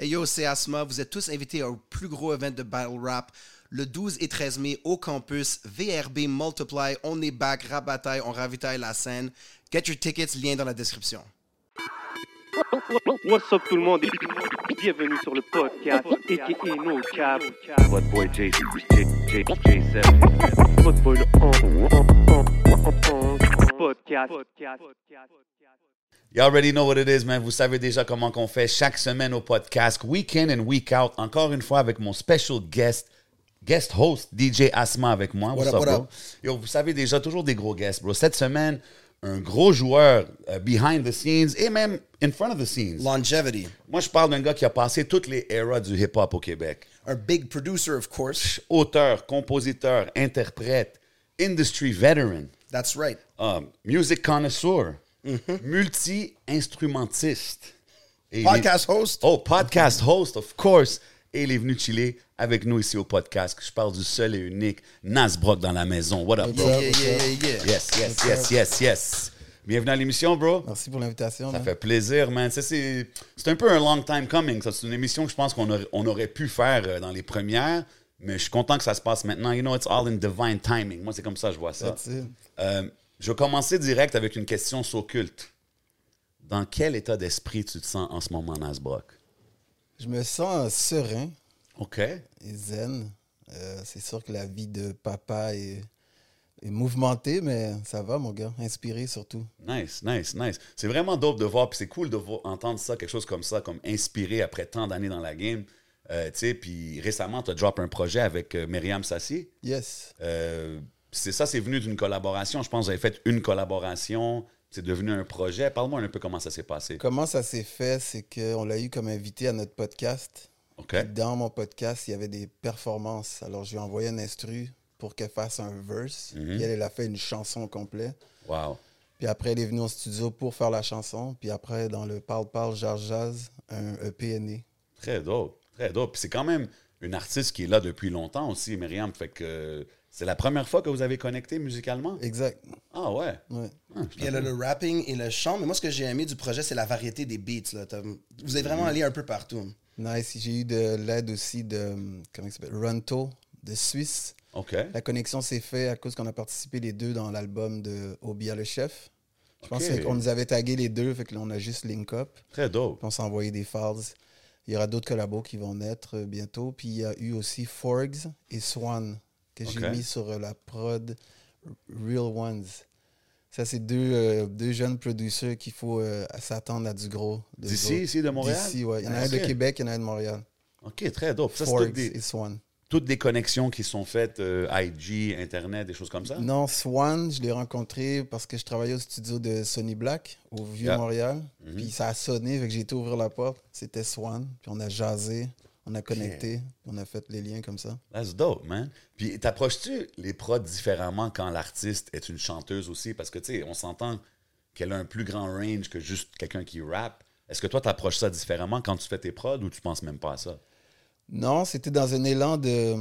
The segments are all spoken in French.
Hey yo, c'est Asma. Vous êtes tous invités au plus gros event de Battle Rap le 12 et 13 mai au campus VRB Multiply. On est back, rap bataille, on ravitaille la scène. Get your tickets, lien dans la description. What's up tout le monde et bienvenue sur le podcast aka No Cap. What boy J J J J7. Votre boy le on, podcast. You already know what it is, man. Vous savez déjà comment qu'on fait chaque semaine au podcast, week in and week out. Encore une fois avec mon special guest, guest host, DJ Asma avec moi. What up, what bro? up? Yo, vous savez déjà toujours des gros guests, bro. Cette semaine, un gros joueur euh, behind the scenes et même in front of the scenes. Longevity. Moi, je parle d'un gars qui a passé toutes les eras du hip-hop au Québec. Our big producer, of course. Auteur, compositeur, interprète, industry veteran, That's right. um, music connoisseur, Mm-hmm. multi-instrumentiste. Est- Podcast host. Oh, podcast host, of course. Et il est venu chiller avec nous ici au podcast. Je parle du seul et unique Nas Brock dans la maison. What up, bro? Yeah, yeah, yeah, yeah, yeah. Yes, yes, yes, yes, yes. Bienvenue à l'émission, bro. Merci pour l'invitation. Ça man. fait plaisir, man. C'est c'est un peu un long time coming. C'est une émission que je pense qu'on aurait, on aurait pu faire euh, dans les premières, mais je suis content que ça se passe maintenant. You know, it's all in divine timing. Moi, c'est comme ça que je vois ça. That's it. Euh, je vais commencer direct avec une question occulte. Dans quel état d'esprit tu te sens en ce moment, Nas Brock? Je me sens serein OK. et zen. Euh, c'est sûr que la vie de papa est, est mouvementée, mais ça va, mon gars. Inspiré surtout. Nice, nice, nice. C'est vraiment dope de voir, puis c'est cool de voir, entendre ça, quelque chose comme ça, comme inspiré après tant d'années dans la game. Euh, tu sais, puis récemment, tu as drop un projet avec euh, Myriam Sassi. Yes. C'est ça, c'est venu d'une collaboration. Je pense que vous avez fait une collaboration. C'est devenu un projet. Parle-moi un peu comment ça s'est passé. Comment ça s'est fait, c'est qu'on l'a eu comme invité à notre podcast. OK. Puis Dans mon podcast, il y avait des performances. Alors, je lui ai envoyé un instru pour qu'elle fasse un verse. Mhm. Puis elle, elle a fait une chanson complète. Wow. Puis après, elle est venue au studio pour faire la chanson. Puis après, dans le Parle Parle Jazz Jazz, un EP est né. Très dope. Très dope. Puis c'est quand même une artiste qui est là depuis longtemps aussi, Myriam. Fait que c'est la première fois que vous avez connecté musicalement? Exact. Ah ouais. Ouais. Ah, Puis il y a le, rapping et le chant, mais moi, ce que j'ai aimé du projet, c'est la variété des beats. Là. Vous êtes vraiment allé un peu partout. Nice. J'ai eu de l'aide aussi de, comment il s'appelle, Runto de Suisse. OK. La connexion s'est faite à cause qu'on a participé les deux dans l'album de Obia le chef. Je pense qu'on nous avait tagué les deux, fait que là, on a juste link up. Très dope. Puis on s'est envoyé des files. Il y aura d'autres collabos qui vont naître euh, bientôt. Puis il y a eu aussi Forgs et Swan que j'ai mis sur euh, la prod Real Ones. Ça, c'est deux, euh, deux jeunes producers qu'il faut euh, s'attendre à du gros. D'ici, ici, de Montréal? D'ici, ouais. Il y en a Ah, un de ok. Québec, il y en a un de Montréal. OK, très dope. Ça, toutes des, et Swan. toutes des connexions qui sont faites, euh, IG, Internet, des choses comme ça? Non, Swan, je l'ai rencontré parce que je travaillais au studio de Sony Black au Yeah. Vieux-Montréal. Mhm. Puis ça a sonné, fait que j'ai été ouvrir la porte. C'était Swan. Puis on a jasé, on a connecté, on a fait les liens comme ça. That's dope, man. Puis t'approches-tu les prods différemment quand l'artiste est une chanteuse aussi? Parce que, tu sais, on s'entend qu'elle a un plus grand range que juste quelqu'un qui rappe. Est-ce que toi, t'approches ça différemment quand tu fais tes prods ou tu penses même pas à ça? Non, c'était dans un élan de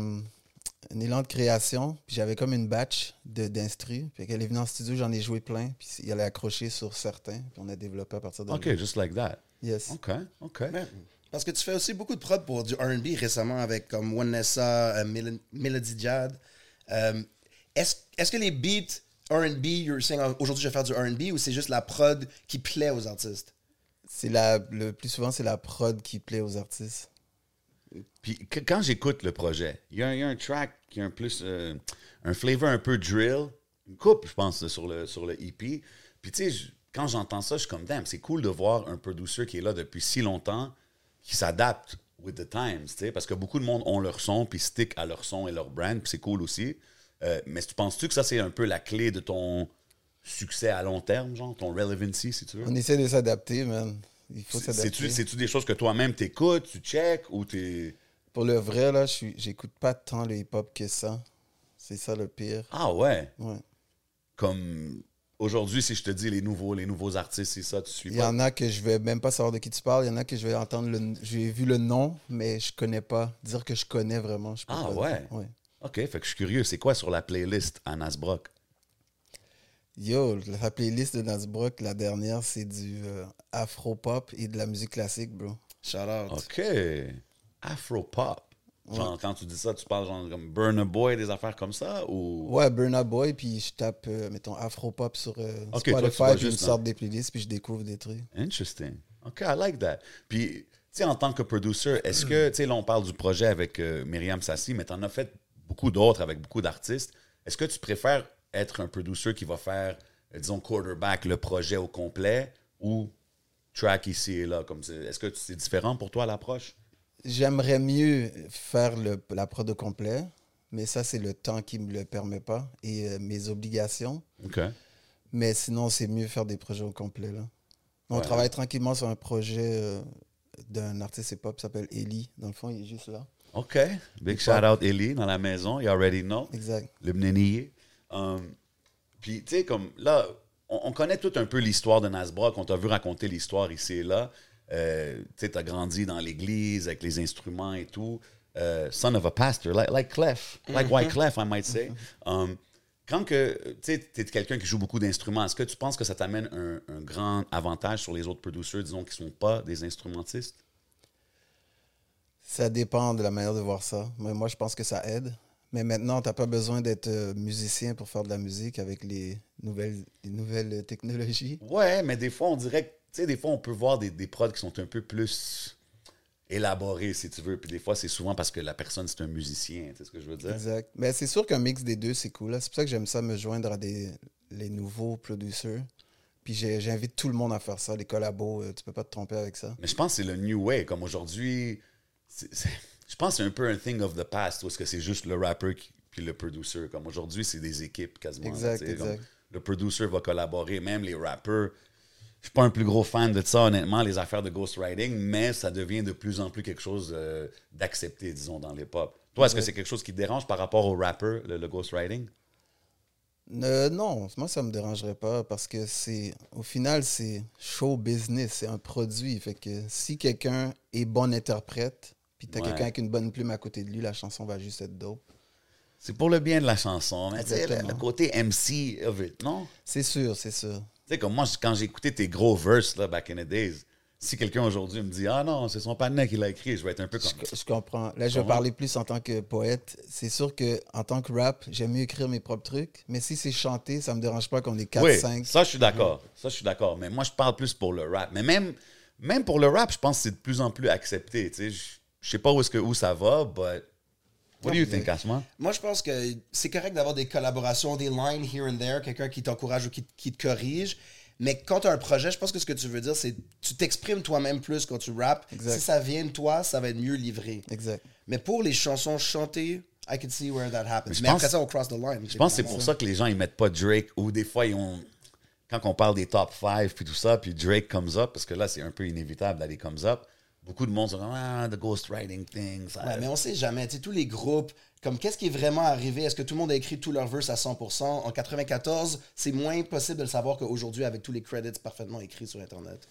un élan de création. Puis j'avais comme une batch de- d'instru. Puis qu'elle est venue en studio, j'en ai joué plein. Puis il allait accrocher sur certains. Puis on a développé à partir de OK, là. just like that. Yes. OK, OK. Parce que tu fais aussi beaucoup de prod pour du R&B récemment avec comme One Nessa, euh, Mel- Melody Jad. Euh, Est-ce est-ce que les beats R&B, you're saying oh, aujourd'hui je vais faire du R&B ou c'est juste la prod qui plaît aux artistes? C'est la, le plus souvent, c'est la prod qui plaît aux artistes. Puis que- quand j'écoute le projet, il y, a un- il y a un track qui a un plus euh, un flavor un peu drill, une coupe, je pense, sur le, sur le EP. Puis tu sais, quand j'entends ça, je suis comme, damn, c'est cool de voir un producer qui est là depuis si longtemps, qui s'adapte with the times, tu sais, parce que beaucoup de monde ont leur son, puis stick à leur son et leur brand, puis c'est cool aussi. Euh, mais tu penses-tu que ça, c'est un peu la clé de ton succès à long terme, genre, ton relevancy, si tu veux? On essaie de s'adapter, man. Il faut s'adapter. C'est-tu des choses que toi-même t'écoutes, tu check, ou t'es... Pour le vrai, là, j'écoute pas tant le hip-hop que ça. C'est ça le pire. Ah ouais? Ouais. Comme aujourd'hui, si je te dis les nouveaux, les nouveaux artistes, c'est ça, tu suis Il y pas? en a que je vais même pas savoir de qui tu parles. Il y en a que je vais entendre le. J'ai vu le nom, mais je connais pas. Dire que je connais vraiment. Je peux Ah pas ouais? ouais. Ok, fait que je suis curieux. C'est quoi sur la playlist à Nasbrock? Yo, la playlist de Nasbrook, la dernière, c'est du euh, afro-pop et de la musique classique, bro. Shout out. Ok. Afro pop. Genre, quand tu dis ça, tu parles genre comme Burner Boy, des affaires comme ça? Ou... Ouais, Burna Boy, puis je tape, euh, mettons, afro-pop sur euh, Ok, toi, tu Spotify, puis je juste sors des playlists, puis je découvre des trucs. Interesting. OK, I like that. Puis, tu sais, en tant que producer, est-ce que, tu sais, là, on parle du projet avec euh, Myriam Sassi, mais tu en as fait beaucoup d'autres avec beaucoup d'artistes. Est-ce que tu préfères être un producer qui va faire, euh, disons, quarterback le projet au complet ou track ici et là? comme Est-ce que c'est différent pour toi l'approche? J'aimerais mieux faire le, la prod au complet, mais ça, c'est le temps qui me le permet pas et euh, mes obligations. OK. Mais sinon, c'est mieux faire des projets au complet, là. On Ouais. travaille tranquillement sur un projet euh, d'un artiste hip-hop qui s'appelle Ellie. Dans le fond, il est juste là. OK. Big shout out Ellie dans la maison. You already know. Exact. le Mnennier. Um, puis, tu sais, comme là, on, on connaît tout un peu l'histoire de Nasbrock. On t'a vu raconter l'histoire ici et là. Euh, tu sais, t'as grandi dans l'église avec les instruments et tout. Euh, son of a pastor, like, like Clef, like White Clef, I might say. Um, quand que, tu sais, t'es quelqu'un qui joue beaucoup d'instruments, est-ce que tu penses que ça t'amène un, un grand avantage sur les autres producers, disons, qui sont pas des instrumentistes? Ça dépend de la manière de voir ça. Mais moi, je pense que ça aide. Mais maintenant, tu n'as pas besoin d'être euh, musicien pour faire de la musique avec les nouvelles, les nouvelles technologies. Ouais, mais des fois, on dirait que, tu sais, des fois, on peut voir des, des prods qui sont un peu plus élaborés, si tu veux. Puis des fois, c'est souvent parce que la personne, c'est un musicien. Tu sais ce que je veux dire? Exact. Mais c'est sûr qu'un mix des deux, c'est cool. là. C'est pour ça que j'aime ça me joindre à des, les nouveaux producers. Puis j'invite tout le monde à faire ça, les collabos. euh, tu peux pas te tromper avec ça. Mais je pense que c'est le new way. Comme aujourd'hui, c'est- c'est- je pense que c'est un peu un thing of the past, parce que c'est juste le rapper qui- puis le producer. Comme aujourd'hui, c'est des équipes quasiment. Exact, comme exact. le producer va collaborer, même les rappers. Je suis pas un plus gros fan de ça, honnêtement, les affaires de ghostwriting, mais ça devient de plus en plus quelque chose euh, d'accepté, disons, dans les pop. Toi, est-ce que c'est quelque chose qui te dérange par rapport au rapper, le, le ghostwriting? Euh, non, moi, ça me dérangerait pas parce que c'est, au final, c'est show business, c'est un produit. Fait que si quelqu'un est bon interprète, puis t'as Ouais. quelqu'un avec une bonne plume à côté de lui, la chanson va juste être dope. C'est pour le bien de la chanson, mais le côté MC of it, non? C'est sûr, c'est sûr. Tu sais, comme moi, quand écouté tes gros verses, là, back in the days, si quelqu'un aujourd'hui me dit « Ah non, c'est son partenaire qui l'a écrit », je vais être un peu Je, comme... je comprends. Là, je vais parler plus en tant que poète. C'est sûr que en tant que rap, j'aime mieux écrire mes propres trucs. Mais si c'est chanté, ça me dérange pas qu'on est 4, Oui, 5. ça, je suis d'accord. Ça, je suis d'accord. Mais moi, je parle plus pour le rap. Mais même, même pour le rap, je pense que c'est de plus en plus accepté. Tu sais, je, je sais pas où, est-ce que, où ça va, but... What do you think, Asma? Moi, je pense que c'est correct d'avoir des collaborations, des lines here and there, quelqu'un qui t'encourage ou qui, qui te corrige. Mais quand tu as un projet, je pense que ce que tu veux dire, c'est tu t'exprimes toi-même plus quand tu rappes. Si ça vient de toi, ça va être mieux livré. Exact. Mais pour les chansons chantées, I can see where that happens. je Mais, pense- après ça, on cross the line. Je pense que c'est pour ça que les gens, ils mettent pas Drake, ou des fois, ils ont... Quand on parle des top 5 puis tout ça, puis Drake comes up, parce que là, c'est un peu inévitable d'aller comes up, beaucoup de monde sont comme « Ah, the ghostwriting thing, ça... Ouais, mais on sait jamais. Tu sais, tous les groupes, comme qu'est-ce qui est vraiment arrivé? Est-ce que tout le monde a écrit tout leur verse à 100%? En 94, c'est moins possible de le savoir qu'aujourd'hui, avec tous les credits parfaitement écrits sur Internet.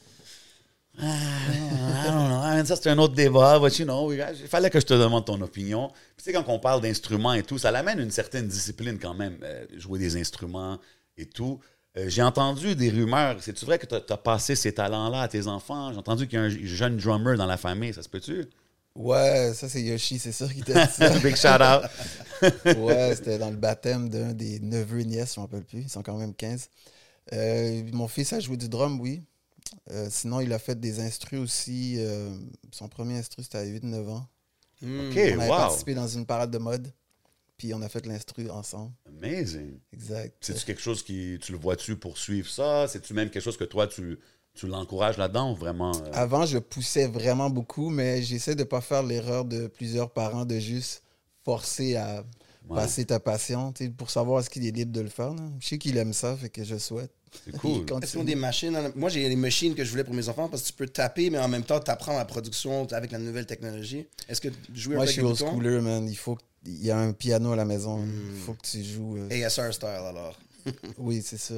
I don't know. I mean, ça, c'est un autre débat, but you know, il fallait que je te demande ton opinion. Puis, tu sais, quand on parle d'instruments et tout, ça l'amène une certaine discipline quand même, euh, jouer des instruments et tout. Euh, J'ai entendu des rumeurs. C'est-tu vrai que tu as, passé ces talents-là à tes enfants? J'ai entendu qu'il y a un jeune drummer dans la famille. Ça se peut-tu? Ouais, ça c'est Yoshi, c'est sûr qu'il t'a dit ça. Big shout out. ouais, c'était dans le baptême d'un des neveux et nièces, je ne me rappelle plus. Ils sont quand même 15. Euh, mon fils a joué du drum, oui. Euh, sinon, il a fait des instrus aussi. son premier instru, c'était à 8-9 ans. OK, on avait wow. participé dans une parade de mode. Puis on a fait l'instru ensemble. Amazing. Exact. C'est-tu quelque chose qui. Tu le vois-tu poursuivre ça? C'est-tu même quelque chose que toi, tu, tu l'encourages là-dedans, vraiment? euh? Avant, je poussais vraiment beaucoup, mais j'essaie de ne pas faire l'erreur de plusieurs parents de juste forcer à Ouais. passer ta passion pour savoir est-ce qu'il est libre de le faire. là. Je sais qu'il aime ça, fait que je le souhaite. C'est cool. Il Est-ce qu'ils ont des machines? La- Moi, j'ai les machines que je voulais pour mes enfants parce que tu peux taper, mais en même temps, tu apprends la production avec la nouvelle technologie. Est-ce que jouer Moi, je avec suis des old schooler, man. Il faut qu'il y a un piano à la maison. Hmm. Il faut que tu joues. euh, ASR style, alors. Oui, c'est ça.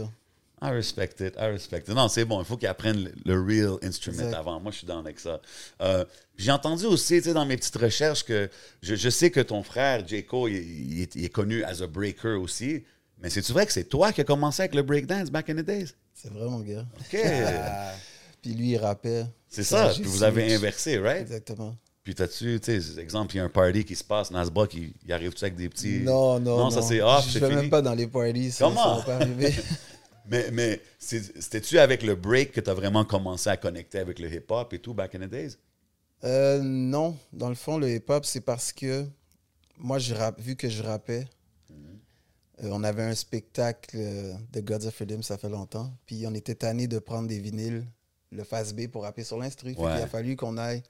I respect it, I respect it. Non, c'est bon, il faut qu'ils apprennent le, le real instrument Exact. avant. Moi, je suis dans avec ça. Euh, J'ai entendu aussi, tu sais, dans mes petites recherches, que je, je sais que ton frère, Jayco, il, il est, il est connu as a breaker aussi. Mais c'est-tu vrai que c'est toi qui as commencé avec le breakdance back in the days? C'est vrai, mon gars. OK. Puis lui, il rappait. c'est ça, puis vous avez inversé, right? Exactement. Puis t'as-tu, tu sais, exemple, il y a un party qui se passe, Nasbrook, il, il arrive-tu avec des petits... Non, non. Non, ça c'est off, Je vais même pas dans les parties. Comment? Ça va pas arriver. Mais, mais c'était-tu avec le break que tu as vraiment commencé à connecter avec le hip-hop et tout back in the days? Euh, non, dans le fond, le hip-hop, c'est parce que moi, je rappe, vu que je rappais, euh, on avait un spectacle euh, de Gods of Rhythm, ça fait longtemps. Puis on était tanné de prendre des vinyles, le face B pour rapper sur l'instru. Ouais. qu'il a fallu qu'on aille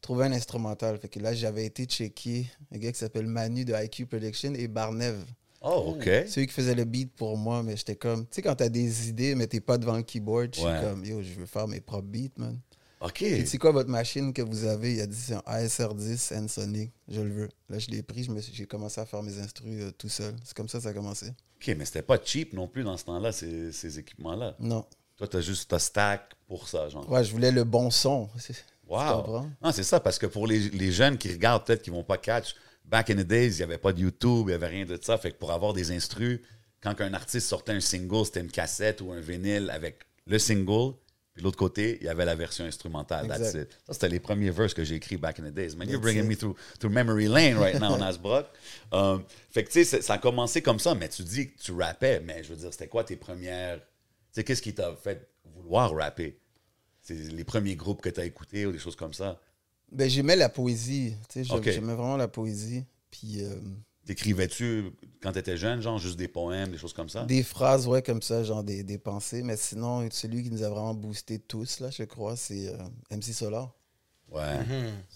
trouver un instrumental. Fait que là, j'avais été checker un gars qui s'appelle Manu de IQ Prediction et Barnev. Oh, OK. Celui qui faisait le beat pour moi, mais j'étais comme, tu sais, quand t'as des idées, mais t'es pas devant le keyboard, je suis Ouais. comme, yo, je veux faire mes propres beats, man. OK. Et c'est quoi votre machine que vous avez? Il a dit c'est un ASR10 N-Sonic. Je le veux. Là, je l'ai pris, je me suis- j'ai commencé à faire mes instrus euh, tout seul. C'est comme ça que ça a commencé. OK, mais c'était pas cheap non plus dans ce temps-là, ces, ces équipements-là. Non. Toi, t'as juste ta stack pour ça, genre. Ouais, je voulais le bon son. Wow. Non, c'est ça, parce que pour les, les jeunes qui regardent, peut-être qu'ils vont pas catch, back in the days, il n'y avait pas de YouTube, il n'y avait rien de ça. Fait que pour avoir des instrus, quand un artiste sortait un single, c'était une cassette ou un vinyle avec le single, puis l'autre côté, il y avait la version instrumentale. That's it. Ça, c'était les premiers verses que j'ai écrits back in the days. Man, you're bringing me through, through memory lane right now, Nasbrook. Um, fait que, tu sais, ça a commencé comme ça, mais tu dis que tu rappais, mais je veux dire, c'était quoi tes premières... Tu sais, qu'est-ce qui t'a fait vouloir rapper? Les premiers groupes que tu as écoutés ou des choses comme ça? Ben, j'aimais la poésie. Tu. J'aimais vraiment la poésie. Puis euh, T'écrivais-tu quand t'étais jeune, genre juste des poèmes, des choses comme ça? des phrases, ouais, comme ça, genre des, des pensées. Mais sinon, celui qui nous a vraiment boosté tous, là, je crois, c'est euh, MC Solar. Ouais,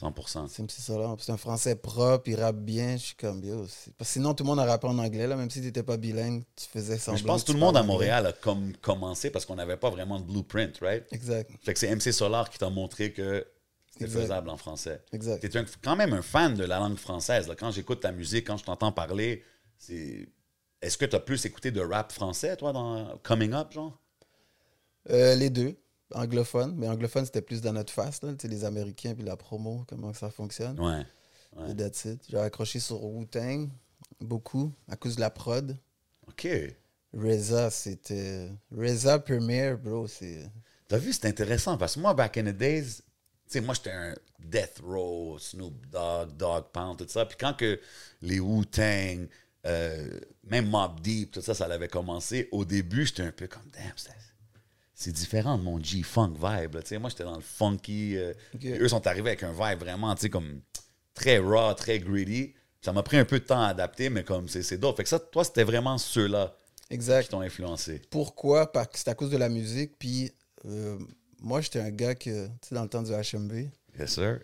100%. C'est MC Solar. C'est un français propre, il rappe bien. Je suis comme, yo. parce que Sinon, tout le monde a rappé en anglais, là, même si t'étais pas bilingue, tu faisais semblant. Mais je pense que tu tout le monde à. Montréal a comme commencé parce qu'on n'avait pas vraiment de blueprint, right? Exact, Fait que c'est MC Solar qui t'a montré que c'était faisable en français. exact. T'es un- quand même un fan de la langue française. là. Quand j'écoute ta musique, quand je t'entends parler, c'est. Est-ce que tu as plus écouté de rap français, toi, dans Coming Up, genre? Euh, les deux, anglophones. Mais anglophone, c'était plus dans notre face, là, les Américains puis la promo, comment ça fonctionne. Ouais. Ouais. Et that's it. J'ai accroché sur Wu-Tang, beaucoup, à cause de la prod. OK. Reza, c'était... Reza Premier, bro, c'est... T'as vu, c'est intéressant parce que moi, back in the days, tu sais, moi, j'étais un Death Row, Snoop Dogg, Dog Pound, tout ça. Puis quand que les Wu-Tang, euh, même Mob Deep, tout ça, ça avait commencé, au début, j'étais un peu comme, damn, c'est- c'est différent de mon G-Funk vibe. là. Moi, j'étais dans le funky. euh, Eux sont arrivés avec un vibe vraiment, tu sais, comme très raw, très gritty. Ça m'a pris un peu de temps à adapter, mais comme c'est d'autres. Fait que ça, toi, c'était vraiment ceux-là qui t'ont influencé. Pourquoi? Parce que c'est à cause de la musique. Puis euh, moi, j'étais un gars que, tu sais, dans le temps du HMV, Yes, sir.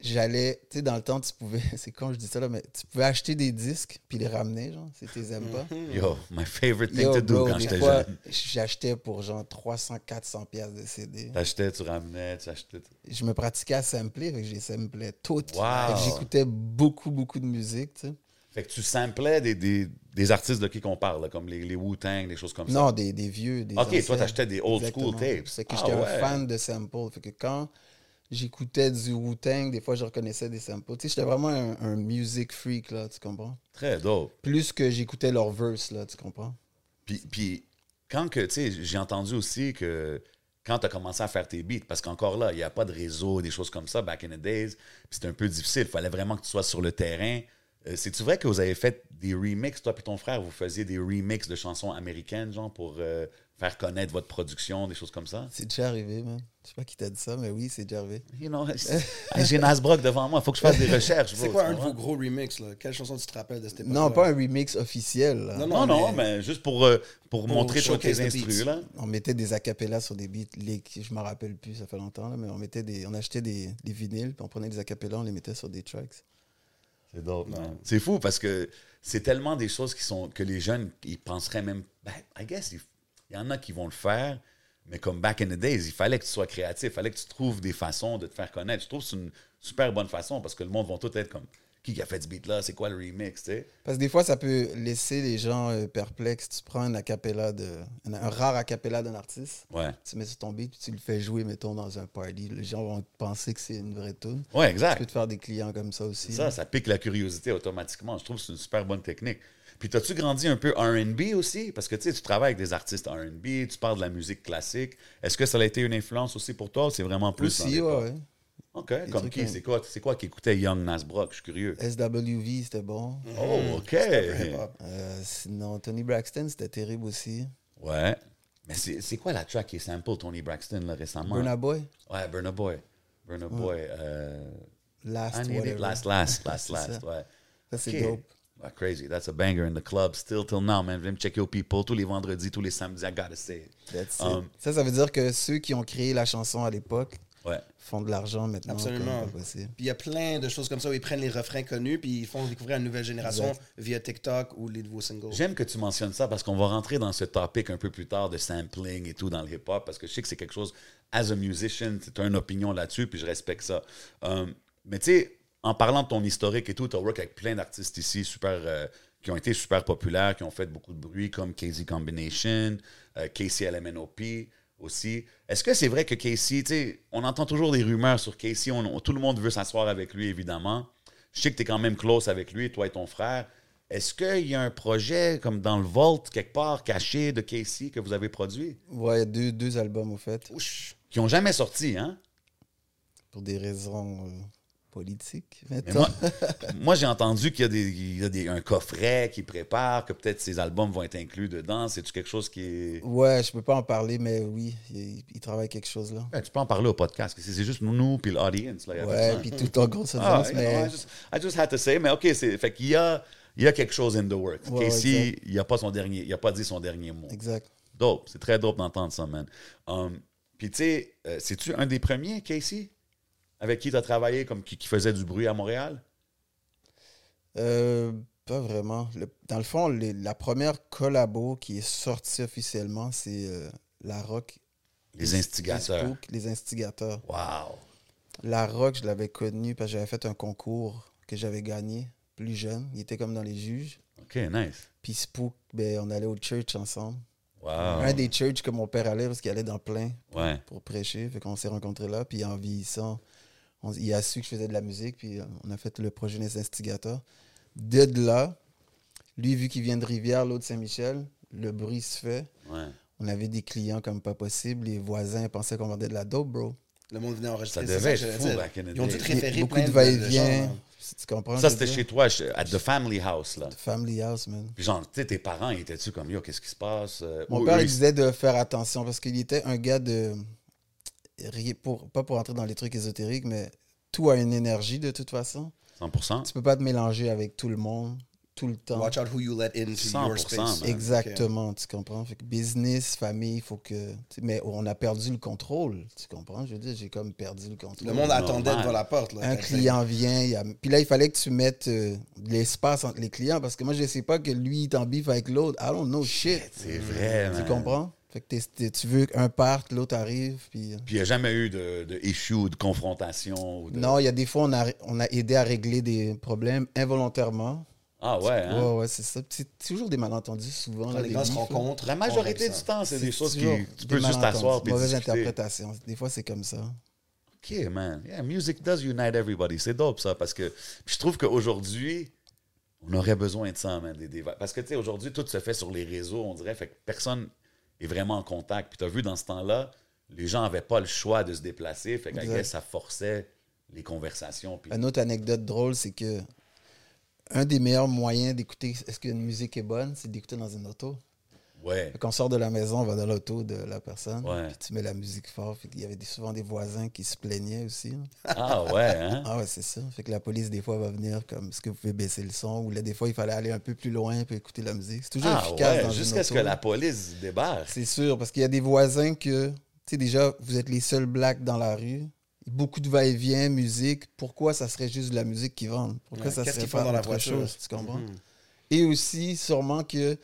J'allais, tu sais, dans le temps, tu pouvais, c'est quand je dis ça là, mais tu pouvais acheter des disques puis les ramener, genre, si tu les aimes pas. Yo, my favorite thing Yo, to do bro, quand j'étais jeune. j'achetais pour genre 300, 400 pièces de CD. T'achetais, tu ramenais, tu achetais. Je me pratiquais à sampler, fait que j'ai samplé toutes. Wow. J'écoutais beaucoup, beaucoup de musique, tu sais. Fait que tu samplais des, des, des artistes de qui qu'on parle, là, comme les, les Wu-Tang, des choses comme ça. Non, des, des vieux, des Ok, toi, t'achetais des old school tapes. C'est que Ah j'étais ouais. un fan de samples. Fait que quand j'écoutais du Wu-Tang, des fois, je reconnaissais des samples. Tu sais, j'étais vraiment un, un music freak, là, tu comprends? Très dope. Plus que j'écoutais leurs verse, là, tu comprends? Puis, puis quand que, tu sais, j'ai entendu aussi que quand tu as commencé à faire tes beats, parce qu'encore là, il n'y a pas de réseau, des choses comme ça, back in the days, c'était un peu difficile. Il fallait vraiment que tu sois sur le terrain. Euh, C'est-tu vrai que vous avez fait des remixes, toi et ton frère, vous faisiez des remixes de chansons américaines, genre, pour euh, faire connaître votre production, des choses comme ça? C'est déjà arrivé, man. Je sais pas qui t'a dit ça, mais oui, c'est déjà arrivé. You know, j'ai Nasbrock devant moi, il faut que je fasse des recherches. C'est quoi un de vos gros remixes, là? Quelle chanson tu te rappelles de cette époque Non, pas un remix officiel. là. Non, Non, non, mais, juste pour, euh, pour, Pour montrer toi tes showcase the instrus, là. On mettait des acapellas sur des beats. Les, je me rappelle plus, ça fait longtemps, là, mais on mettait des, on achetait des, des vinyles, puis on prenait des acapellas, on les mettait sur des tracks. C'est dope, man. C'est fou parce que c'est tellement des choses qui sont que les jeunes, ils penseraient même. Ben, I guess, ils- Il y en a qui vont le faire, mais comme back in the days, il fallait que tu sois créatif, il fallait que tu trouves des façons de te faire connaître. Je trouve que c'est une super bonne façon parce que le monde va tout être comme qui a fait ce beat-là, c'est quoi le remix, tu sais? Parce que des fois, ça peut laisser les gens euh, perplexes. Tu prends un acapella de, un, un rare acapella d'un artiste, Ouais. tu mets sur ton beat, puis tu le fais jouer, mettons, dans un party. Les gens vont penser que c'est une vraie tune. Ouais, Tu exact. peux te faire des clients comme ça aussi. Ça, là. ça pique la curiosité automatiquement. Je trouve que c'est une super bonne technique. Puis, t'as-tu grandi un peu RB aussi? Parce que tu sais, tu travailles avec des artistes RB, tu parles de la musique classique. Est-ce que ça a été une influence aussi pour toi ou c'est vraiment plus. Aussi, ouais. OK. Comme qui? comme- C'est quoi, c'est quoi qui écoutait Young Nas Brock? Je suis curieux. SWV, c'était bon. Oh, OK. Hip-hop. Euh, sinon, Tony Braxton, c'était terrible aussi. Ouais. Mais c'est quoi la track qui est sample Tony Braxton là, récemment? Burna Boy, Ouais, Burna Boy. Burna Boy. euh, Last. Last, last, last, last. ça. Ouais. Ça, c'est Ok. dope. Ouais, crazy. That's a banger in the club. Still till now, man. Venez me checker people tous les vendredis, tous les samedis. I gotta say it. That's it. Um, ça, ça veut dire que ceux qui ont créé la chanson à l'époque Ouais. font de l'argent maintenant. Absolument. Puis il y a plein de choses comme ça où ils prennent les refrains connus puis ils font découvrir à une nouvelle génération Exact. via TikTok ou les nouveaux singles. J'aime que tu mentionnes ça parce qu'on va rentrer dans ce topic un peu plus tard de sampling et tout dans le hip-hop parce que je sais que c'est quelque chose, as a musician, tu as une opinion là-dessus puis je respecte ça. Um, mais tu sais, en parlant de ton historique et tout, tu as work avec plein d'artistes ici super, euh, qui ont été super populaires, qui ont fait beaucoup de bruit comme KZ Combination, euh, KCLMNOP aussi. Est-ce que c'est vrai que Casey, tu sais, on entend toujours des rumeurs sur Casey, on- on- tout le monde veut s'asseoir avec lui évidemment. Je sais que tu es quand même close avec lui, toi et ton frère. Est-ce qu'il y a un projet comme dans le vault, quelque part, caché de Casey que vous avez produit? Ouais, il y a deux, deux albums, au fait, Qui n'ont jamais sorti, hein? pour des raisons euh, mettons. moi, moi, j'ai entendu qu'il y a, des, il y a des- un coffret qui prépare, que peut-être ces albums vont être inclus dedans. C'est-tu quelque chose qui est. Ouais, je peux pas en parler, mais oui, il, il travaille quelque chose là. Ouais, tu peux en parler au podcast. C'est c'est juste nous, puis l'audience. Ouais, puis tout en Ah, audience, you know, mais I, just, I just had to say, mais OK, c'est, fait qu'il y a, il y a quelque chose in the works. Ouais, Casey, il n'a pas son dernier, il a pas dit son dernier mot. exact. Dope, c'est très dope d'entendre ça, man. Um, Puis tu sais, euh, c'est-tu un des premiers, Casey, avec qui tu as travaillé, comme qui, qui faisait du bruit à Montréal? Euh, pas vraiment. Le- dans le fond, les- la première collabo qui est sortie officiellement, c'est euh, La Rock. Les instigateurs. Les instigateurs. Wow. La Rock, je l'avais connu parce que j'avais fait un concours que j'avais gagné plus jeune. Il était comme dans les juges. OK, nice. Puis Spook, ben, on allait au church ensemble. Wow. Un des churches que mon père allait parce qu'il allait dans plein Ouais. pour prêcher. Fait qu'on s'est rencontrés là. Puis en vieillissant, on- il a su que je faisais de la musique. Puis on a fait le projet des instigateurs. De là, lui, vu qu'il vient de Rivière, l'autre Saint-Michel, le bruit se fait. Ouais. On avait des clients comme pas possible. Les voisins pensaient qu'on vendait de la dope, bro. Le monde venait enregistrer. Ça devait être fou back in the Ils ont dû day. te référer Beaucoup de va-et-vient. gens. Tu comprends? Ça, c'était chez toi, at the family house, là. Family House, man. Puis genre, tu sais, tes parents, ils étaient-tu comme, yo, qu'est-ce qui se passe? Euh, Mon ou père, il disait de faire attention parce qu'il était un gars de. Pour, pas pour entrer dans les trucs ésotériques, mais tout a une énergie de toute façon. 100%. Tu peux pas te mélanger avec tout le monde, tout le temps. Watch out who you let into 100%, your space. man. Exactement, tu comprends? Fait que business, famille, il faut que. Mais on a perdu le contrôle, tu comprends? Je veux dire, j'ai comme perdu le contrôle. Le monde Normal. attendait devant la porte. Là, Un client vient, il a... puis là, il fallait que tu mettes euh, de l'espace entre les clients parce que moi, je sais pas que lui, il est en bif avec l'autre. I don't know shit. C'est vrai, Tu man. comprends? Fait que tu veux qu'un parte, l'autre arrive, puis... euh, Puis il n'y a jamais eu de, de issue, de confrontation. ou de- Non, il y a des fois, on a, on a aidé à régler des problèmes involontairement. Ah ouais, hein? Ouais, ouais, c'est ça. C'est toujours des malentendus, souvent. Quand là, les gens se rencontrent. La majorité du temps, c'est des choses toujours qui. Tu peux juste t'asseoir et Mauvaise discuter. interprétation. Des fois, c'est comme ça. OK, man. Yeah, music does unite everybody. C'est dope, ça, parce que puis je trouve qu'aujourd'hui, on aurait besoin de ça, man. Des, des- Parce que, tu sais, aujourd'hui, tout se fait sur les réseaux, on dirait. Fait que personne est vraiment en contact. Puis tu as vu, dans ce temps-là, les gens n'avaient pas le choix de se déplacer. Fait que, ça forçait les conversations. Puis... Une autre anecdote drôle, c'est que un des meilleurs moyens d'écouter est-ce qu'une musique est bonne, c'est d'écouter dans une auto. Ouais. Quand on sort de la maison, on va dans l'auto de la personne, Ouais. puis tu mets la musique fort. Qu'il y avait souvent des voisins qui se plaignaient aussi. Ah ouais, hein? Ah ouais, c'est ça. Fait que la police, des fois, va venir comme est-ce que vous pouvez baisser le son? Ou là, des fois, il fallait aller un peu plus loin pour écouter la musique. C'est toujours Ah efficace ouais, jusqu'à ce que la police débarque. C'est sûr, parce qu'il y a des voisins que, tu sais, déjà, vous êtes les seuls blacks dans la rue. Beaucoup de va-et-vient, musique. Pourquoi ça serait juste de la musique qui vendent? Pourquoi Ouais, ça serait font pas dans la voiture? chose? Tu comprends? Mhm. Et aussi, sûrement que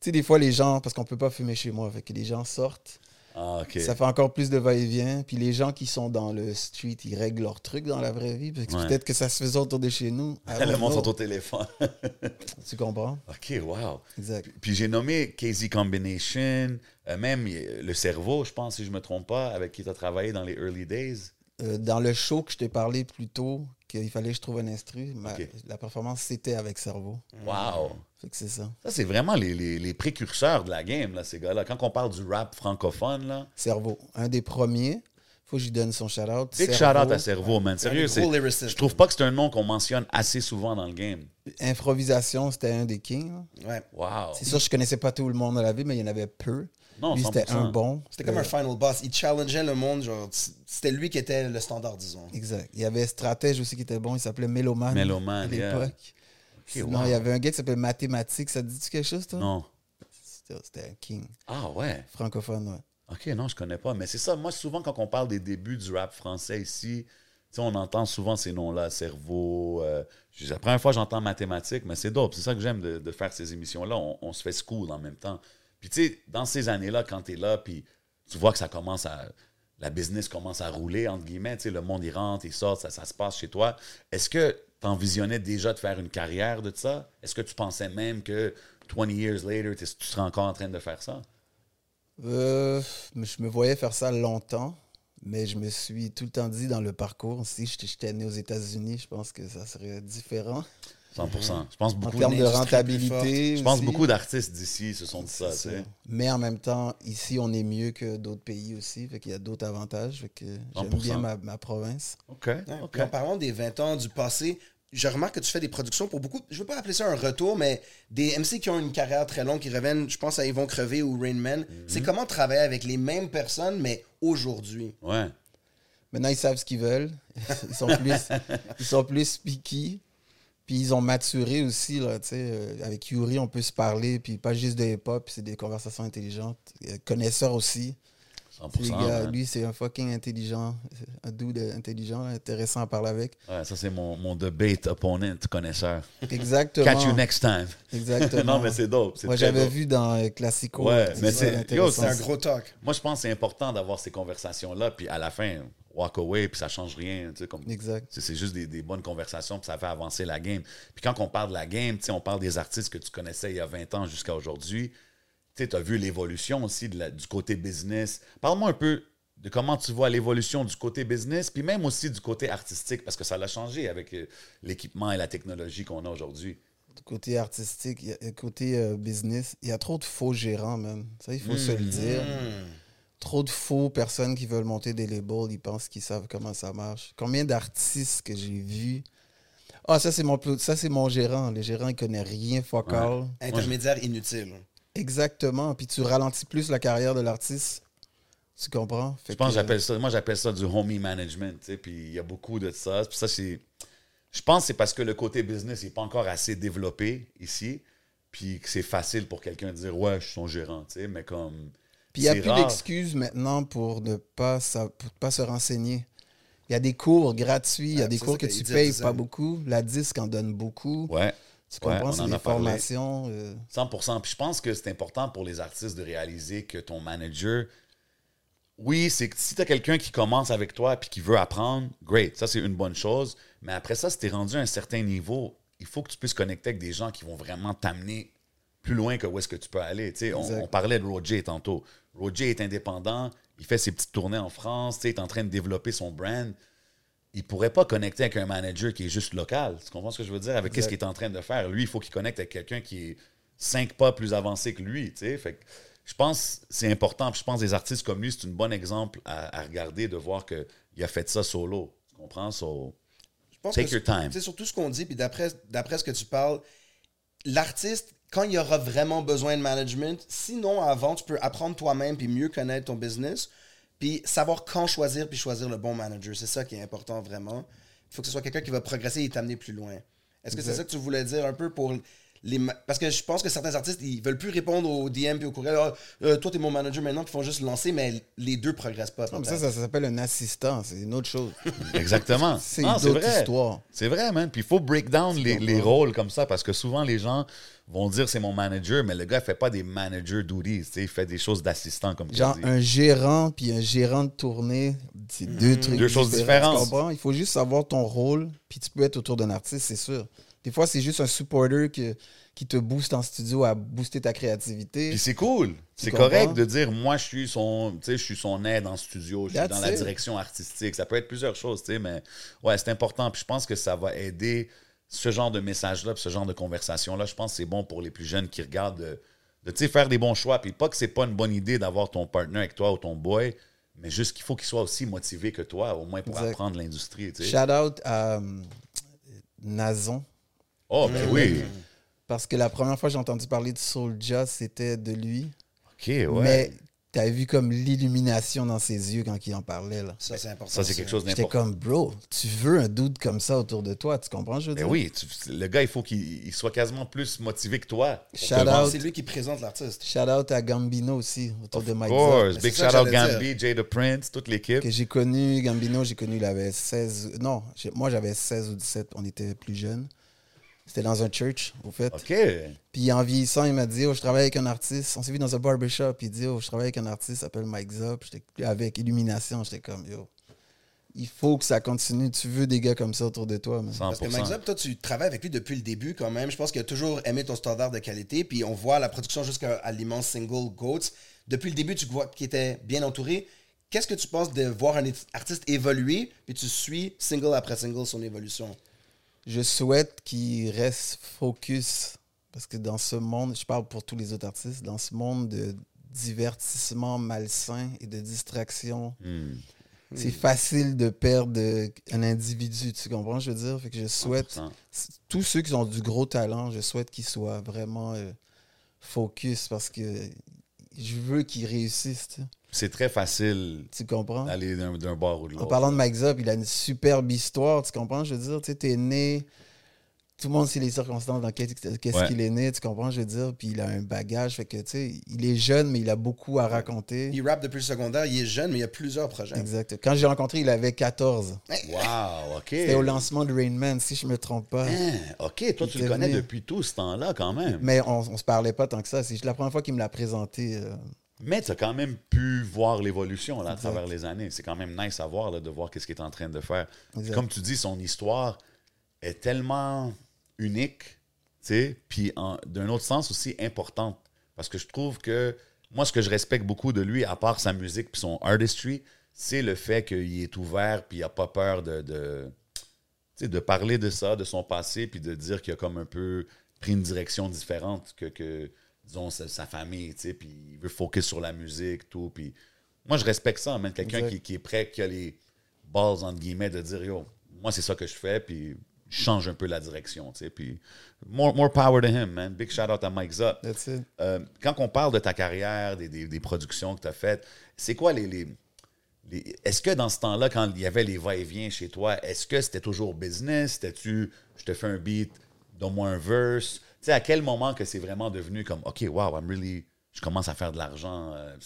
sais, des fois, les gens, parce qu'on peut pas fumer chez moi, fait que les gens sortent, Ah, OK. ça fait encore plus de va-et-vient. Puis les gens qui sont dans le street, ils règlent leurs trucs dans la vraie vie. Parce que Ouais. peut-être que ça se faisait autour de chez nous. Le monde sont au téléphone. Tu comprends? OK, wow. Exact. Puis j'ai nommé KZ Combination, euh, même euh, le cerveau, je pense, si je me trompe pas, avec qui tu as travaillé dans les early days. Euh, dans le show que je t'ai parlé plus tôt, qu'il fallait que je trouve un instru, ma- la performance, c'était avec cerveau. Wow. Fait que c'est ça. Ça, c'est vraiment les, les- les précurseurs de la game, là, ces gars-là. Quand on parle du rap francophone, là, Cerveau. Un des premiers. Faut que je lui donne son shout-out. big Cerveau. shout-out à Cerveau, man. Sérieux, je trouve pas que c'est un nom qu'on mentionne assez souvent dans le game. Improvisation, c'était un des kings. là. Ouais. Wow. C'est sûr, je connaissais pas tout le monde dans la vie, mais il y en avait peu. Non, Lui, c'était 100%. un bon. C'était comme Euh, un final boss. Il challengeait le monde. Genre, c'était lui qui était le standard, disons. Exact. Il y avait Stratège aussi qui était bon. Il s'appelait Méloman. Méloman, à l'époque. yeah. Wow. il y avait un gars qui s'appelait Mathématiques. Ça te dit quelque chose, toi? Non. C'était un king. Ah ouais. Francophone, ouais. OK, non, je connais pas. Mais c'est ça, moi, souvent, quand on parle des débuts du rap français ici, tu sais, on entend souvent ces noms-là, cerveau. euh, la première fois, j'entends mathématiques, mais c'est dope. C'est ça que j'aime de, de faire ces émissions-là. On, on se fait school en même temps. Puis, tu sais, dans ces années-là, quand tu es là, puis tu vois que ça commence à. La business commence à rouler, entre guillemets. Tu sais, le monde, il rentre, il sort, ça, ça se passe chez toi. Est-ce que tu envisionnais déjà de faire une carrière de ça? Est-ce que tu pensais même que 20 years later, tu serais encore en train de faire ça? Euh, je me voyais faire ça longtemps, mais je me suis tout le temps dit dans le parcours, si j'étais né aux États-Unis, je pense que ça serait différent. 100 Je pense En beaucoup termes de rentabilité. Je pense aussi. beaucoup d'artistes d'ici se sont dit ça. Mais en même temps, ici, on est mieux que d'autres pays aussi. Fait qu'il y a d'autres avantages. Fait que j'aime 100%. bien ma, ma province. OK, Ouais. En parlant des 20 ans du passé, je remarque que tu fais des productions pour beaucoup, je veux pas appeler ça un retour, mais des MC qui ont une carrière très longue, qui reviennent, je pense à Yvon Crevé ou Rain Man. Mhm. C'est comment travailler avec les mêmes personnes, mais aujourd'hui? Ouais. Maintenant, ils savent ce qu'ils veulent. Ils sont plus, ils sont plus picky. Puis ils ont maturé aussi. Là, tu sais. Euh, avec Yuri, on peut se parler. Puis pas juste de hip-hop, puis c'est des conversations intelligentes. Euh, Connaisseur aussi. 100%. Les gars, lui, c'est un fucking intelligent. Un dude intelligent, intéressant à parler avec. Ouais, ça, c'est mon, mon debate opponent connaisseur. Exactement. Catch you next time. Exactement. non, mais c'est dope. c'est Moi, j'avais vu dans euh, Classico. Ouais, mais C'est un gros talk. Moi, je pense que c'est important d'avoir ces conversations-là, puis à la fin, walk away, puis ça change rien. tu sais, Comme, Exact. C'est juste des, des bonnes conversations, puis ça fait avancer la game. Puis quand on parle de la game, tu sais, on parle des artistes que tu connaissais il y a 20 ans jusqu'à aujourd'hui. Tu as vu l'évolution aussi de la- du côté business. Parle-moi un peu de comment tu vois l'évolution du côté business, puis même aussi du côté artistique, parce que ça l'a changé avec euh, l'équipement et la technologie qu'on a aujourd'hui. Côté artistique, côté euh, business, il y a trop de faux gérants, man. Ça, il faut se le dire. Trop de faux personnes qui veulent monter des labels, ils pensent qu'ils savent comment ça marche. Combien d'artistes que j'ai vus? Ah, ça, c'est mon, plus- ça, c'est mon gérant. Le gérant, il connaît rien, fuck Ouais. all. Intermédiaire inutile. Exactement. Puis tu ralentis plus la carrière de l'artiste. Tu comprends? Fait Je pense que que- j'appelle ça, moi j'appelle ça du homie management, tu sais, puis il y a beaucoup de ça. Puis ça, c'est, je pense que c'est parce que le côté business n'est pas encore assez développé ici, puis que c'est facile pour quelqu'un de dire ouais, je suis son gérant, tu sais, mais comme. Puis il n'y a plus d'excuses maintenant pour ne pas, sa- pour pas se renseigner. Il y a des cours gratuits, il y a des cours que tu payes pas beaucoup. La disque en donne beaucoup. Ouais, Tu Ouais, comprends? on en des a parlé. formations. euh, 100%. Puis je pense que c'est important pour les artistes de réaliser que ton manager, oui, c'est que si tu as quelqu'un qui commence avec toi puis qui veut apprendre, great, ça c'est une bonne chose. Mais après ça, si tu es rendu à un certain niveau, il faut que tu puisses connecter avec des gens qui vont vraiment t'amener plus loin que où est-ce que tu peux aller. Tu sais, on, on parlait de Roger tantôt. Roger est indépendant, il fait ses petites tournées en France, il est en train de développer son brand. Il pourrait pas connecter avec un manager qui est juste local. Tu comprends ce que je veux dire? Avec qu'est-ce qu'il est en train de faire? Lui, il faut qu'il connecte avec quelqu'un qui est cinq pas plus avancé que lui. Tu sais? Fait que je pense que c'est important. Puis je pense que des artistes comme lui, c'est un bon exemple à, à regarder de voir qu'il a fait ça solo. Tu comprends? So, Je pense Take que your time. C'est surtout ce qu'on dit, puis d'après, d'après ce que tu parles, l'artiste, quand il y aura vraiment besoin de management, sinon avant, tu peux apprendre toi-même puis mieux connaître ton business, puis savoir quand choisir puis choisir le bon manager. C'est ça qui est important vraiment. Il faut que ce soit quelqu'un qui va progresser et t'amener plus loin. Est-ce que c'est ça que tu voulais dire un peu pour les parce que je pense que certains artistes, ils veulent plus répondre aux DM puis aux courriels. Ah, euh, toi, t'es mon manager maintenant, puis ils font juste lancer, mais les deux progressent pas. Non, mais ça, ça, ça s'appelle un assistant, c'est une autre chose. Exactement. C'est une autre histoire. C'est vrai, man. Puis il faut break down les, les rôles comme ça parce que souvent les gens vont dire c'est mon manager, mais le gars fait pas des manager duties. tu sais, Il fait des choses d'assistant, comme tu Genre dis. un gérant puis un gérant de tournée, c'est deux trucs Deux choses différents, différentes. Il faut juste savoir ton rôle, puis tu peux être autour d'un artiste, c'est sûr. Des fois, c'est juste un supporter que, qui te booste en studio à booster ta créativité. Puis c'est cool. C'est correct de dire moi je suis son tu sais je suis son aide en studio, je suis That's dans la direction artistique. Ça peut être plusieurs choses, tu sais, mais ouais, c'est important. Puis je pense que ça va aider ce genre de message-là, puis ce genre de conversation-là. Je pense que c'est bon pour les plus jeunes qui regardent de, faire des bons choix. Puis pas que c'est pas une bonne idée d'avoir ton partner avec toi ou ton boy, mais juste qu'il faut qu'il soit aussi motivé que toi, au moins pour Exact. apprendre l'industrie. Shout out à euh, Nazon. Oh, ben oui. Parce que la première fois que j'ai entendu parler de Soulja, c'était de lui. OK, ouais. Mais t'as vu comme l'illumination dans ses yeux quand il en parlait. là. Ça, c'est important. ça, c'est quelque chose J'étais d'important. comme, bro, tu veux un doute comme ça autour de toi, tu comprends, je veux Ben dire? oui, tu- le gars, il faut qu'il il soit quasiment plus motivé que toi. Shout out. C'est lui qui présente l'artiste. Shout out à Gambino aussi, autour de Of Mike course. Zop. Big shout out Gambi, Jay the Prince, toute l'équipe. Que j'ai connu, Gambino, j'ai connu, il avait 16. Non, moi j'avais 16 ou 17, on était plus jeunes. C'était dans un church, au fait. OK. Puis en vieillissant, il m'a dit Oh, je travaille avec un artiste. On s'est vu dans un barbershop. Il dit Oh, je travaille avec un artiste, il s'appelle Mike Zop. J'étais avec Illumination. J'étais comme Yo, il faut que ça continue. Tu veux des gars comme ça autour de toi. man. 100%. Parce que Mike Zop, toi, tu travailles avec lui depuis le début quand même. Je pense qu'il a toujours aimé ton standard de qualité. Puis on voit la production jusqu'à à l'immense single Goats. Depuis le début, tu vois qu'il était bien entouré. Qu'est-ce que tu penses de voir un artiste évoluer, puis tu suis single après single son évolution? Je souhaite qu'il reste focus. Parce que dans ce monde, je parle pour tous les autres artistes, dans ce monde de divertissement malsain et de distraction, Hmm. c'est facile de perdre un individu. Tu comprends, je veux dire? Fait que je souhaite 100%. tous ceux qui ont du gros talent, je souhaite qu'ils soient vraiment euh, focus parce que je veux qu'ils réussissent. Tu, C'est très facile tu comprends? d'aller d'un bord ou de En l'autre. parlant de Mike Zop, il a une superbe histoire, tu comprends? Je veux dire, tu sais, t'es né, tout le monde sait les circonstances dans qu'est- qu'est-ce Ouais. qu'il est né, tu comprends? Je veux dire, puis il a un bagage, fait que, tu sais, il est jeune, mais il a beaucoup à raconter. Il rappe depuis le secondaire, il est jeune, mais il y a plusieurs projets. Exact. Quand j'ai rencontré, il avait 14. Wow, OK. C'était au lancement de Rain Man, si je me trompe pas. Hein, OK, toi, Il tu le connais venu. depuis tout ce temps-là, quand même. Mais on, on se parlait pas tant que ça. C'est la première fois qu'il me l'a présenté. euh, Mais tu as quand même pu voir l'évolution à travers les années. C'est quand même nice à voir, là, de voir qu'est-ce qu'il est en train de faire. Comme tu dis, son histoire est tellement unique, tu sais, puis d'un autre sens aussi importante. Parce que je trouve que moi, ce que je respecte beaucoup de lui, à part sa musique puis son artistry, c'est le fait qu'il est ouvert puis il n'a pas peur de, de, parler de ça, de son passé, puis de dire qu'il a comme un peu pris une direction différente que, que disons, sa, sa famille, tu sais, puis il veut focus sur la musique, tout. Puis moi, je respecte ça, même quelqu'un qui, qui est prêt, qui a les balles, entre guillemets, de dire, yo, moi, c'est ça que je fais, puis je change un peu la direction, tu sais. Puis more, more power to him, man. Big shout out à Mike Zop. That's it. Euh, quand on parle de ta carrière, des, des- des productions que tu as faites, c'est quoi les. les- les- est-ce que dans ce temps-là, quand il y avait les va-et-vient chez toi, est-ce que c'était toujours business? C'était-tu, je te fais un beat, donne-moi un verse? Tu sais, à quel moment que c'est vraiment devenu comme, OK, wow, I'm really. Je commence à faire de l'argent. euh,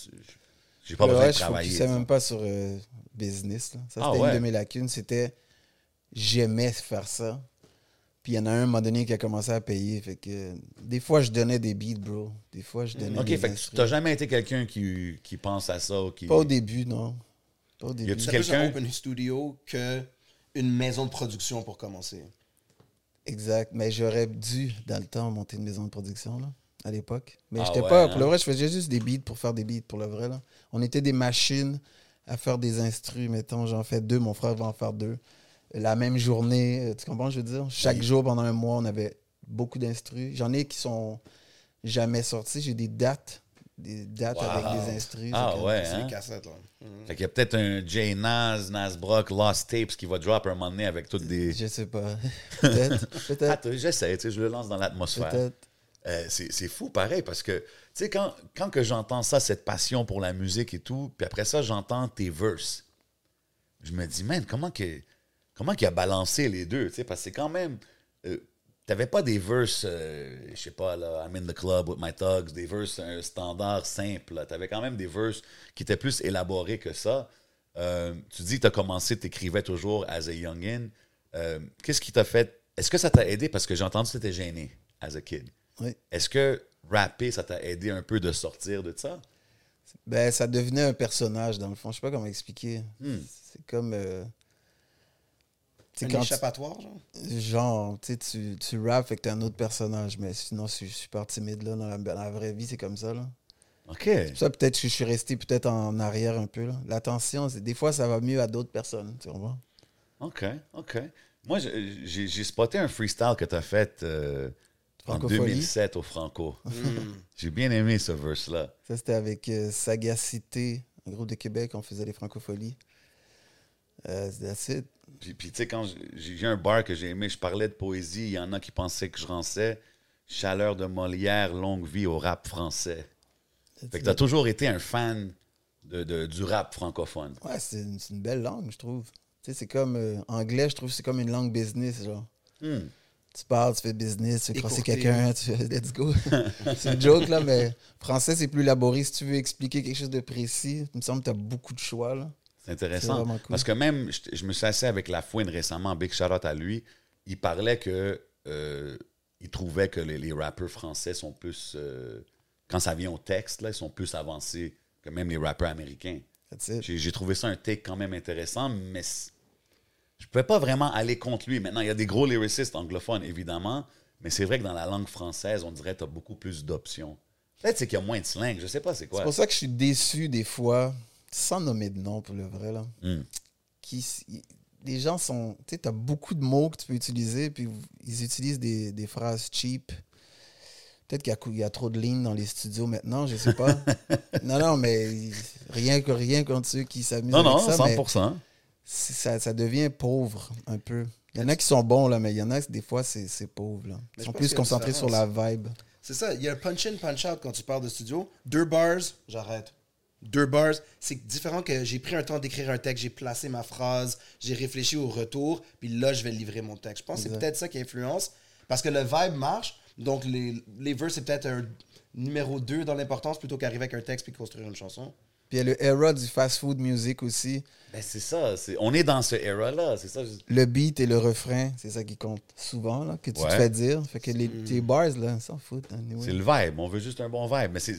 j'ai pas Le besoin de je travailler. tu sais. même pas sur euh, business. là. Ça, Ah c'était ouais. une de mes lacunes. C'était j'aimais faire ça. Puis il y en a un, à un moment donné, qui a commencé à payer. Fait que des fois, je donnais des beats, bro. Des fois, je donnais OK, des fait que instrus. tu n'as jamais été quelqu'un qui, qui pense à ça ou qui. Pas au début, non. Pas au début. a-tu C'est plus quelqu'un- un open studio que une maison de production pour commencer. Exact. Mais j'aurais dû, dans le temps, monter une maison de production, là, à l'époque. Mais Ah j'étais ouais, pas. hein? Pour le vrai, je faisais juste des beats pour faire des beats, pour le vrai, là. On était des machines à faire des instrus, mettons. J'en fais deux, mon frère va en faire deux. La même journée, euh, tu comprends, je veux dire? Chaque jour, pendant un mois, on avait beaucoup d'instrus. J'en ai qui sont jamais sortis. J'ai des dates. Des dates Wow. avec des instrus. Ah ouais, hein? cassettes, là. Fait qu'il y a peut-être un Jay Nas, Nas Brock, Lost Tapes qui va drop un moment donné avec toutes des. Je sais pas. Peut-être. Peut-être. Attends, j'essaie, tu sais, je le lance dans l'atmosphère. Peut-être. Euh, c'est c'est fou pareil parce que, tu sais, quand, quand que j'entends ça, cette passion pour la musique et tout, puis après ça, j'entends tes verses, je me dis, man, comment que comment qu'il a balancé les deux, tu sais, parce que c'est quand même, euh, t'avais pas des verses, euh, je sais pas, là, I'm in the club with my thugs, des verses un standard simple. T'avais quand même des verses qui étaient plus élaborés que ça. Euh, tu dis que t'as commencé, t'écrivais toujours as a youngin. Euh, Qu'est-ce qui t'a fait... Est-ce que ça t'a aidé? Parce que j'ai entendu que t'étais gêné as a kid. Oui. Est-ce que rapper, ça t'a aidé un peu de sortir de ça? Ben, ça devenait un personnage, dans le fond. Je sais pas comment expliquer. Hmm. C'est comme. euh, tu Un quand tu- échappatoire, genre? Genre, tu sais, tu, rappes, fait que t'es un autre personnage. Mais sinon, je suis super timide, là. Dans la, dans la vraie vie, c'est comme ça, là. OK. C'est ça, peut-être que je suis resté peut-être en arrière un peu, là. L'attention, des fois, ça va mieux à d'autres personnes, tu comprends? OK, OK. Moi, j'ai spoté un freestyle que tu as fait euh, en Francophonie. 2007 au Franco. J'ai bien aimé ce verse-là. Ça, c'était avec euh, Sagacité, un groupe de Québec, on faisait les francopholies. Euh, c'est assez. Puis, puis, tu sais, quand j'ai un bar que j'ai aimé, je parlais de poésie, il y en a qui pensaient que je rançais. Chaleur de Molière, longue vie au rap français. Fait que tu as toujours été un fan de, de- du rap francophone. Ouais, c'est une, belle langue, je trouve. Tu sais, c'est comme. euh, anglais, je trouve que c'est comme une langue business, genre. Hmm. Tu parles, tu fais business, tu fais crosser quelqu'un, tu fais let's go. c'est une joke, là, mais français, c'est plus laborieux. Si tu veux expliquer quelque chose de précis, il me semble que tu as beaucoup de choix, là. C'est C'est intéressant. cool. Parce que même, je, je me suis assis avec La Fouine récemment, Big Out à lui. Il parlait que euh, il trouvait que les, les rappeurs français sont plus. euh, quand ça vient au texte, là, ils sont plus avancés que même les rappeurs américains. J'ai trouvé ça un take quand même intéressant, mais je pouvais pas vraiment aller contre lui. Maintenant, il y a des gros lyricistes anglophones, évidemment, mais c'est vrai que dans la langue française, on dirait que tu as beaucoup plus d'options. Peut-être c'est qu'il y a moins de slang, je sais pas c'est C'est quoi. pour ça que je suis déçu des fois, sans nommer de nom pour le vrai, là. Hmm. Qui, les gens sont. Tu sais, tu as beaucoup de mots que tu peux utiliser, puis ils utilisent des, des phrases cheap. Peut-être qu'il y a, y trop de lignes dans les studios maintenant, je sais pas. non, non, mais rien, que, rien contre ceux qui s'amusent Non, avec non, ça. mais 100%. c'est- ça, ça devient pauvre un peu. Il y en a qui sont bons, là, mais il y en a, des fois, c'est pauvre. Là. Ils sont plus concentrés sur la vibe. C'est ça, il y a un punch-in, punch-out quand tu parles de studio. Deux bars, j'arrête. Deux bars, c'est différent que j'ai pris un temps d'écrire un texte, j'ai placé ma phrase, j'ai réfléchi au retour, puis là, je vais livrer mon texte. Je pense que c'est peut-être ça qui influence, parce que le vibe marche, donc les, les vers, c'est peut-être un numéro 2 dans l'importance plutôt qu'arriver avec un texte puis construire une chanson. Puis il y a le era du fast-food music aussi. Ben, c'est ça. c'est- On est dans ce era-là. C'est ça. je- Le beat et le refrain, c'est ça qui compte souvent, là, que tu Ouais. te fais dire. Fait que les, tes bars, là, s'en foutent. anyway. C'est le vibe. On veut juste un bon vibe. Mais c'est.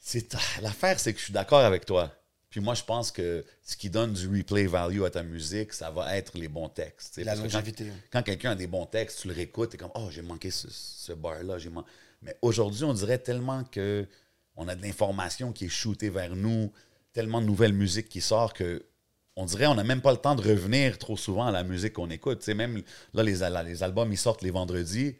C'est- L'affaire, c'est que je suis d'accord avec toi. Puis moi, je pense que ce qui donne du replay value à ta musique, ça va être les bons textes. La Parce que quand- longévité. Quand, quelqu'un a des bons textes, tu le réécoutes, t'es comme Oh, j'ai manqué ce, ce bar-là. j'ai man- Mais aujourd'hui, on dirait tellement que on a de l'information qui est shootée vers nous, tellement de nouvelles musiques qui sortent que on dirait on n'a même pas le temps de revenir trop souvent à la musique qu'on écoute. Même là, les, les albums, ils sortent les vendredis.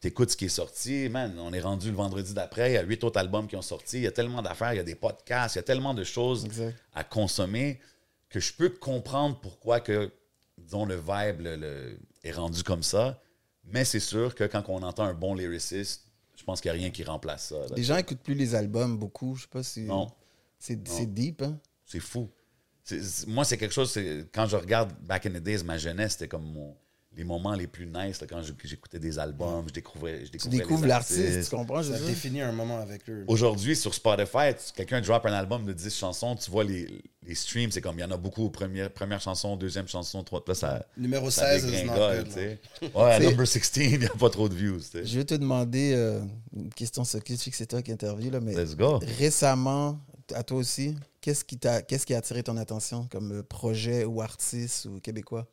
T'écoutes ce qui est sorti, man, on est rendu le vendredi d'après, il y a huit autres albums qui ont sorti, il y a tellement d'affaires, il y a des podcasts, il y a tellement de choses Exact. à consommer que je peux comprendre pourquoi que, disons, le vibe le- le- est rendu comme ça. Mais c'est sûr que quand on entend un bon lyriciste, je pense qu'il n'y a rien qui remplace ça. là. Les gens écoutent plus les albums beaucoup. Je sais pas si. Non. C'est deep, hein? C'est fou. Moi, c'est quelque chose, quand je regarde Back in the Days, ma jeunesse, c'était comme mon- les moments les plus nice, là, quand j'écoutais des albums, je découvrais, je Tu découvrais découvres les l'artiste, tu comprends? je Ça? définit un moment avec eux. Aujourd'hui, sur Spotify, tu- quelqu'un drop un album de 10 chansons, tu vois les, les streams, c'est comme il y en a beaucoup, première, première chanson, deuxième chanson, trois, là, ça, Numéro ça 16 is not dégringole, good, tu sais. Ouais, à C'est- number 16, il n'y a pas trop de views, tu sais. Je vais te demander euh, une question sais que c'est toi qui interview, là, mais Let's go. récemment, à toi aussi, qu'est-ce qui, t'a, qu'est-ce qui a attiré ton attention comme euh, projet ou artiste ou québécois?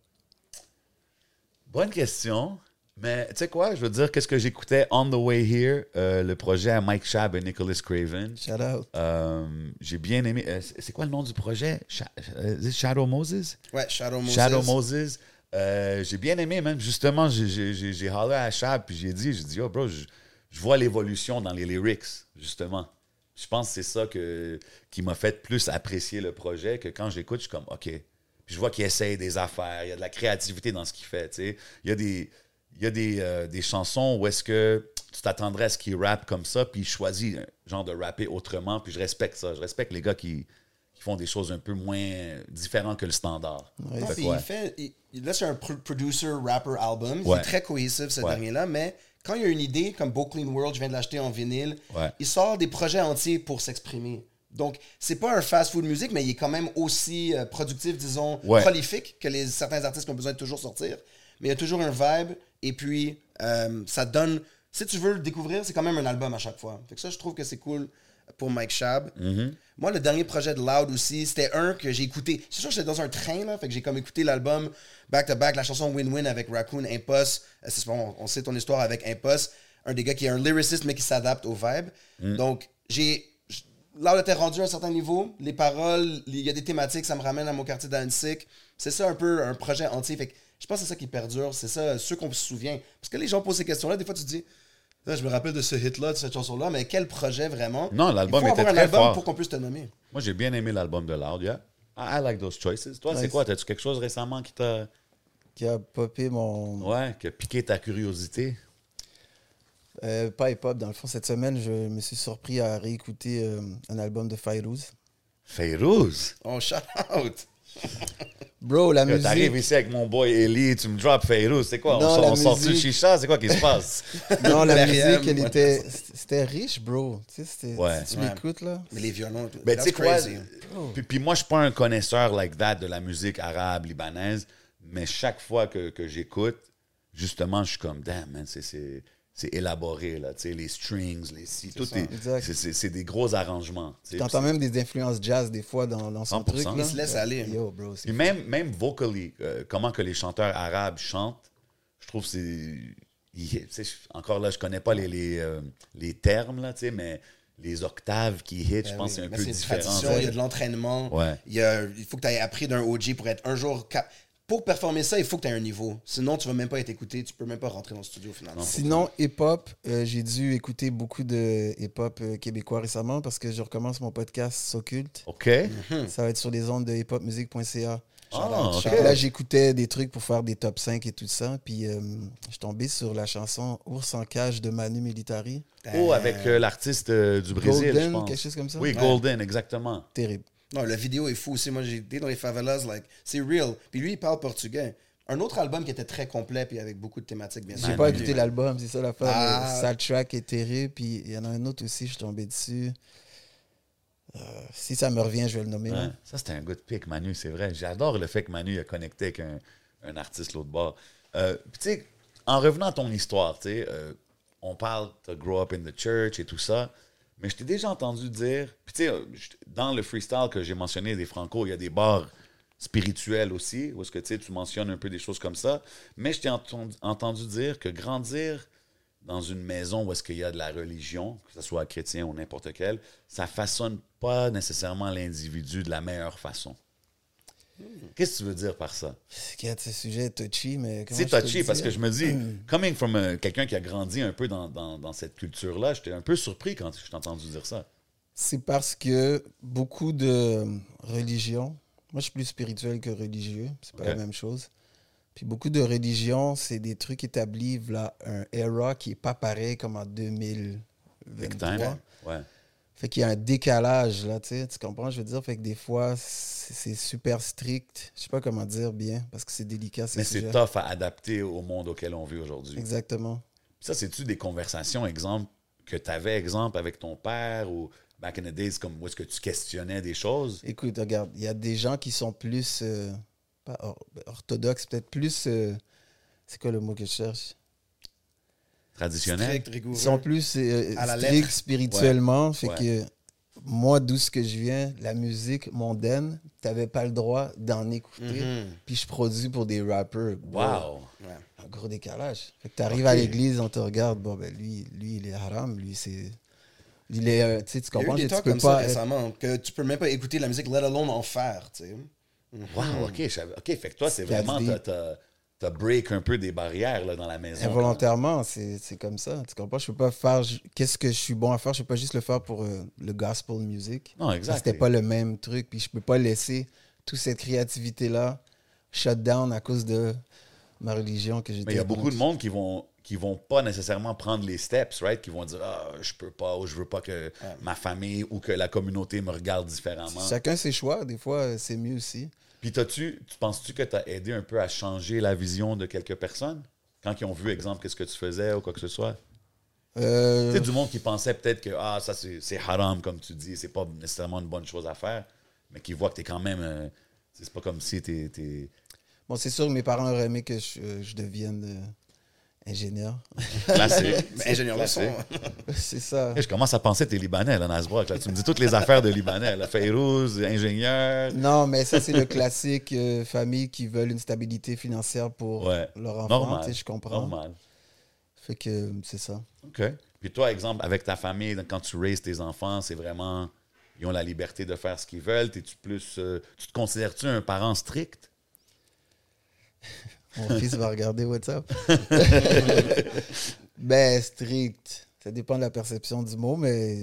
Bonne question. Mais tu sais quoi, je veux dire, qu'est-ce que j'écoutais On the Way Here, euh, le projet à Mike Schaab et Nicholas Craven? Shout out. Euh, J'ai bien aimé. euh, c'est quoi le nom du projet? Sha- Shadow Moses? Ouais, Shadow Moses. Shadow Moses. J'ai bien aimé, même. Justement, j'ai- hollé à Shab, puis j'ai dit, j'ai dit, oh, bro, je, je vois l'évolution dans les lyrics, justement. Je pense que c'est ça que, qui m'a fait plus apprécier le projet, que quand j'écoute, je suis comme, OK. Puis je vois qu'il essaye des affaires, il y a de la créativité dans ce qu'il fait, tu sais. Il y a des, il y a des, euh, des chansons où est-ce que tu t'attendrais à ce qu'il rappe comme ça, puis il choisit un genre de rapper autrement, puis je respecte ça. Je respecte les gars qui, qui font des choses un peu moins différentes que le standard. Ouais. Fait il fait, il- là, c'est un pro- producer, rapper, album. Il Ouais. est très cohésif, ce Ouais. dernier-là, mais quand il y a une idée, comme Beau Clean World, je viens de l'acheter en vinyle, Ouais. il sort des projets entiers pour s'exprimer. Donc, c'est pas un fast-food musique, mais il est quand même aussi euh, productif, disons, Ouais. prolifique que les, certains artistes qui ont besoin de toujours sortir. Mais il y a toujours un vibe, et puis euh, ça donne. Si tu veux le découvrir, c'est quand même un album à chaque fois. Fait que ça, je trouve que c'est cool pour Mike Shab. Moi, le dernier projet de Loud aussi, c'était un que j'ai écouté. C'est sûr que j'étais dans un train, là, fait que j'ai comme écouté l'album back-to-back, la chanson Win-Win avec Raccoon Impost. Euh, c'est bon, on sait ton histoire avec Impost, un des gars qui est un lyriciste mais qui s'adapte au vibe. Donc, j'ai. Loud était rendu à un certain niveau. Les paroles, il y a des thématiques, ça me ramène à mon quartier d'Annecy. C'est ça un peu un projet entier. Fait que je pense que c'est ça qui perdure, c'est ça, ceux qu'on se souvient. Parce que les gens posent ces questions-là, des fois tu te dis. Je me rappelle de ce hit-là, de cette chanson-là, mais quel projet vraiment? Non, l'album Il faut était avoir un très album fort. pour qu'on puisse te nommer. Moi, j'ai bien aimé l'album de Loud, yeah. I, I like those choices. Toi, c'est Nice. quoi? T'as-tu quelque chose récemment qui t'a Qui a popé mon. ouais, qui a piqué ta curiosité? Euh, pas hip-hop, dans le fond, cette semaine, je me suis surpris à réécouter euh, un album de Fayrouz. Fayrouz! Oh, shout out! Bro, la Yo, T'arrives musique. ici avec mon boy Ellie, tu me drops Fayrouz. C'est quoi? Non, on on sort-tu musique- chicha? C'est quoi qui se passe? Non, la musique, elle était. C'était riche, bro. Tu sais, c'était- Ouais. si tu Ouais. l'écoutes, là. Mais les violons, Ben, tu quoi? crazy. Puis, puis moi, je suis pas un connaisseur like that de la musique arabe, libanaise, mais chaque fois que, que j'écoute, justement, je suis comme, damn, man, c'est- c'est élaboré, là, tu sais, les strings, les si, tout c'est- c'est c'est des gros arrangements. tu entends même des influences jazz des fois dans, dans son 100%. truc. Là. Il se laisse aller. Yo, bro, Puis même, même vocally, euh, comment que les chanteurs arabes chantent, je trouve que c'est... encore là, je connais pas les, les, euh, les termes, là, tu sais, mais les octaves qui hit, je Ben pense que oui. c'est un Mais peu différent. il y a de l'entraînement. Ouais. Il, y a- il faut que tu aies appris d'un OG pour être un jour. cap- Pour performer ça, il faut que tu aies un niveau. Sinon, tu vas même pas être écouté. Tu peux même pas rentrer dans le studio finalement. Sinon, hip-hop, euh, j'ai dû écouter beaucoup de hip-hop euh, québécois récemment parce que je recommence mon podcast S'occulte. OK? Ça va être sur les ondes de hiphopmusique.ca. Ah, OK. Fait que Là, j'écoutais des trucs pour faire des top 5 et tout ça. Puis, euh, je suis tombé sur la chanson Ours en cage de Manu Militari. Oh, avec euh, l'artiste euh, du Brésil, Golden, je pense. quelque chose comme ça? Oui, Ouais. Golden, exactement. Terrible. Non, la vidéo est fou aussi. Moi, j'ai été dans les favelas, like, c'est real. Puis lui, il parle portugais. Un autre album qui était très complet, puis avec beaucoup de thématiques, bien sûr. J'ai pas lui, écouté ouais. l'album, c'est ça l'affaire. Ah. mais Sad Track est terrible. Puis, il y en a un autre aussi, je suis tombé dessus. Euh, si ça me revient, je vais le nommer. Ouais. là. Ça, c'était un good pick, Manu, c'est vrai. J'adore le fait que Manu a connecté avec un, un artiste l'autre bord. Euh, puis tu sais, en revenant à ton histoire, tu sais, euh, on parle de grow up in the church et tout ça, mais je t'ai déjà entendu dire, puis tu sais, dans le freestyle que j'ai mentionné des Franco, il y a des bars spirituels aussi, où est-ce que tu mentionnes un peu des choses comme ça, mais je t'ai entendu, dire que grandir dans une maison où est-ce qu'il y a de la religion, que ce soit chrétien ou n'importe quel, ça façonne pas nécessairement l'individu de la meilleure façon. Qu'est-ce que tu veux dire par ça? Regarde, ce sujet touchy, mais. C'est touchy parce que je me dis, coming from euh, quelqu'un qui a grandi un peu dans, dans- dans cette culture-là, j'étais un peu surpris quand je t'ai entendu dire ça. C'est parce que beaucoup de religions, moi je suis plus spirituel que religieux, c'est pas la même chose. Puis beaucoup de religions, c'est des trucs établis, là, un era qui est pas pareil comme en Big 2023. time. Ouais. Fait qu'il y a un décalage, là, tu sais, tu comprends, je veux dire, fait que des fois, c'est super strict. Je sais pas comment dire bien, parce que c'est délicat, ces Mais c'est tough à adapter au monde auquel on vit aujourd'hui. Exactement. Ça, c'est-tu des conversations, exemple, que tu avais, exemple, avec ton père ou back in the days, comme où est-ce que tu questionnais des choses? Écoute, regarde, il y a des gens qui sont plus, euh, pas or- orthodoxes, peut-être plus, euh, c'est quoi le mot que je cherche? Traditionnel? Strict, rigoureux. Ils sont plus euh, À la stricts lettre. spirituellement. Fait Ouais. que moi, d'où ce que je viens, la musique mondaine, t'avais pas le droit d'en écouter. Mhm. Puis je produis pour des rappers. Bro, Wow! Un gros décalage. Fait que t'arrives Ok. à l'église, on te regarde, bon, ben lui, lui il est haram, lui, c'est. Il est. euh, tu sais, tu Il y a comprends? eu des que tu talks peux comme ça pas. récemment, que tu peux même pas écouter la musique, let alone en faire, tu sais. Wow, OK. je savais- OK, fait que toi, c'est vraiment... T'as, t'as break un peu des barrières là, dans la maison. Involontairement, c'est comme ça. Tu comprends? Je peux pas faire. Qu'est-ce que je suis bon à faire? Je peux pas juste le faire pour euh, le gospel music. Non, Ça, exact. C'était pas le même truc. Puis je peux pas laisser toute cette créativité-là shut down à cause de ma religion que j'ai Mais il y a beaucoup de monde qui vont, qui vont pas nécessairement prendre les steps, right? Qui vont dire ah je peux pas ou je veux pas que ma famille ou que la communauté me regarde différemment. Chacun ses choix, des fois, euh, c'est mieux aussi. Puis t'as-tu, tu penses-tu que tu as aidé un peu à changer la vision de quelques personnes? Quand ils ont vu exemple qu'est-ce que tu faisais ou quoi que ce soit? Euh, Tu sais, du monde qui pensait peut-être que ah ça c'est c'est haram comme tu dis, c'est pas nécessairement une bonne chose à faire, mais qui voient que tu es quand même euh, c'est pas comme si tu es bon, c'est sûr que mes parents auraient aimé que je, euh, je devienne euh, ingénieur. classique. Ingénieur de son. c'est ça. Je commence à penser que t'es Libanais, là, Nasbrock. Là. Tu me dis toutes les affaires de Libanais. Là. Fayrouz, ingénieur. Non, mais ça, c'est le classique euh, famille qui veulent une stabilité financière pour Ouais. leur enfant. Normal. tu Je comprends. Normal. Fait que euh, c'est ça. OK. Puis toi, exemple, avec ta famille, quand tu raises tes enfants, c'est vraiment. Ils ont la liberté de faire ce qu'ils veulent. Plus. euh, tu te considères-tu un parent strict? Mon fils va regarder WhatsApp. ben, strict. Ça dépend de la perception du mot, mais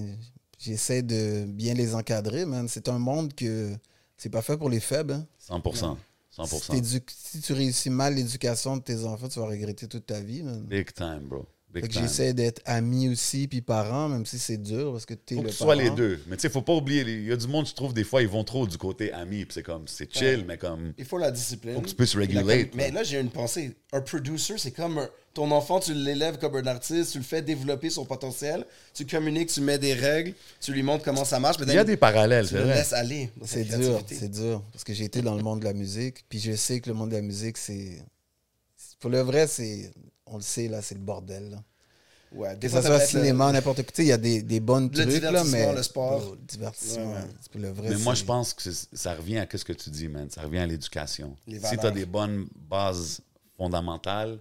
j'essaie de bien les encadrer, man. C'est un monde que c'est pas fait pour les faibles. hein. 100% 100 Si, si tu réussis mal l'éducation de tes enfants, tu vas regretter toute ta vie, man. Big time, bro. Fait que j'essaie d'être ami aussi, puis parent, même si c'est dur, parce que t'es Faut le que tu sois les deux. Mais tu sais, faut pas oublier. Il y a du monde, je trouve, des fois, ils vont trop du côté ami. Puis c'est comme, c'est chill, mais comme. Il faut la discipline. Faut que tu puisses com- Mais là, j'ai une pensée. Un producer, c'est comme un- ton enfant, tu l'élèves comme un artiste, tu le fais développer son potentiel, tu communiques, tu mets des règles, tu lui montres comment ça marche. Il y a des parallèles, Tu c'est le vrai. laisses aller. C'est dur, c'est dur. Parce que j'ai été dans le monde de la musique, puis je sais que le monde de la musique, c'est- Pour le vrai, c'est. On le sait, là, c'est le bordel. Là. Ouais, Que ça soit cinéma, n'importe quoi. Tu sais, Il y a des, des bonnes Le trucs, là, mais. le sport. Oh, le divertissement. Ouais, ouais. c'est le vrai, Mais moi, je pense que ça revient à ce que tu dis, man. Ça revient à l'éducation. Si tu as des bonnes bases fondamentales,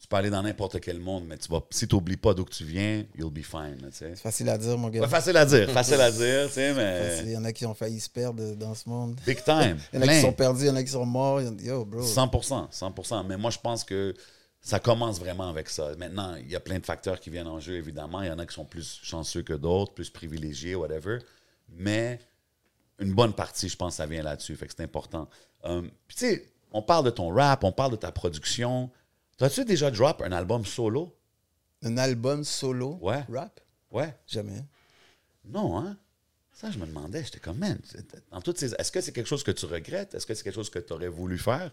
tu peux aller dans n'importe quel monde, mais tu vas, si tu n'oublies pas d'où que tu viens, you'll be fine. C'est facile à dire, mon gars. Ouais, facile à dire, facile à dire, tu sais, Il mais y en a qui ont failli se perdre dans ce monde. big time. Il y en a qui sont perdus, il y en a qui sont morts. il Yo, bro. 100%, 100%. Mais moi, je pense que ça commence vraiment avec ça. Maintenant, il y a plein de facteurs qui viennent en jeu, évidemment. Il y en a qui sont plus chanceux que d'autres, plus privilégiés, whatever. Mais une bonne partie, je pense, ça vient là-dessus. Fait que c'est important. Um, puis tu sais, on parle de ton rap, on parle de ta production. T'as-tu déjà drop un album solo? Un album solo, Ouais. rap? Ouais. Jamais. Non, hein? Ça, je me demandais. J'étais comme, man, toutes ces... est-ce que c'est quelque chose que tu regrettes? Est-ce que c'est quelque chose que tu aurais voulu faire?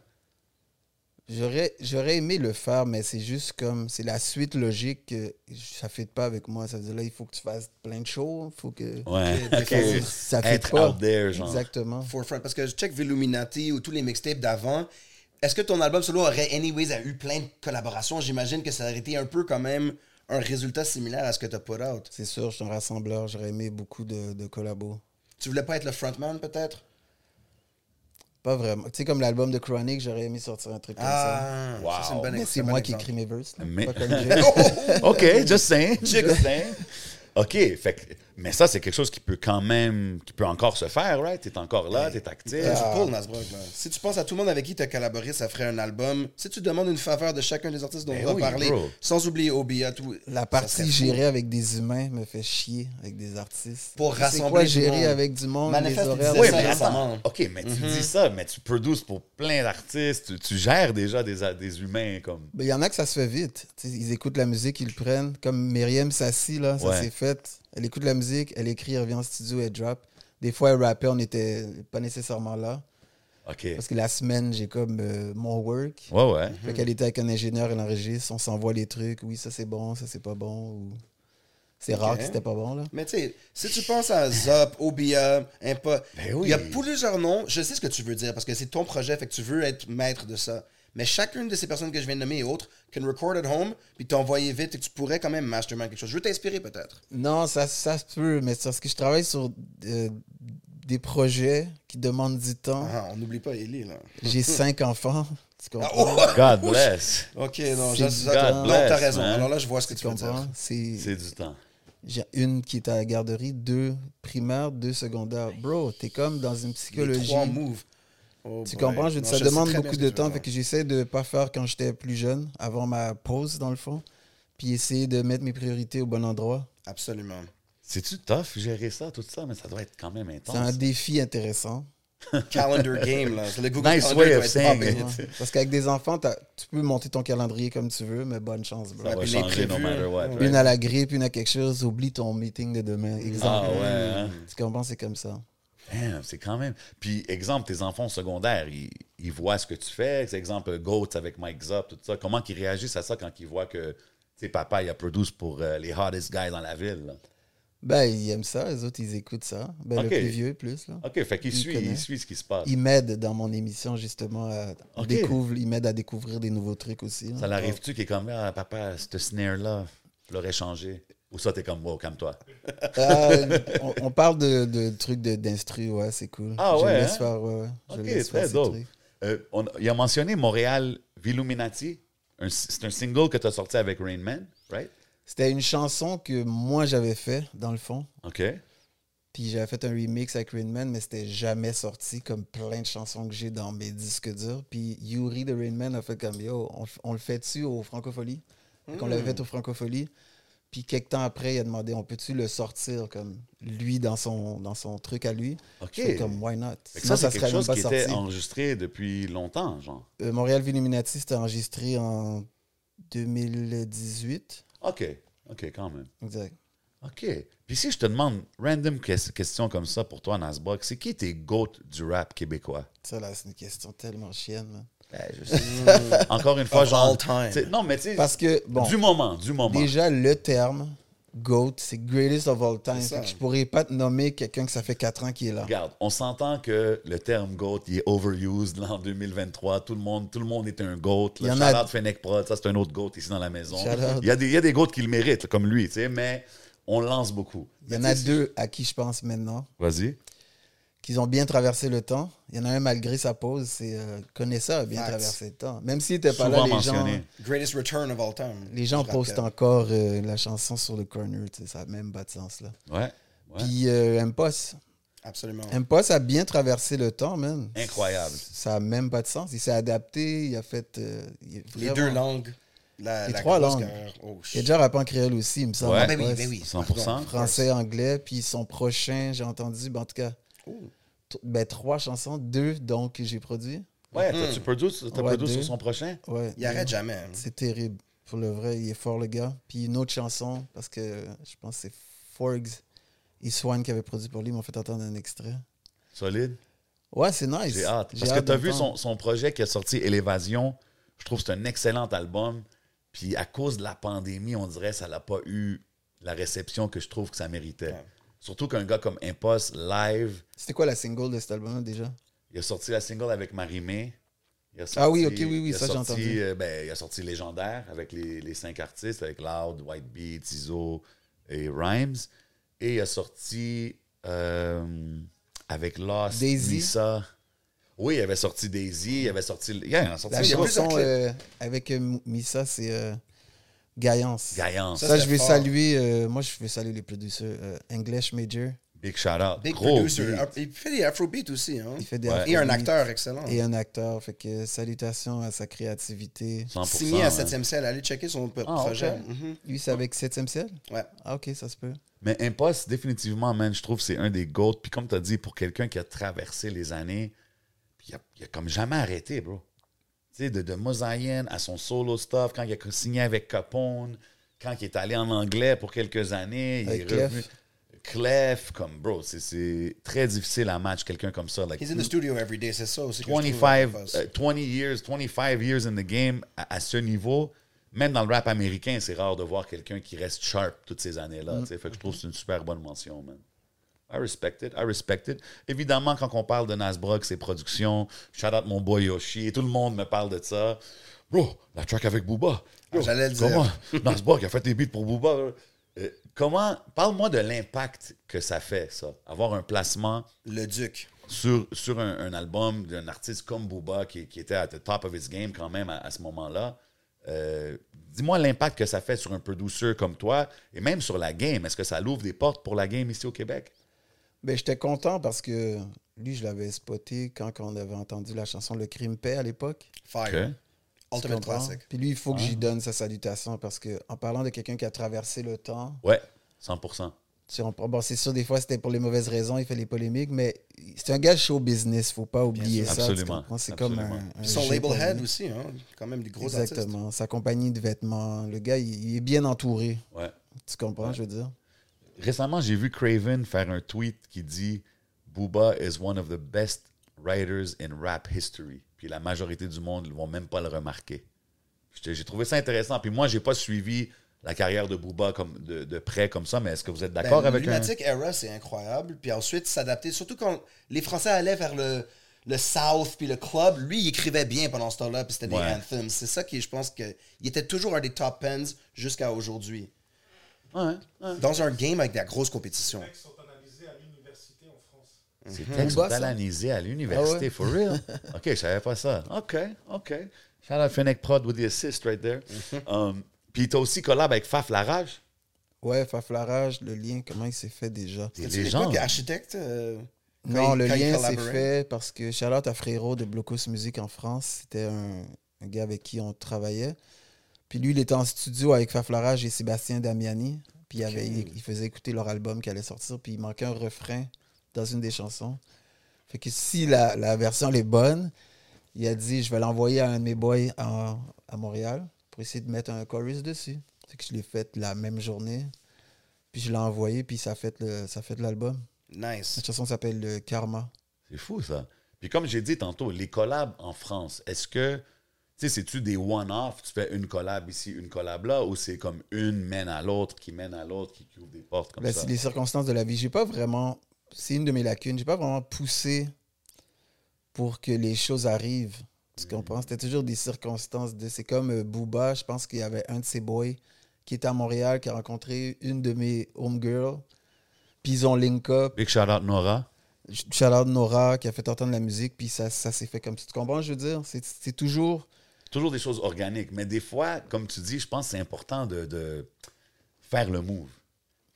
J'aurais, j'aurais aimé le faire, mais c'est juste comme, c'est la suite logique que ça ne fait pas avec moi. Ça veut dire là, il faut que tu fasses plein de shows, il faut que... Ouais. Ça fait Être pas. out there, genre. Exactement. Forefront. Parce que je check Villuminati ou tous les mixtapes d'avant. Est-ce que ton album solo aurait, anyways, a eu plein de collaborations? J'imagine que ça aurait été un peu quand même un résultat similaire à ce que tu as put out. C'est sûr, je suis un rassembleur. J'aurais aimé beaucoup de, de collabos. Tu voulais pas être le frontman, peut-être? Pas vraiment. Tu sais, comme l'album de Chronic, j'aurais aimé sortir un truc comme ça. Ah, Wow. ça, c'est une bonne Mais c'est moi qui écris mes verses. Mais- Pas comme Jay. OK, just saying. Just saying. OK, fait que- mais ça, c'est quelque chose qui peut quand même, qui peut encore se faire, right? T'es encore là, t'es actif. T'as là. Si tu penses à tout le monde avec qui tu as collaboré, ça ferait un album. Si tu demandes une faveur de chacun des artistes dont Ben on va oui, parler, bro. sans oublier Obia, tout. La partie gérer avec des humains me fait chier avec des artistes. Pour C'est rassembler quoi du gérer monde. avec du monde, Manifeste, les horaires. Oui, mais attends. OK, mais tu dis ça, mais tu produces pour plein d'artistes. Tu, tu gères déjà des, des humains comme. Ben, Il y en a que ça se fait vite. Ils écoutent la musique, ils le prennent. Comme Myriam Sassi, là, ça Ouais. s'est fait. Elle écoute la musique, elle écrit, elle revient en studio, elle drop. Des fois, elle rappait, on n'était pas nécessairement là. Parce que la semaine, j'ai comme euh, mon work. Ouais, ouais. Fait qu'elle était avec un ingénieur, elle enregistre, on s'envoie les trucs. Oui, ça c'est bon, ça c'est pas bon. Ou... C'est rare que c'était pas bon, là. Mais tu sais, si tu penses à Zop, Obia, Impa, Ben oui. il y a plusieurs noms. Je sais ce que tu veux dire parce que c'est ton projet, fait que tu veux être maître de ça. Mais chacune de ces personnes que je viens de nommer et autres can record at home puis t'envoyer vite et que tu pourrais quand même mastermind quelque chose. Je veux t'inspirer peut-être. Non, ça, ça se peut, mais c'est parce que je travaille sur euh, des projets qui demandent du temps. Ah, on n'oublie pas Ellie, là. J'ai cinq enfants. Tu comprends? oh! God bless. Ok, non, non, bless, t'as raison. man. Alors là, je vois ce que Tu tu comprends? C'est du temps. j'ai une qui est à la garderie, deux primaires, deux secondaires. Bro, t'es comme dans une Les psychologie. trois moves. Oh Tu boy. comprends? Je- Non, ça je demande beaucoup de temps. Fait que j'essaie de pas faire quand j'étais plus jeune, avant ma pause, dans le fond. Puis essayer de mettre mes priorités au bon endroit. Absolument. C'est-tu tough gérer ça, tout ça? Mais ça doit être quand même intense. C'est un défi intéressant. calendar game, là. C'est le Google Nice Calendar way of saying it. Ouais. Parce qu'avec des enfants, t'as- tu peux monter ton calendrier comme tu veux, mais bonne chance, bro. Ça va changer no matter what. right? Une à la grippe, une à quelque chose, oublie ton meeting de demain. Exemple. Ah ouais, hein? Tu comprends, c'est comme ça. Damn, c'est quand même. Puis, exemple, tes enfants secondaires, ils, ils voient ce que tu fais. C'est exemple, Goats avec Mike Zop, tout ça. Comment ils réagissent à ça quand ils voient que, tu papa, il a produit pour euh, les hottest guys dans la ville? là? Ben, ils aiment ça, les autres, ils écoutent ça. Ben, le plus vieux, plus, là. OK, fait qu'il Il suit, connaît. il suit ce qui se passe. Il m'aide dans mon émission, justement, à Ok. découvre, il m'aide à découvrir des nouveaux trucs aussi. là. Ça l'arrive-tu qu'il est comme, ah, papa, ce snare-là, je l'aurais changé? Ou ça, t'es comme, wow, calme-toi. Euh, on, on parle de, de trucs de- d'instru, ouais, c'est cool. Ah je ouais, laisse hein? faire, ouais, ouais. Je OK, le laisse très faire ces dope. trucs. Euh, on- il a mentionné Montréal Villuminati. C'est un single que tu as sorti avec Rain Man, right? C'était une chanson que moi j'avais fait, dans le fond. OK. Puis j'avais fait un remix avec Rain Man, mais c'était jamais sorti comme plein de chansons que j'ai dans mes disques durs. Puis Yuri de Rain Man a fait comme Yo, on, on le fait dessus au Francofolie. Fait On l'avait fait au Francofolie. Puis quelques temps après, il a demandé on peut-tu le sortir comme lui dans son, dans son truc à lui? OK. Je fais comme why not? Sinon, ça, c'est quelque serait même chose pas qui sorti. était enregistré depuis longtemps, genre. Euh, Montréal Villuminati, c'était enregistré en 2018. OK. OK, quand même. Exact. OK. Puis si je te demande, random ques- question comme ça pour toi, Nasbok, c'est qui tes GOAT du rap québécois? Ça, là, c'est une question tellement chienne. man. Ben, je sais. Encore une fois, Of genre. all time. Non, mais tu sais, Parce que, bon, du moment, du moment. déjà, le terme GOAT, c'est greatest of all time. C'est ça. Fait que je pourrais pas te nommer quelqu'un que ça fait 4 ans qui est là. Regarde, on s'entend que le terme GOAT, il est overused là, en 2023. Tout le monde, tout le monde est un GOAT. Il y Là. en a- Shout-out Fennec Prod, ça c'est un autre GOAT ici dans la maison. Shout-out. Il y, a des, il y a des GOATs qui le méritent, comme lui, tu sais, mais on lance beaucoup. Il y en a deux à qui je pense maintenant, Vas-y. Qui ont bien traversé le temps. Il y en a un, malgré sa pause, c'est euh, Connaisseur a bien Facts. traversé le temps. Même s'il n'était pas Souvent là, les gens. Greatest return of all time. les gens postent encore euh, la chanson sur le corner. Ça n'a même pas de sens. là. Ouais. ouais. Puis euh, Impos. Absolument. Impos a bien traversé le temps, man. Incroyable. Ça n'a même pas de sens. Il s'est adapté, il a fait. euh, il Les deux langues. La, Les la trois langues. Oh, Il a déjà rappé en créole aussi, il me semble. Ouais. Ah, ben oui, ben oui. 100%. Pardon. Français, anglais, puis son prochain, j'ai entendu, ben, en tout cas, ben, trois chansons, deux donc que j'ai produit. Ouais, t'as-tu produit, t'as Ouais, produit sur son prochain? Ouais, Il arrête jamais. hein. C'est terrible. Pour le vrai, il est fort le gars. Puis une autre chanson, parce que je pense que c'est Forgs et Swan qui avait produit pour lui, ils m'ont fait entendre un extrait. Solide. Ouais, c'est nice. J'ai hâte. Parce que tu as vu son, son projet qui a sorti Élévasion. Je trouve que c'est un excellent album. Puis à cause de la pandémie, on dirait que ça n'a pas eu la réception que je trouve que ça méritait. Ouais. Surtout qu'un gars comme Impost, live, C'était quoi la single de cet album déjà? il a sorti la single avec Marie-Mé. Il a Ah oui, sorti- ok, oui, oui, il a ça, j'ai sorti, entendu. euh, ben, il a sorti Légendaire avec les, les cinq artistes, avec Loud, White Beat, Iso et Rhymes. Et il a sorti euh, avec Lost, Daisy. Misa. Oui, il avait sorti Daisy, il avait sorti. Yeah, il a sorti La chanson euh, avec euh, Missa, c'est euh, Gaillance. Gaillance. Ça, je vais fort. saluer, euh, moi je vais saluer les producteurs. euh, English Major, Big shout out. Big Gros producer. beat. Il fait des afrobeats aussi. Hein? il fait des Ouais. Et un afrobeats. acteur excellent. Et un acteur. Fait que salutations à sa créativité. 100%. Signé à ouais. 7e ciel. Allez checker son p- Ah, projet. ok. Mhm. Lui, c'est avec 7e ciel? Ouais. Ah, ok, ça se peut. Mais Impost, définitivement, man, je trouve que c'est un des GOAT. Puis comme tu as dit, pour quelqu'un qui a traversé les années, puis il a, il a comme jamais arrêté, bro. Tu sais, de, de Mosaïen à son solo stuff, quand il a signé avec Capone, quand il est allé en anglais pour quelques années, il Avec est Clef. revenu. Clef, comme, bro, c'est- très difficile à match quelqu'un comme ça. Like, He's in the studio every day, c'est ça aussi. que je trouve 25, avec euh, 20 years, 25 years in the game à, à ce niveau. Même dans le rap américain, c'est rare de voir quelqu'un qui reste sharp toutes ces années-là. sais. Fait que je trouve que c'est une super bonne mention, man. I respect it, I respect it. Évidemment, quand on parle de Nasbrock, ses productions, shout out mon boy Yoshi, et tout le monde me parle de ça. Bro, la track avec Booba. Ah, j'allais le dire. Comment Nasbrock a fait des beats pour Booba. Euh, comment Parle-moi de l'impact que ça fait, ça. Avoir un placement Le Duc. sur, sur un, un album d'un artiste comme Booba qui, qui était à the top of his game quand même à, à ce moment-là. Euh, Dis-moi l'impact que ça fait sur un producer comme toi et même sur la game. Est-ce que ça l'ouvre des portes pour la game ici au Québec? Ben, j'étais content parce que lui, je l'avais spoté quand on avait entendu la chanson Le Crime Paix à l'époque. Fire. Ok. Tu Ultimate classic. Puis lui, il faut que j'y donne sa salutation parce que en parlant de quelqu'un qui a traversé le temps, Ouais, 100%. Tu comprends? Bon, c'est sûr, des fois, c'était pour les mauvaises raisons, il fait les polémiques, mais c'est un gars show business, faut pas oublier ça. Absolument. C'est comme un, un son label head lui. aussi, hein. Quand même des gros Exactement. Sa compagnie de vêtements. Le gars, il, il est bien entouré. Ouais. Tu comprends, je veux dire? Récemment, j'ai vu Craven faire un tweet qui dit Booba is one of the best writers in rap history. Puis la majorité du monde ne vont même pas le remarquer. J'ai trouvé ça intéressant. Puis moi, j'ai pas suivi la carrière de Booba comme, de, de près comme ça, mais est-ce que vous êtes d'accord Ben, avec un... Lunatic Era, c'est incroyable. Puis ensuite, s'adapter. Surtout quand les Français allaient vers le, le South puis le club, lui, il écrivait bien pendant ce temps-là. Puis c'était des anthems. C'est ça qui, je pense, que il était toujours un des top pens jusqu'à aujourd'hui. Ouais, ouais. Dans un game avec de la grosse compétition. sont analysés à l'université en France. Ces textes sont analysés à l'université, Ah ouais? for real. OK, je savais pas ça. OK, OK. Shout out Fennec Prod with the assist right there. Um, puis t'as aussi collab avec Faf Larage. Ouais, Faflarage, le lien, comment il s'est fait déjà? Des C'est qui est architecte euh, Non, il- le lien s'est fait parce que Charlotte à Frérot de Blocos Music en France, c'était un, un gars avec qui on travaillait. Puis lui, il était en studio avec Faflarage et Sébastien Damiani. Puis il, avait, il, il faisait écouter leur album qui allait sortir. Puis il manquait un refrain dans une des chansons. Fait que si la, la version elle est bonne, il a dit je vais l'envoyer à un de mes boys à Montréal pour essayer de mettre un chorus dessus. Fait que je l'ai fait la même journée. Puis je l'ai envoyé, puis ça a fait le- ça a fait l'album. Nice. Cette chanson s'appelle Karma. C'est fou, ça. Puis comme j'ai dit tantôt, les collabs en France, est-ce que, tu sais, c'est-tu des one-off, tu fais une collab ici, une collab là, ou c'est comme une mène à l'autre, qui mène à l'autre, qui qui ouvre des portes comme Ben, ça? c'est les circonstances de la vie. J'ai pas vraiment. C'est une de mes lacunes. J'ai pas vraiment poussé pour que les choses arrivent. Tu Mm. comprends? C'était toujours des circonstances de. C'est comme euh, Booba, je pense qu'il y avait un de ses boys qui était à Montréal, qui a rencontré une de mes homegirls. Puis ils ont link up. Big shout out Nora. Shout out Nora qui a fait entendre la musique, puis ça, ça s'est fait comme ça. Tu comprends, je veux dire? C'est toujours. Toujours des choses organiques. Mais des fois, comme tu dis, je pense que c'est important de, de faire le move.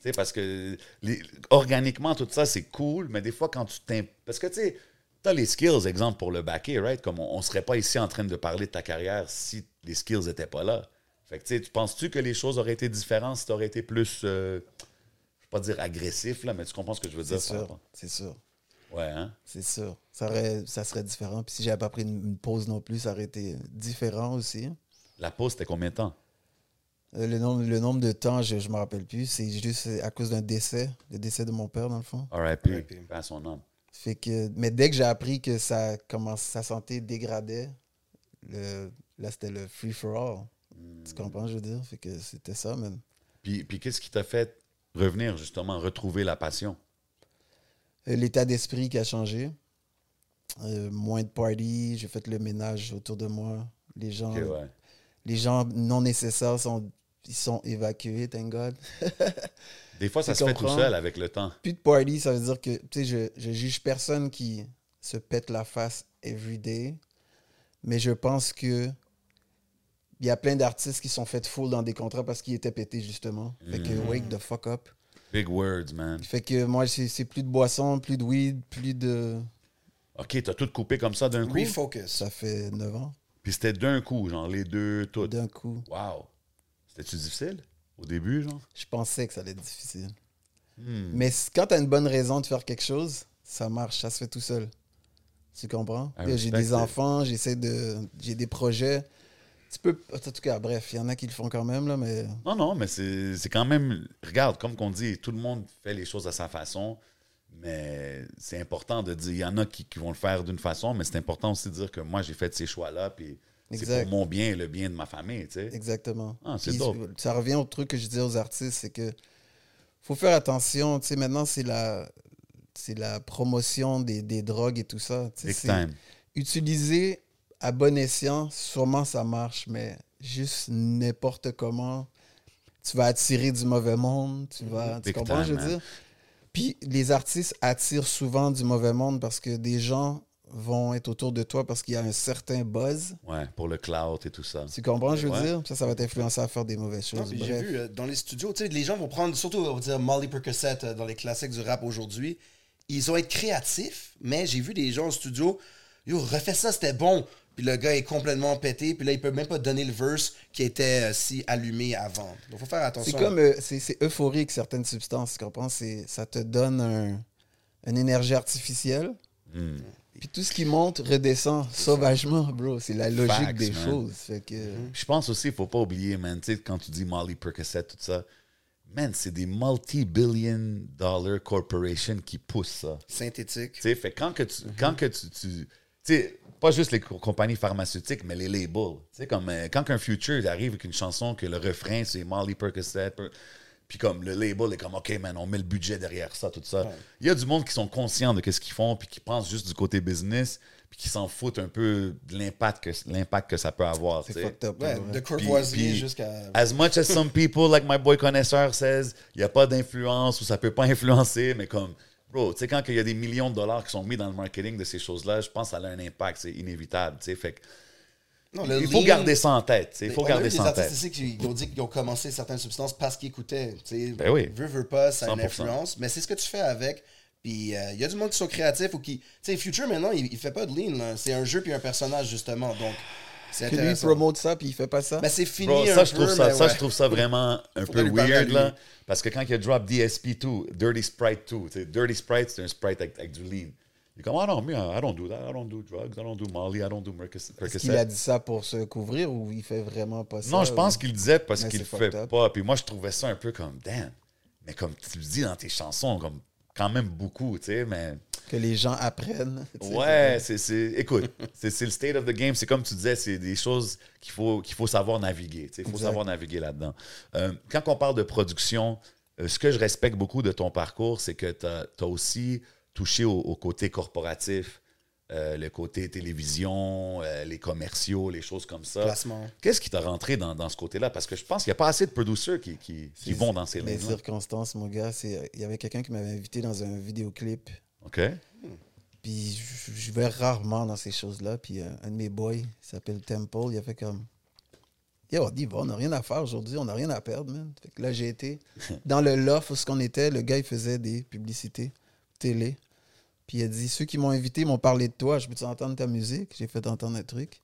Tu sais, parce que les- organiquement, tout ça, c'est cool, mais des fois, quand tu t'im... Parce que, tu sais, tu as les skills, exemple, pour le backer, right? Comme on ne serait pas ici en train de parler de ta carrière si les skills n'étaient pas là. Fait que, tu sais, tu penses-tu que les choses auraient été différentes si tu aurais été plus, euh, je ne vais pas dire agressif, là, mais tu comprends ce que je veux C'est dire? par sûr. C'est sûr. Ouais, hein? C'est sûr. Ça, aurait- ça serait différent. Puis si j'avais pas pris une, une pause non plus, ça aurait été différent aussi. La pause, c'était combien de temps? Euh, Le nombre, le nombre de temps, je ne me rappelle plus. C'est juste à cause d'un décès, le décès de mon père, dans le fond. R.I.P. À son âme. Fait que, mais dès que j'ai appris que ça commence, sa santé dégradait, le, là, c'était le free for all. Tu comprends, je veux dire? Fait que c'était ça, même. Puis, puis qu'est-ce qui t'a fait revenir, justement, retrouver la passion? Euh, L'état d'esprit qui a changé. Euh, moins de parties, j'ai fait le ménage autour de moi. Les gens, ouais. les gens non nécessaires sont, ils sont évacués, thank God. Des fois, ça se fait tout seul avec le temps. plus de party, ça veut dire que tu sais, je, je juge personne qui se pète la face every day, mais je pense que il y a plein d'artistes qui sont faits full dans des contrats parce qu'ils étaient pétés justement. Fait que Mm. wake the fuck up. Big words, man. Fait que moi c'est plus de boissons, plus de weed, plus de OK, t'as tout coupé comme ça d'un coup? Refocus. ça fait 9 ans Puis c'était d'un coup, genre les deux, tout. d'un coup. Wow. C'était-tu difficile? Au début, genre? Je pensais que ça allait être difficile. Hmm. Mais quand tu as une bonne raison de faire quelque chose, ça marche, ça se fait tout seul. Tu comprends? J'ai des enfants, j'essaie de. J'ai des projets. Tu peux. En tout cas, bref, il y en a qui le font quand même, là, mais. Non, non, mais c'est quand même... Regarde, comme qu'on dit, tout le monde fait les choses à sa façon, mais c'est important de dire... Il y en a qui, qui vont le faire d'une façon, mais c'est important aussi de dire que moi, j'ai fait ces choix-là, puis c'est pour mon bien et le bien de ma famille, tu sais. Exactement. Ah, c'est. Ça revient au truc que je disais aux artistes, c'est que faut faire attention. Tu sais, maintenant, c'est la, c'est la promotion des, des drogues et tout ça. Tu sais. Utiliser à bon escient, sûrement ça marche, mais juste n'importe comment, tu vas attirer du mauvais monde. Tu vas. Tu Big comprends, time, je veux man. dire? Puis les artistes attirent souvent du mauvais monde parce que des gens vont être autour de toi parce qu'il y a un certain buzz. Ouais, pour le cloud et tout ça. Tu comprends, je veux Ouais. dire? Ça, ça va t'influencer à faire des mauvaises choses. J'ai vu euh, dans les studios, tu sais, les gens vont prendre, surtout, on va dire Molly Percocet euh, dans les classiques du rap aujourd'hui. Ils ont été créatifs, mais j'ai vu des gens au studio, yo, refais ça, c'était bon. Puis le gars est complètement pété, puis là, il peut même pas donner le verse qui était euh, si allumé avant. Donc, faut faire attention. C'est comme, euh, c'est c'est euphorique certaines substances, tu comprends? C'est- Ça te donne un- une énergie artificielle. Hmm. Puis tout ce qui monte redescend sauvagement, bro. C'est la logique Facts, des man. choses. Fait que, Je pense aussi, il faut pas oublier, man, tu sais, quand tu dis Molly Percocet, tout ça, man, c'est des multi-billion dollar corporations qui poussent ça. Synthétique. Tu sais, fait quand que tu. Quand que tu, tu- tu sais, pas juste les co- compagnies pharmaceutiques, mais les labels. Tu sais, comme euh, quand un Future arrive avec une chanson que le refrain, c'est Molly Percocet, per- puis comme le label est comme, OK, man, on met le budget derrière ça, tout ça. Il y a du monde qui sont conscients de ce qu'ils font, puis qui pensent juste du côté business, puis qui s'en foutent un peu de l'impact que, que ça peut avoir. c'est fucked up. Ouais, de courvoisier puis- jusqu'à. As much as some people, like my boy connaisseur says, il n'y a pas d'influence ou ça peut pas influencer, mais comme, bro, tu sais, quand il y a des millions de dollars qui sont mis dans le marketing de ces choses-là, je pense que ça a un impact, c'est inévitable, tu sais. Fait que Non, le il faut garder ça en tête, il faut garder ça en artistes tête. qui ont dit qu'ils ont commencé certaines substances parce qu'ils écoutaient. tu sais. Ben oui. Veux, veux pas, ça a une 100%. influence. Mais c'est ce que tu fais avec. Puis euh, il y a du monde qui sont créatifs ou qui. Tu sais, Future maintenant, il, il fait pas de lean. C'est un jeu puis un personnage, justement. Donc, c'est Que lui, il promote ça, puis il fait pas ça? Mais c'est fini. Bro, un ça, je peu, trouve ça, ça, ouais. je trouve ça vraiment un peu weird, là. Parce que quand il a drop DSP2, Dirty Sprite 2, tu sais, Dirty Sprite, c'est un Sprite avec, avec du lean. Il est comme, ah non, mais I don't do that. I don't do drugs. I don't do Molly. I don't do Percocet. Est-ce qu'il a dit ça pour se couvrir ou il fait vraiment pas ça? Non, je pense ou- qu'il le disait parce qu'il le fait up. pas. Puis moi, je trouvais ça un peu comme, damn. Mais comme tu le dis dans tes chansons, comme quand même beaucoup, tu sais, mais... Que les gens apprennent. Ouais, c'est, c'est, écoute, c'est, c'est le state of the game. C'est comme tu disais, c'est des choses qu'il faut, qu'il faut savoir naviguer. Il faut Exact. savoir naviguer là-dedans. Euh, quand on parle de production, euh, ce que je respecte beaucoup de ton parcours, c'est que tu as aussi touché au, au côté corporatif, euh, le côté télévision, euh, les commerciaux, les choses comme ça. Placement. Qu'est-ce qui t'a rentré dans, dans ce côté-là? Parce que je pense qu'il n'y a pas assez de producers qui, qui, vont dans ces Les lignes circonstances, mon gars, c'est il y avait quelqu'un qui m'avait invité dans un vidéoclip. OK? Puis je, je vais rarement dans ces choses-là. Puis euh, un de mes boys, il s'appelle Temple, il a fait comme. Yo, on va, on n'a rien à faire aujourd'hui, on n'a rien à perdre, man. Fait que là, j'ai été dans le loft où ce qu'on était, le gars, il faisait des publicités télé. Puis il a dit Ceux qui m'ont invité m'ont parlé de toi, je peux entendre ta musique? J'ai fait entendre un truc.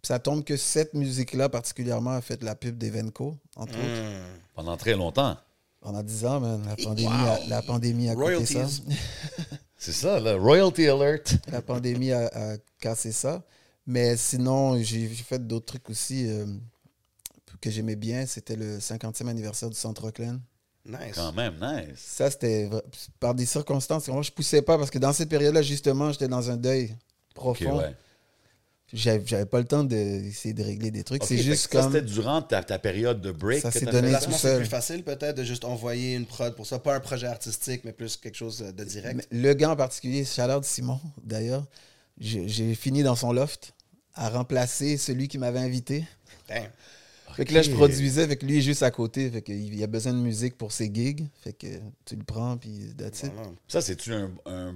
Puis ça tombe que cette musique-là, particulièrement, a fait la pub d'Evenco, entre Hmm. autres. Pendant très longtemps. Pendant 10 ans, man. La pandémie, a, la pandémie a coûté ça. C'est ça, là. Royalty alert. La pandémie a, a cassé ça. Mais sinon, j'ai fait d'autres trucs aussi euh, que j'aimais bien. C'était le 50e anniversaire du Centre Auckland. Nice. Quand même, nice. Ça, c'était par des circonstances. Moi, je poussais pas parce que dans cette période-là, justement, j'étais dans un deuil profond. ouais. J'avais pas le temps d'essayer de régler des trucs. C'est juste que ça, comme. c'était durant ta, ta période de break Ça s'est donné tout c'est seul. plus facile peut-être de juste envoyer une prod pour ça. Pas un projet artistique, mais plus quelque chose de direct. Mais Le gars en particulier, Shout Simon, d'ailleurs, j'ai fini dans son loft à remplacer celui qui m'avait invité. Damn. Fait que là, je produisais avec lui juste à côté. Fait qu'il y a besoin de musique pour ses gigs. Fait que tu le prends, puis that's it. Voilà. Ça, c'est-tu un, un-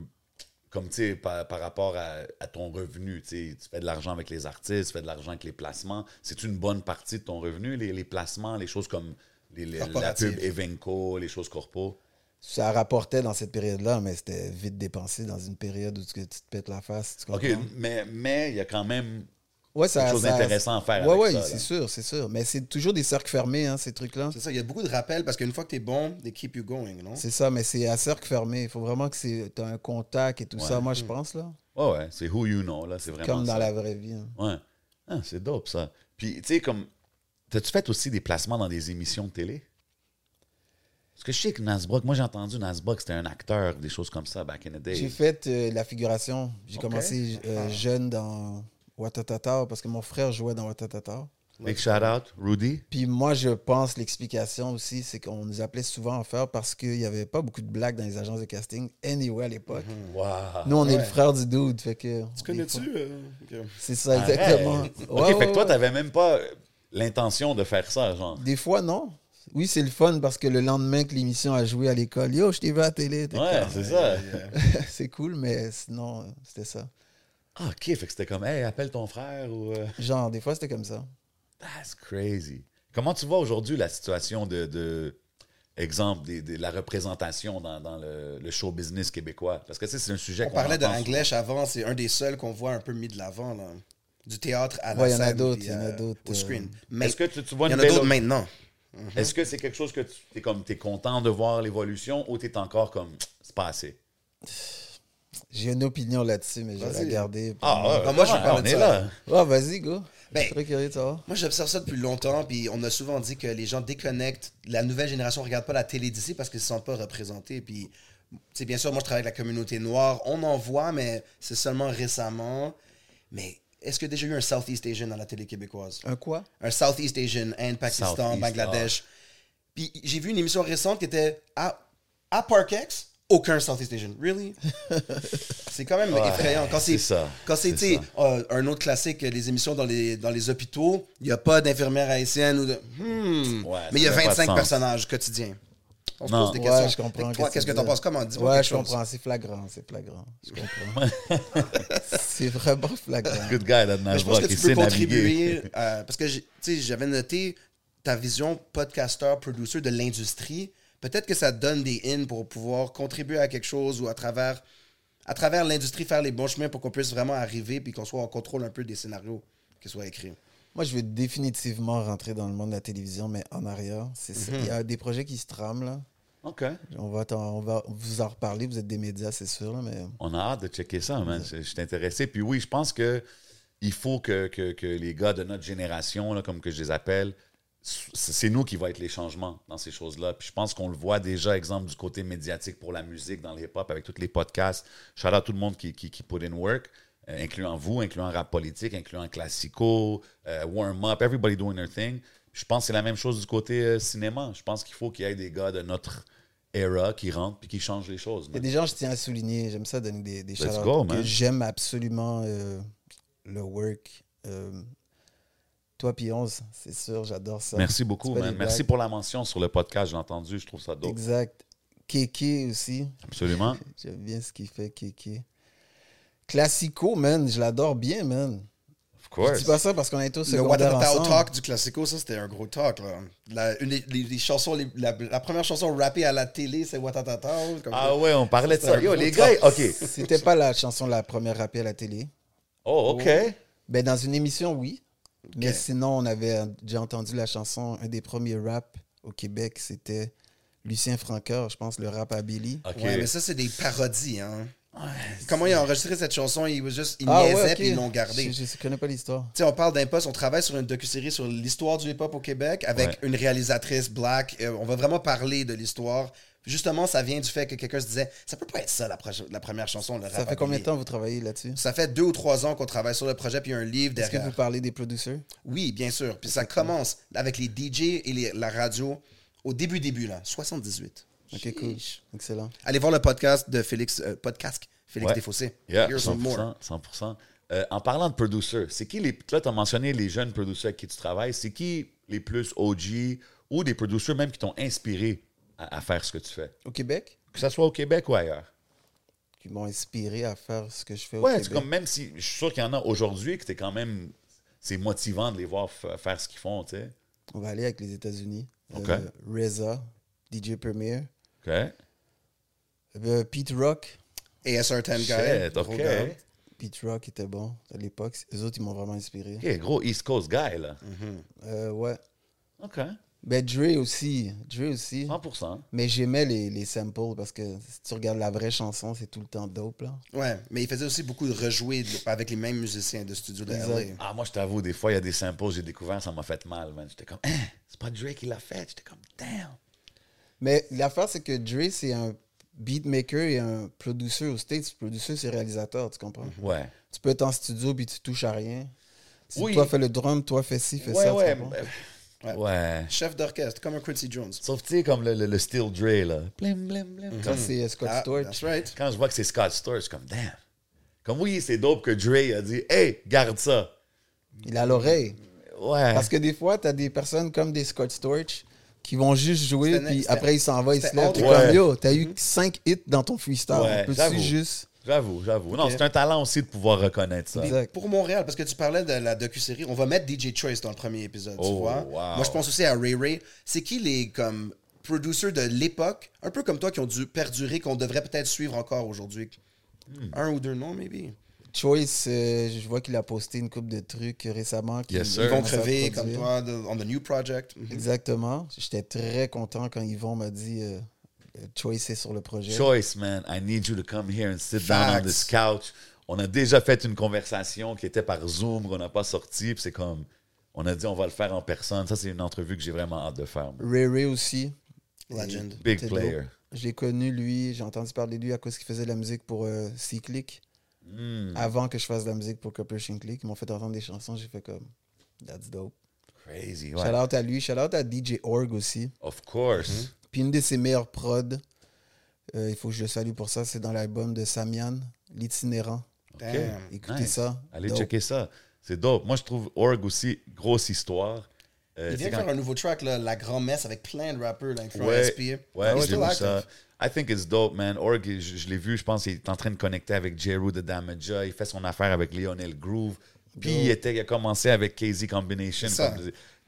Comme, tu sais, par, par rapport à, à ton revenu, tu fais de l'argent avec les artistes, tu fais de l'argent avec les placements. C'est une bonne partie de ton revenu, les, les placements, les choses comme les, les- la pub Evenco, les choses corpo? Ça rapportait dans cette période-là, mais c'était vite dépensé dans une période où tu, tu te pètes la face. Tu OK, mais il y a quand même Ouais, ça, quelque chose d'intéressant à faire ouais, ça, c'est sûr, c'est sûr. Mais c'est toujours des cercles fermés, hein, ces trucs-là. C'est ça, il y a beaucoup de rappels parce qu'une fois que t'es bon, they keep you going, non? C'est ça, mais c'est à cercle fermé. Il faut vraiment que tu aies un contact et tout ça, moi, je pense, là. Ouais, ouais, c'est who you know, là, c'est vraiment Comme dans ça. la vraie vie. hein. Ouais. Ah, c'est dope, ça. Puis, tu sais, comme. T'as-tu fait aussi des placements dans des émissions de télé? Parce que je sais que Nasbrock, moi j'ai entendu Nasbrock, c'était un acteur, des choses comme ça, back in the day. J'ai fait euh, la figuration. J'ai commencé euh, jeune dans Watatata parce que mon frère jouait dans Watatata. Big shout out, Rudy. Puis moi, je pense l'explication aussi, c'est qu'on nous appelait souvent en faire parce qu'il n'y avait pas beaucoup de blagues dans les agences de casting, anyway, à l'époque. Wow. Nous, on est le frère du dude, fait que... Tu connais-tu? euh. C'est ça, Arrête. exactement. Ok, Ouais, fait que toi, ouais. t'avais même pas l'intention de faire ça, genre. Des fois, non. Oui, c'est le fun parce que le lendemain que l'émission a joué à l'école, yo, je t'ai vu à la télé. Ouais, c'est ça. c'est cool, mais sinon, euh, c'était ça. Ah, ok, fait que c'était comme, hey, appelle ton frère ou. euh, Genre, des fois, c'était comme ça. That's crazy. Comment tu vois aujourd'hui la situation de, de exemple, des- de la représentation dans, dans le, le show business québécois? Parce que tu sais, c'est un sujet On qu'on parlait de English avant, c'est un des seuls qu'on voit un peu mis de l'avant, là. Du théâtre à la Ouais, il y en a scène, d'autres, il y en a d'autres, Au euh, screen. Mais Est-ce que tu, tu vois il y une en a d'autres maintenant. Est-ce que c'est quelque chose que tu es comme t'es content de voir l'évolution ou t'es encore comme c'est pas assez? J'ai une opinion là-dessus, mais je vais la garder. Ah, Non, moi, je ouais, parle on de est ça. là. Ouais, vas-y, go. Ben, je suis très curieux de savoir. Moi, j'observe ça depuis longtemps, puis on a souvent dit que les gens déconnectent. La nouvelle génération ne regarde pas la télé d'ici parce qu'ils ne se sentent pas représentés. Puis, sais, bien sûr, moi, je travaille avec la communauté noire. On en voit, mais c'est seulement récemment. Mais est-ce qu'il y a déjà eu un Southeast Asian dans la télé québécoise? Un quoi? Un Southeast Asian, Inde, Pakistan, Southeast, Bangladesh. Puis j'ai vu une émission récente qui était à, à Parkex, aucun Southeast Asian. Really? c'est quand même effrayant. Quand c'est c'est ça. Quand c'est, C'est tu sais, euh, un autre classique, les émissions dans les, dans les hôpitaux, il n'y a pas d'infirmière haïtienne ou de. Hmm. Ouais, Mais il y a ça n'a pas de 25 sens. personnages quotidiens. On se Non. pose des Ouais, questions. je comprends Toi, que qu'est-ce que tu t'en dis. penses? Comment? Dis-moi Ouais, je chose. comprends. C'est flagrant, c'est flagrant. Je comprends. c'est vraiment flagrant. Good guy, là, je pense que tu peux contribuer. euh, parce que tu sais, j'avais noté ta vision podcaster, producer de l'industrie. Peut-être que ça donne des in pour pouvoir contribuer à quelque chose ou à travers, à travers l'industrie faire les bons chemins pour qu'on puisse vraiment arriver puis qu'on soit en contrôle un peu des scénarios qui soient écrits. Moi, je vais définitivement rentrer dans le monde de la télévision, mais en arrière. C'est ça. Mhm. Il y a des projets qui se trament, là. OK. On va, t'en- on va vous en reparler. Vous êtes des médias, c'est sûr, là, mais On a hâte de checker ça, man. Je, je suis intéressé. Puis oui, je pense que il faut que, que- que les gars de notre génération, là, comme que je les appelle, c'est nous qui va être les changements dans ces choses-là. Puis je pense qu'on le voit déjà, exemple, du côté médiatique pour la musique, dans le hip-hop, avec tous les podcasts. Shout out tout le monde qui, qui, qui put in work, euh, incluant vous, incluant rap politique, incluant classico, euh, warm-up, everybody doing their thing. Je pense que c'est la même chose du côté euh, cinéma. Je pense qu'il faut qu'il y ait des gars de notre era qui rentrent puis qui changent les choses. il y a des gens, je tiens à souligner. J'aime ça donner des, des go, que man. j'aime absolument le work. Toi, puis 11, c'est sûr, j'adore ça. Merci beaucoup, man. Merci pour la mention sur le podcast, j'ai entendu, je trouve ça dope. Exact. Kéké aussi. Absolument. J'aime bien ce qu'il fait, Kéké. Classico, man, je l'adore bien, man. Of Je course. dis pas ça parce qu'on est tous Le ensemble? Talk du Classico, ça c'était un gros talk. Là. La, une les- les chansons, les- la, la première chanson rappée à la télé, c'est ça. Ah ouais, on parlait de ça. Yo, les gars, OK. C'était pas la chanson la première rappée à la télé. Oh, OK. Ben, dans une émission, oui. Mais sinon, on avait déjà entendu la chanson, un des premiers raps au Québec, c'était Lucien Francoeur, je pense, le rap à Billy. Ouais, mais ça, c'est des parodies. Hein. Comment il a enregistré cette chanson? Il, was just, il Ah niaisait ouais, puis ils l'ont gardé. Je, je connais pas l'histoire. Tu sais, on parle d'Impost, on travaille sur une docu-série sur l'histoire du hip-hop au Québec avec Ouais. une réalisatrice black. Euh, on va vraiment parler de l'histoire. Justement, ça vient du fait que quelqu'un se disait ça peut pas être ça la, première chanson. Le Ça rap fait combien de temps vous travaillez là-dessus? Ça fait deux ou trois ans qu'on travaille sur le projet, puis il y a un livre Est-ce que derrière. vous parlez des producers? Oui, bien sûr. Puis ça commence avec les DJ et les- la radio au début, début, là, 78. Ok, cool. Excellent. Allez voir le podcast de Félix, euh, podcast Félix Ouais. Desfossés. Yeah, Here's some more. 100%. 100%. Euh, en parlant de producers, c'est qui les. Là, tu as mentionné les jeunes producers avec qui tu travailles. C'est qui les plus OG ou des producers même qui t'ont inspiré? À, à faire ce que tu fais? Au Québec? Que ce soit au Québec ou ailleurs. Qui m'ont inspiré à faire ce que je fais au Ouais, c'est Québec. comme même si. Je suis sûr qu'il y en a aujourd'hui que t'es quand même. C'est motivant de les voir faire ce qu'ils font, tu sais. On va aller avec les États-Unis. Ok. Euh, Reza, DJ Premier. OK? Euh, Pete Rock. ASR10 Shit, guy. gros OK. gars. Pete Rock était bon à l'époque. Les autres, ils m'ont vraiment inspiré. OK, gros East Coast guy, là. Euh, ouais. OK. Ben, Dre aussi. Dre aussi. 100%. Mais j'aimais les, les samples parce que si tu regardes la vraie chanson, c'est tout le temps dope, là. Ouais, mais il faisait aussi beaucoup de rejouer avec les mêmes musiciens de studio de. LA. Ah, moi, je t'avoue, des fois, il y a des samples j'ai découvert, ça m'a fait mal, man. J'étais comme, Hein, c'est pas Drake qui l'a fait? J'étais comme, damn. Mais l'affaire, c'est que Dre, c'est un beatmaker et un producer aux States. Producer, c'est réalisateur, tu comprends? Ouais. Tu peux être en studio puis tu touches à rien. Si Oui. toi fais le drum, toi fais ci, fais Ouais, ça. tu ouais. comprends? Ouais. Chef d'orchestre, comme un Quincy Jones. Sauf, tu sais, comme le, le, le Steel Dre, là. Blim, blim, blim. Ça, c'est euh, Scott Ah, Storch. that's right. Quand je vois que c'est Scott Storch, je suis comme, damn. Comme oui, c'est dope que Dre a dit, hey, garde ça. Il a l'oreille. Ouais. Parce que des fois, tu as des personnes comme des Scott Storch qui vont juste jouer, puis après, il s'en va, il se c'était lève. entre- T'es Ouais. comme, yo, t'as eu 5 hits dans ton freestyle. Ouais, Peux-tu juste... J'avoue, j'avoue. Non, c'est un talent aussi de pouvoir reconnaître ça. Exact. Pour Montréal, parce que tu parlais de la docu-série, on va mettre DJ Choice dans le premier épisode, tu Oh, vois. wow. Moi, je pense aussi à Ray Ray. C'est qui les comme producers de l'époque, un peu comme toi, qui ont dû perdurer, qu'on devrait peut-être suivre encore aujourd'hui? Hmm. Un ou deux noms, maybe. Choice, euh, je vois qu'il a posté une coupe de trucs récemment. qui- Yes, il sir. Ils vont commence à crever comme toi de- on the new project. Exactement. J'étais très content quand Yvon m'a dit euh, Choice est sur le projet. Choice, man. I need you to come here and sit down on this couch. On a déjà fait une conversation qui était par Zoom, qu'on n'a pas sorti. Puis c'est comme, on a dit on va le faire en personne. Ça, c'est une entrevue que j'ai vraiment hâte de faire. Ray Ray aussi. Legend. Big player. l'ai connu, lui. J'ai entendu parler de lui à cause qu'il faisait de la musique pour euh, C-Click. Mm, Avant que je fasse de la musique pour Copper Click. Ils m'ont fait entendre des chansons. J'ai fait comme, that's dope. crazy, Shout ouais. out à lui. Shout out à DJ Org aussi. Of course. Puis une de ses meilleures prods, euh, il faut que je le salue pour ça, c'est dans l'album de Samian, L'itinérant. Écoutez Nice. ça. Allez Dope. checker ça. C'est dope. Moi, je trouve Org aussi, grosse histoire. Euh, Il vient quand- faire un nouveau track, là, La Grand-Messe, avec plein de rappeurs, là, Ouais, SP. ouais, Ah j'ai still vu active. ça. I think it's dope, man. Org, je, je l'ai vu, je pense qu'il est en train de connecter avec Jeru de Damaja. Il fait son affaire avec Lionel Groove. Puis il, était, il a commencé avec KZ Combination.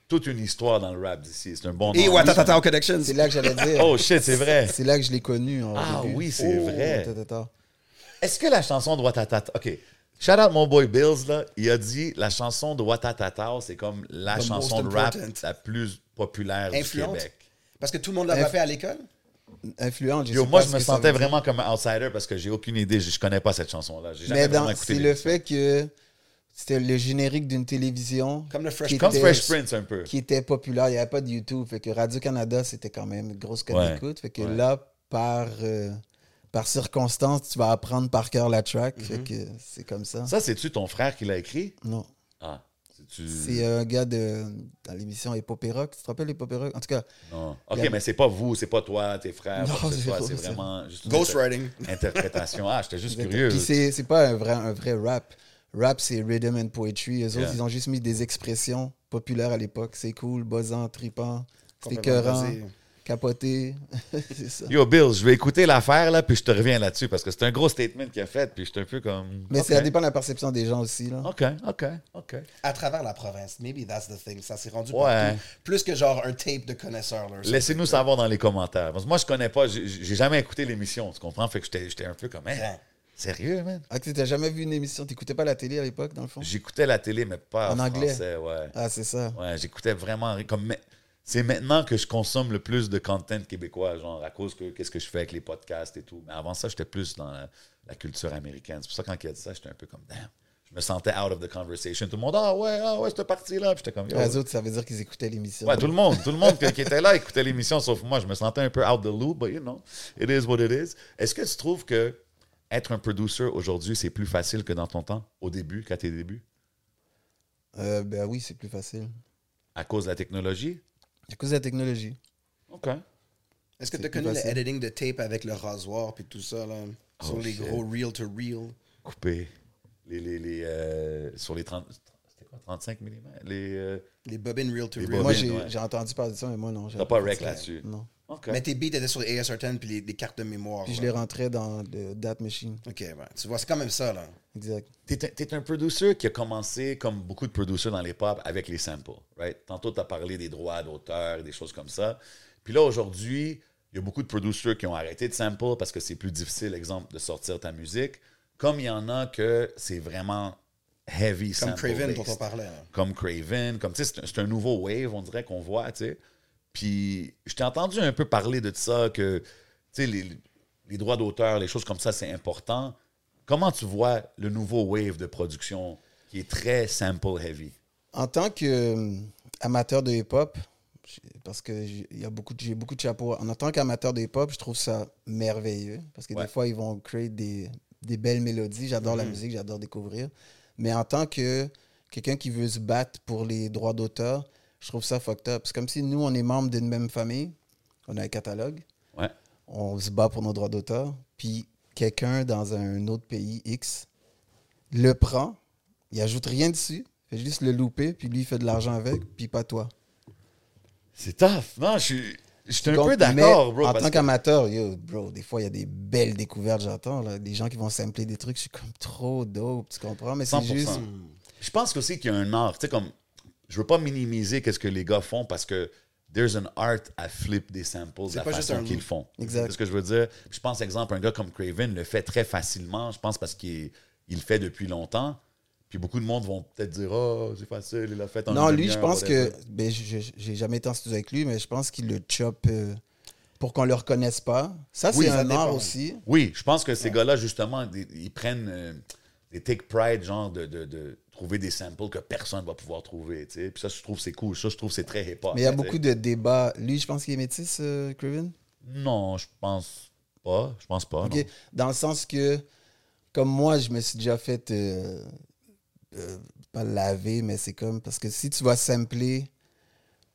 Toute une histoire dans le rap d'ici. C'est un bon Et. Watatata Connections. C'est là que j'allais dire. Oh shit, c'est vrai. C'est là que je l'ai connu. en Ah début. oui, c'est Oh, vrai. Est-ce que la chanson de Watatata. OK. Shout out mon boy Bills, là. Il a dit la chanson de Watatata, c'est comme la The chanson de rap la plus populaire Influente. du Québec. Parce que tout le monde l'a Inf- rappé à l'école? Influente. je Yo, sais moi, pas je me sentais vraiment comme un outsider parce que j'ai aucune idée. Je, je connais pas cette chanson-là. J'ai jamais Mais vraiment dans- écouté c'est le fait que c'était le générique d'une télévision Comme le Fresh qui Comme était- Fresh Prince, un peu. qui était populaire. Il n'y avait pas de YouTube. Fait que Radio-Canada, c'était quand même une grosse cote Ouais. d'écoute. Fait que Ouais. là, par, euh, par circonstance, tu vas apprendre par cœur la track. Mm-hmm. Fait que c'est comme ça. Ça, c'est-tu ton frère qui l'a écrit? Non. Ah. C'est un gars de, dans l'émission Épopée Rock. Tu te rappelles Épopée Rock? En tout cas, Non. OK, a- mais c'est pas vous, c'est pas toi, tes frères, Non, c'est vraiment Ghostwriting. inter- interprétation. Ah, j'étais juste curieux. Puis c'est, c'est pas un vrai, un vrai rap. Rap, c'est rhythm and poetry. Eux Yeah. autres, ils ont juste mis des expressions populaires à l'époque. C'est cool, buzzant, tripant, c'était écœurant, capoté. c'est ça. Yo, Bill, je vais écouter l'affaire, là, puis je te reviens là-dessus, parce que c'est un gros statement qu'il a fait, puis j'étais un peu comme... Mais ça dépend de la perception des gens aussi. Là. OK, OK, OK. À travers la province. Maybe that's the thing. Ça s'est rendu Ouais. partout. Plus que genre un tape de connaisseurs. Laissez-nous savoir dans les commentaires. Parce que moi, je connais pas, j'ai jamais écouté l'émission, tu comprends? Fait que j'étais j'étais un peu comme, Hein, Ouais. Sérieux, man? Ah, tu n'as jamais vu une émission, tu n'écoutais pas la télé à l'époque, dans le fond? J'écoutais la télé, mais pas en, En anglais? français, ouais. Ah, c'est ça. Ouais, j'écoutais vraiment. Comme c'est maintenant que je consomme le plus de content québécois, genre à cause que qu'est-ce que je fais avec les podcasts et tout. Mais avant ça, j'étais plus dans la, la culture américaine. C'est pour ça que quand il a dit ça, j'étais un peu comme damn. Je me sentais out of the conversation. Tout le monde, ah ouais, ah ouais, cette partie-là. Puis j'étais comme. Les autres, ça veut dire qu'ils écoutaient l'émission. Ouais, tout le monde, tout le monde qui qui était là écoutait l'émission, sauf moi. Je me sentais un peu out the loop, but you know, it is what it is. Est-ce que tu trouves que être un producer aujourd'hui, c'est plus facile que dans ton temps, au début, qu'à tes débuts, Euh, ben oui, c'est plus facile. à cause de la technologie? À cause de la technologie. OK. Est-ce que tu as connu le editing de tape avec le rasoir puis tout ça, là? Sur Oh, les gros reel-to-reel. Coupé. Les, les, les, euh, sur les 30. C'était quoi, 35 mm? Les. euh, Les bobines reel-to-reel. bobines. Moi, j'ai ouais. entendu parler de ça, mais moi, non. T'as pas rec là-dessus. Non. Mais tes beats étaient sur les ASR10 puis les, les cartes de mémoire. Puis je les rentrais dans le Date Machine. Ok, ouais. Tu vois, c'est quand même ça, là. Exact. T'es un- t'es un producer qui a commencé, comme beaucoup de producers dans les pop, avec les samples, right? Tantôt, tu as parlé des droits d'auteur, des choses comme ça. Puis là, aujourd'hui, il y a beaucoup de producers qui ont arrêté de sample parce que c'est plus difficile, exemple, de sortir ta musique. Comme il y en a que c'est vraiment heavy Comme sample Craven dont on parlait. là. comme Craven, comme tu sais, c'est un- nouveau wave, on dirait qu'on voit, tu sais. Puis je t'ai entendu un peu parler de ça, que tu sais, les, les droits d'auteur, les choses comme ça, c'est important. Comment tu vois le nouveau wave de production qui est très sample heavy? En tant qu'amateur de hip-hop, parce que j'ai beaucoup de- beaucoup de chapeaux. En tant qu'amateur de hip-hop, je trouve ça merveilleux. Parce que Ouais. des fois, ils vont créer des, des belles mélodies. J'adore la musique, j'adore découvrir. Mais en tant que quelqu'un qui veut se battre pour les droits d'auteur, je trouve ça fucked up. C'est comme si nous, on est membres d'une même famille, on a un catalogue, Ouais. on se bat pour nos droits d'auteur, puis quelqu'un dans un autre pays X le prend, il ajoute rien dessus, fait juste le louper, puis lui il fait de l'argent avec, puis pas toi. C'est tough. Non, je suis, je suis un peu d'accord, bro. En tant qu'amateur, yo, bro, des fois il y a des belles découvertes, j'entends, des gens qui vont sampler des trucs, je suis comme trop dope, tu comprends? Mais c'est 100%. juste. Je pense aussi qu'il y a un art. Tu sais, comme, je veux pas minimiser qu'est-ce que les gars font parce que there's an art à flip des samples la pas façon qu'ils font. Exact. C'est ce que je veux dire? Je pense, exemple, un gars comme Craven le fait très facilement. Je pense parce qu'il il le fait depuis longtemps. Puis beaucoup de monde vont peut-être dire Oh, c'est facile, il l'a fait en Non, lui, je pense que. Ben, j'ai jamais été en studio avec lui, mais je pense qu'il le chope euh, pour qu'on le reconnaisse pas. Ça, c'est Oui, un art aussi. Oui, je pense que ces gars-là, justement, ils prennent euh, des take pride, genre, de, de- de trouver des samples que personne va pouvoir trouver, tu sais. Puis ça, je trouve, c'est cool. Ça, je trouve, c'est très hip-hop. Mais il y a beaucoup de débats. Lui, je pense qu'il est métis, euh, Craven. Non, je pense pas. Je pense pas. Dans le sens que, comme moi, je me suis déjà fait. Euh, pas laver, mais c'est comme. Parce que si tu vas sampler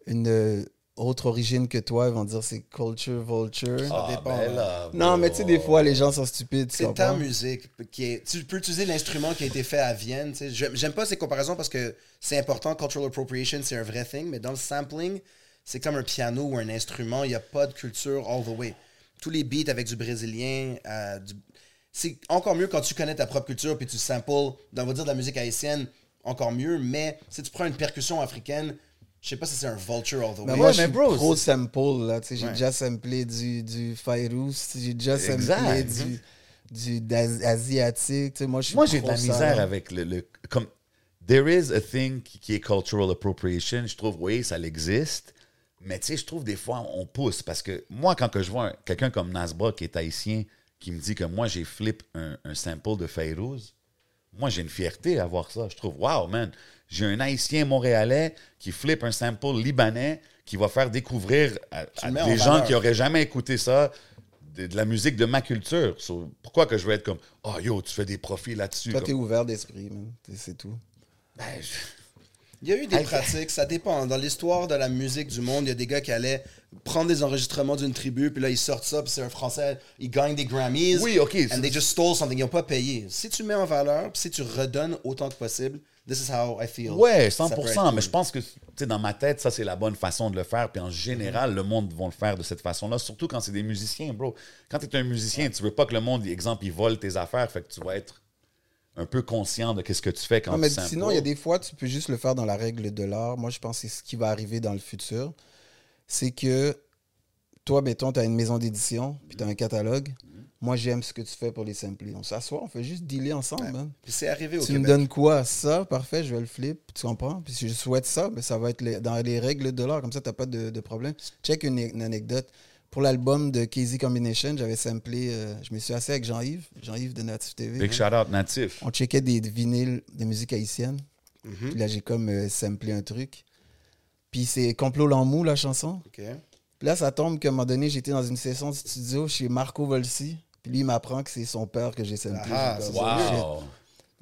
une autre origine que toi, ils vont dire c'est culture vulture. Ah, dépend, ben non, mais tu sais, des fois, les gens sont stupides. tu C'est ta musique qui est. Tu peux utiliser l'instrument qui a été fait à Vienne. tu sais. Je- J'aime pas ces comparaisons parce que c'est important. Cultural appropriation, c'est un vrai thing. Mais dans le sampling, c'est comme un piano ou un instrument. Il n'y a pas de culture all the way. Tous les beats avec du brésilien, euh, du- c'est encore mieux quand tu connais ta propre culture puis tu samples, on va dire de la musique haïtienne, encore mieux. Mais si tu prends une percussion africaine, je sais pas si c'est un vulture all the Mais way. moi, Ouais, je mais suis bro, pro sample, là. Tu sais, j'ai Ouais. déjà samplé du, du Fairuz, j'ai déjà samplé Exact. du, du d'As- asiatique. Tu sais, moi, je suis Moi, j'ai de la misère là. avec le, le- Comme. There is a thing qui, est cultural appropriation. Je trouve, oui, ça existe. Mais tu sais, je trouve des fois, on pousse. Parce que moi, quand que je vois un- quelqu'un comme Nasbra qui est haïtien, qui me dit que moi, j'ai flip un, un sample de Fayrouz, moi, j'ai une fierté à voir ça. Je trouve, wow, man, j'ai un haïtien montréalais qui flippe un sample libanais qui va faire découvrir à, des gens valeur. qui n'auraient jamais écouté ça de, de la musique de ma culture. So, pourquoi que je vais être comme, oh yo, tu fais des profits là-dessus? Toi, Comme- t'es ouvert d'esprit, C'est tout. Ben, je- Il y a eu des pratiques, ça dépend. Dans l'histoire de la musique du monde, il y a des gars qui allaient prendre des enregistrements d'une tribu, puis là, ils sortent ça, puis c'est un Français, ils gagnent des Grammys. Oui, ok, And they just stole something, ils n'ont pas payé. Si tu mets en valeur, puis si tu redonnes autant que possible, this is how I feel. Ouais, Ça 100%. peut être Mais je pense que, tu sais, dans ma tête, ça, c'est la bonne façon de le faire. Puis en général, le monde va le faire de cette façon-là, surtout quand c'est des musiciens, bro. Quand tu es un musicien, tu veux pas que le monde, exemple, il vole tes affaires, fait que tu vas être un peu conscient de qu'est-ce que tu fais quand Non, mais tu samples. sinon, il y a des fois, tu peux juste le faire dans la règle de l'art. Moi, je pense que c'est ce qui va arriver dans le futur. C'est que toi, mettons, tu as une maison d'édition, puis tu as un catalogue. Moi, j'aime ce que tu fais pour les sampler. On s'assoit, on fait juste dealer ensemble, man. Puis c'est arrivé au Tu me donnes quoi? Ça, parfait, je vais le flip, tu comprends? Puis si je souhaite ça, ben, ça va être les- dans les règles de l'art, comme ça, tu n'as pas de, de problème. Check une, une anecdote. Pour l'album de KZ Combination, j'avais samplé, euh, je me suis assis avec Jean-Yves, Jean-Yves de Native TV. Big shout-out natif. On checkait des vinyles de musique haïtienne. Mhm. Puis là, j'ai comme euh, samplé un truc. Puis c'est Complot Lamou, la chanson. Puis là, ça tombe qu'à un moment donné, j'étais dans une session de studio chez Marco Volsi. Puis lui, il m'apprend que c'est son père que j'ai samplé. Ah, comme, oh, Wow.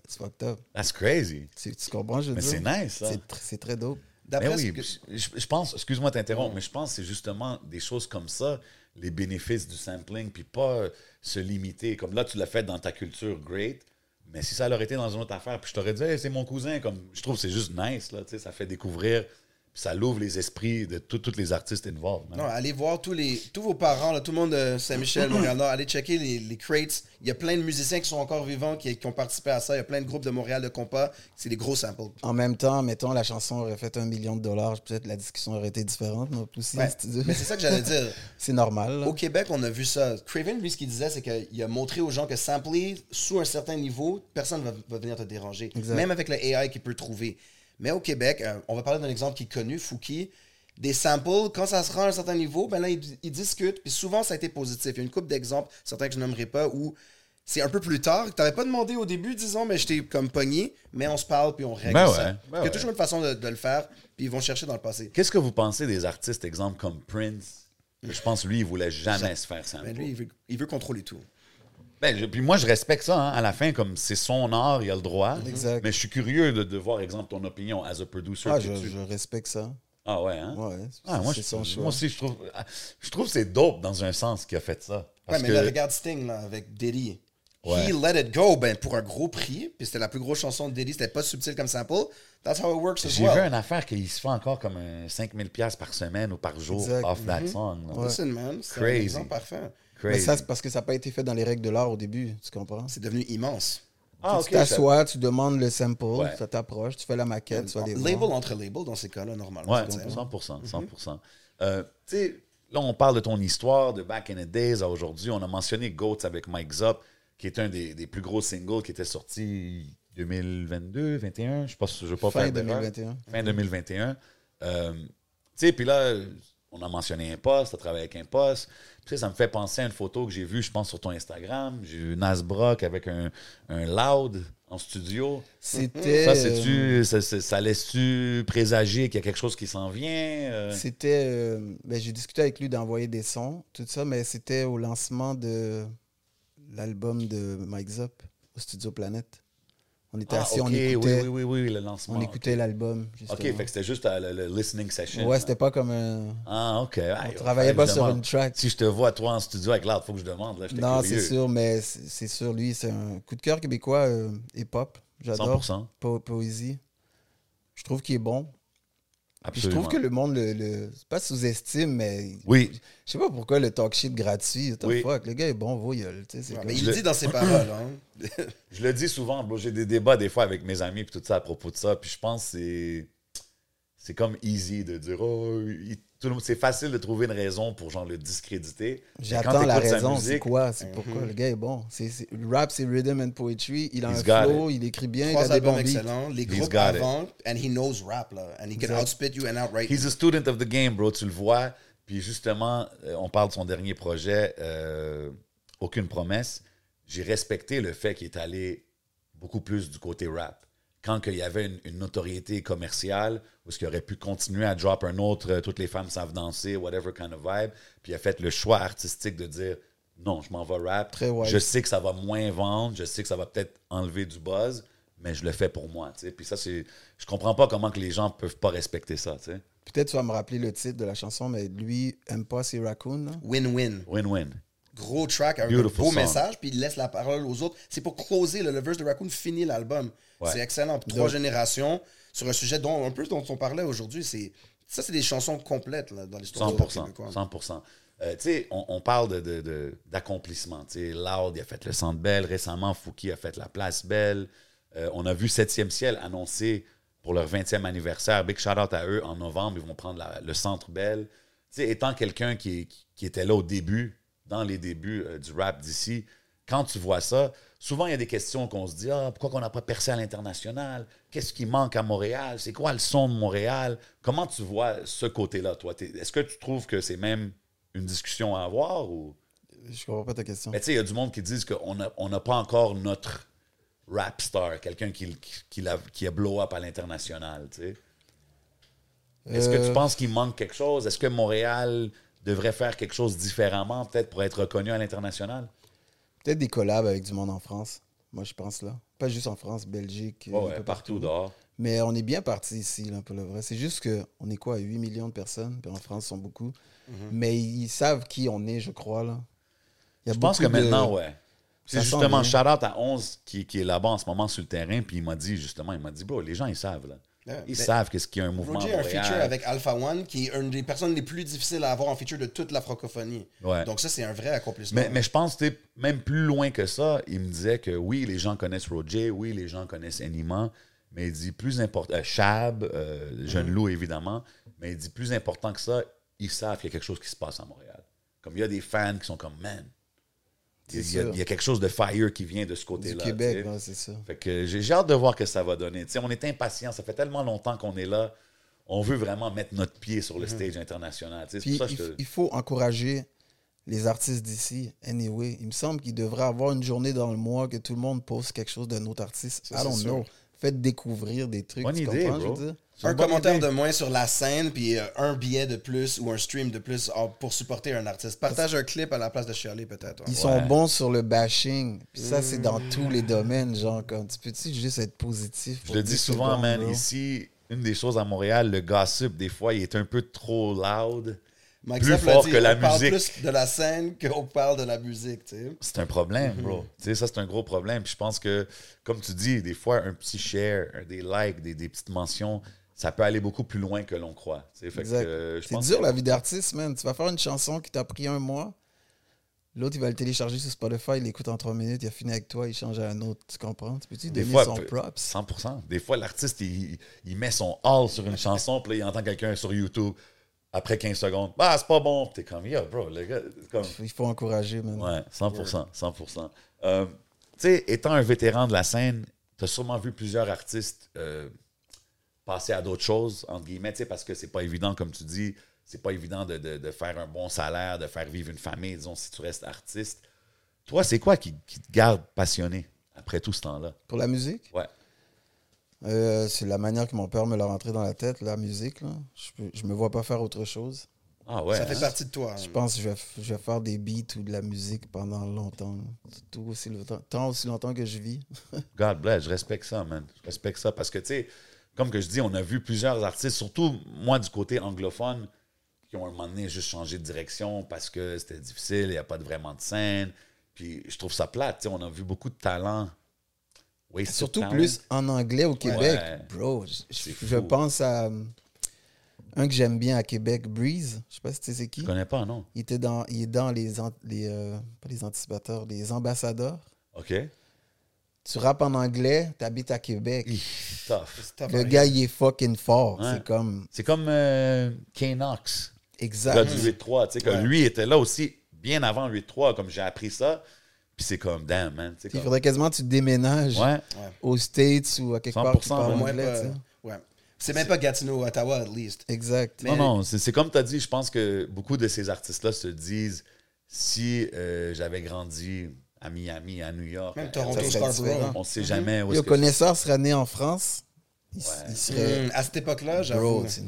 It's fucked up. That's crazy. Tu, comprends, je veux Mais c'est nice, ça. C'est tr- C'est très dope. D'après Ben oui, je, je pense, excuse-moi de t'interrompre, mais je pense que c'est justement des choses comme ça, les bénéfices du sampling, puis pas se limiter. Comme là, tu l'as fait dans ta culture, great. Mais si ça aurait été dans une autre affaire, puis je t'aurais dit, Hey, c'est mon cousin, comme je trouve que c'est juste nice, là, tu sais, ça fait découvrir, ça l'ouvre les esprits de tous les artistes involved. man. Non, allez voir tous, les, tous vos parents, là, tout le monde de Saint-Michel, Montréal-Nord, allez checker les, les crates. Il y a plein de musiciens qui sont encore vivants, qui, qui ont participé à ça. Il y a plein de groupes de Montréal de compas. C'est des gros samples. En même temps, mettons, la chanson aurait fait un million de dollars, peut-être la discussion aurait été différente, mais aussi, Ouais. c'est ça que j'allais dire. c'est normal. là. Au Québec, on a vu ça. Craven, lui, ce qu'il disait, c'est qu'il a montré aux gens que sampler sous un certain niveau, personne ne va, va venir te déranger. Exact. Même avec le AI qu'il peut trouver. Mais au Québec, euh, on va parler d'un exemple qui est connu, Fouki. Des samples, quand ça se rend à un certain niveau, ben là, ils, ils discutent. Puis souvent, ça a été positif. Il y a une couple d'exemples, certains que je nommerai pas, où c'est un peu plus tard, que tu n'avais pas demandé au début, disons, mais j'étais comme pogné, mais on se parle puis on règle Ben ça. ben Il y a ouais. toujours une façon de, de le faire, puis ils vont chercher dans le passé. Qu'est-ce que vous pensez des artistes, exemple, comme Prince? Je pense, lui, il voulait jamais se faire sampler. Mais lui, il veut, il veut contrôler tout. Ben, je- puis moi, je respecte ça. hein, à la fin, comme c'est son art, il a le droit. Exact. Mais je suis curieux de, de voir, exemple, ton opinion as a producer. Ah, je, tu- je respecte ça. Ah ouais, hein? Ouais, Ah, moi, c'est je, son choix. moi aussi, je trouve, je trouve que c'est dope dans un sens qu'il a fait ça. Ouais, Parce mais que, là, regarde Sting là, avec Diddy. Ouais. He let it go ben, pour un gros prix. Puis c'était la plus grosse chanson de Diddy. C'était pas subtil comme sample. That's how it works as j'ai well. vu une affaire qu'il se fait encore comme un 5000$ piastres par semaine ou par jour Exact. off that song. là. Listen, man, c'est un Crazy. Mais ça, c'est parce que ça n'a pas été fait dans les règles de l'art au début, tu comprends? C'est devenu immense. ah, tu t'assois, tu demandes le sample, Ouais. ça t'approche, tu fais la maquette, tu Label entre labels dans ces cas-là, normalement. Ouais, tu sais. 100%. 100%. Euh, tu sais, là, on parle de ton histoire de back in the days à aujourd'hui. On a mentionné Goats avec Mike Zop, qui est un des, des plus gros singles qui était sorti 2022, 21, je ne veux pas Fin faire d'erreur. 2021. Fin 2021. Euh, tu sais, puis là, on a mentionné un poste, tu as travaillé avec un poste. Puis ça me fait penser à une photo que j'ai vue, je pense, sur ton Instagram. J'ai vu Nas Brock avec un, un loud en studio. C'était. Ça, euh, c'est-tu, ça, ça- ça laisse-tu présager qu'il y a quelque chose qui s'en vient? euh? C'était. euh, ben, J'ai discuté avec lui d'envoyer des sons, tout ça, mais c'était au lancement de l'album de Mike Zop au Studio Planète. On était Ah, assis, on écoutait, oui, oui, oui, oui, le lancement. on écoutait l'album. OK, justement. fait que c'était juste euh, le, le listening session. Ouais, c'était pas comme un. Ah, OK. On travaillait pas sur une track. Si je te vois, toi, en studio avec l'art, il faut que je demande. Là, Non, c'est sûr, mais c'est c'est sûr, lui, c'est un coup de cœur québécois euh, hip-hop. J'adore. 100%. Po- poésie. Je trouve qu'il est bon. Je trouve que le monde le, le- c'est pas sous-estime, mais Oui, je sais pas pourquoi le talk shit gratuit, Oui. fuck, le gars est bon, voyole, tu sais, Ouais, mais il le dit dans ses paroles. Hein. je le dis souvent, j'ai des débats des fois avec mes amis puis tout ça à propos de ça. Puis je pense que c'est c'est comme easy de dire oh, il- tout le monde- c'est facile de trouver une raison pour genre le discréditer. J'attends la raison, c'est quoi, c'est pourquoi le gars est bon? C'est, le rap, c'est rhythm and poetry, il a He's un flow, il écrit bien, il a des albums bons beats. excellents, les He's groupes it. avant, and he knows rap, là. And he can Exact. outspit you and outright you. He's a student of the game, bro. Tu le vois. Puis justement, euh, on parle de son dernier projet, euh, Aucune promesse. J'ai respecté le fait qu'il est allé beaucoup plus du côté rap. Quand il y avait une, une notoriété commerciale, où est-ce qu'il aurait pu continuer à drop un autre euh, Toutes les femmes savent danser, whatever kind of vibe, puis il a fait le choix artistique de dire non, je m'en vais rap. Très. Je sais que ça va moins vendre, je sais que ça va peut-être enlever du buzz, mais je le fais pour moi. tu sais. Puis ça, c'est. Je comprends pas comment que les gens peuvent pas respecter ça. tu sais. Peut-être tu vas me rappeler le titre de la chanson, mais lui aime pas ses raccoons. Win-win. Win-win. Gros track, un beau song. message, puis il laisse la parole aux autres. C'est pour closer, le, le verse de Raccoon finit l'album. Ouais. C'est excellent. Puis Trois générations sur un sujet dont un peu dont on parlait aujourd'hui. C'est Ça, c'est des chansons complètes là, dans l'histoire rap 100%. québécois. 100%. Euh, tu sais, on, on parle de, de- de- d'accomplissement. Loud, il a fait le Centre Belle. Récemment, Fouki a fait la Place Belle. Euh, on a vu 7e Ciel annoncer pour leur 20e anniversaire. Big shout-out à eux. En novembre, ils vont prendre la- le Centre Belle. Étant quelqu'un qui, qui- qui était là au début, dans les débuts euh, du rap d'ici, quand tu vois ça, souvent il y a des questions qu'on se dit Ah, pourquoi qu'on n'a pas percé à l'international? Qu'est-ce qui manque à Montréal? C'est quoi le son de Montréal? Comment tu vois ce côté-là, toi? T'es- Est-ce que tu trouves que c'est même une discussion à avoir ou? Je comprends pas ta question. Mais tu sais, il y a du monde qui disent qu'on n'a on n'a pas encore notre rap star, quelqu'un qui, qui, qui l'a- qui a blow up à l'international, tu sais. Est-ce que tu Euh, penses qu'il manque quelque chose? Est-ce que Montréal devrait faire quelque chose différemment, peut-être pour être reconnu à l'international? Peut-être des collabs avec du monde en France. Moi, je pense là. Pas juste en France, Belgique. Ouais, partout dehors. Mais on est bien parti ici, là, pour le vrai. C'est juste qu'on est quoi, 8 millions de personnes, puis en France, ils sont beaucoup. Mhm. Mais ils savent qui on est, je crois, là. Il y a Je pense que de- maintenant, ouais. C'est justement shout-out à 11 qui, qui est là-bas en ce moment sur le terrain, puis il m'a dit justement, il m'a dit, bro, les gens, ils savent, là. Ils savent qu'est-ce qu'il y a un mouvement Roger a un feature avec Alpha One, qui est une des personnes les plus difficiles à avoir en feature de toute la francophonie. Ouais. Donc ça, c'est un vrai accomplissement. Mais, mais je pense que même plus loin que ça, il me disait que oui, les gens connaissent Roger, oui, les gens connaissent Anima, mais il dit plus important, euh, Chab, euh, Jeune. Loup évidemment, mais il dit plus important que ça, ils savent qu'il y a quelque chose qui se passe à Montréal. Comme il y a des fans qui sont comme, man, il y, a- il y quelque chose de fire qui vient de ce du côté-là. Québec, sais. ouais, c'est ça. Fait que j'ai hâte de voir ce que ça va donner. On est impatient, ça fait tellement longtemps qu'on est là. On veut vraiment mettre notre pied sur le stage international. Puis pour ça il, te- faut encourager les artistes d'ici. Anyway, il me semble qu'il devrait avoir une journée dans le mois que tout le monde poste quelque chose d'un autre artiste. I don't sûr. Faites découvrir des trucs. Bonne tu idée, comprends, je bro. veux dire? Un bonne commentaire idée. de moins sur la scène, puis euh, un billet de plus ou un stream de plus ah, pour supporter un artiste. Partage un clip à la place de chialer, peut-être. Ils ouais. sont bons sur le bashing. Puis ça, c'est dans tous les domaines. Genre, comme tu peux-tu juste être positif? Je pour le dis 10 souvent, secondes, man, bro? ici, une des choses à Montréal, le gossip, des fois, il est un peu trop loud. Mike plus Zapp l'a fort dit, que la on parle musique. plus de la scène qu'on parle de la musique, tu sais. C'est un problème, Mhm. bro. Tu sais, ça, c'est un gros problème. Puis je pense que, comme tu dis, des fois, un petit share, des likes, des, des petites mentions, ça peut aller beaucoup plus loin que l'on croit. Tu sais, euh, C'est dur que- la vie d'artiste, man. Tu vas faire une chanson qui t'a pris un mois. L'autre, il va le télécharger sur Spotify, il l'écoute en trois minutes, il a fini avec toi, il change à un autre. Tu comprends? Tu peux-tu Des donner fois, son props? 100%. Des fois, l'artiste, il, il met son all sur une chanson, puis là, il entend quelqu'un sur YouTube après 15 secondes. Ah, c'est pas bon. T'es comme, yo, bro, le gars, comme. Il faut encourager, man. Ouais, 100%. 100%. Euh, sais, étant un vétéran de la scène, tu as sûrement vu plusieurs artistes euh, passer à d'autres choses, entre guillemets, tu sais, parce que c'est pas évident, comme tu dis, c'est pas évident de, de- de faire un bon salaire, de faire vivre une famille, disons, si tu restes artiste. Toi, c'est quoi qui, qui te garde passionné après tout ce temps-là? Pour la musique, Ouais. Euh, c'est la manière que mon père me l'a rentré dans la tête, la musique. Là. Je, je me vois pas faire autre chose. Ah ouais. ça fait hein? partie de toi. Je pense que je vais, f- je vais faire des beats ou de la musique pendant longtemps. Tout aussi longtemps, tant aussi longtemps que je vis. God bless, je respecte ça, man. Je respecte ça parce que, tu sais, comme que je dis, on a vu plusieurs artistes, surtout moi du côté anglophone, qui ont à un moment donné juste changé de direction parce que c'était difficile, il n'y a pas de vraiment de scène. Puis je trouve ça plate, tu sais, on a vu beaucoup de talents. Wasted Surtout plus en anglais au Québec. Ouais. Bro, je, pense à euh, un que j'aime bien à Québec, Breeze. Je sais pas si tu sais c'est qui. Je connais pas, non? Il, était dans, il est dans les, les euh, pas les anticipateurs, les ambassadeurs. OK. Tu rappes en anglais, tu habites à Québec. Tough. Le hein. gars, il est fucking fort. Ouais. C'est comme. C'est comme euh, K-Nox, le Exact. gars du 8-3, tu sais, Ouais. lui était là aussi bien avant le 8-3, comme j'ai appris ça. Puis c'est comme, damn, man. Il comme- faudrait quasiment que tu déménages Ouais. aux States ou à quelque part qui 100%, parle anglais. ouais. C'est même pas Gatineau, Ottawa, at least. Exact. Mais- Non, non, c'est c'est comme tu as dit, je pense que beaucoup de ces artistes-là se disent si euh, j'avais grandi à Miami, à New York, Même Toronto, on ne sait jamais où Le est-ce que connaisseur serait né en France. Il, Ouais. il serait. Hmm, à cette époque-là, j'avoue. Bro, tu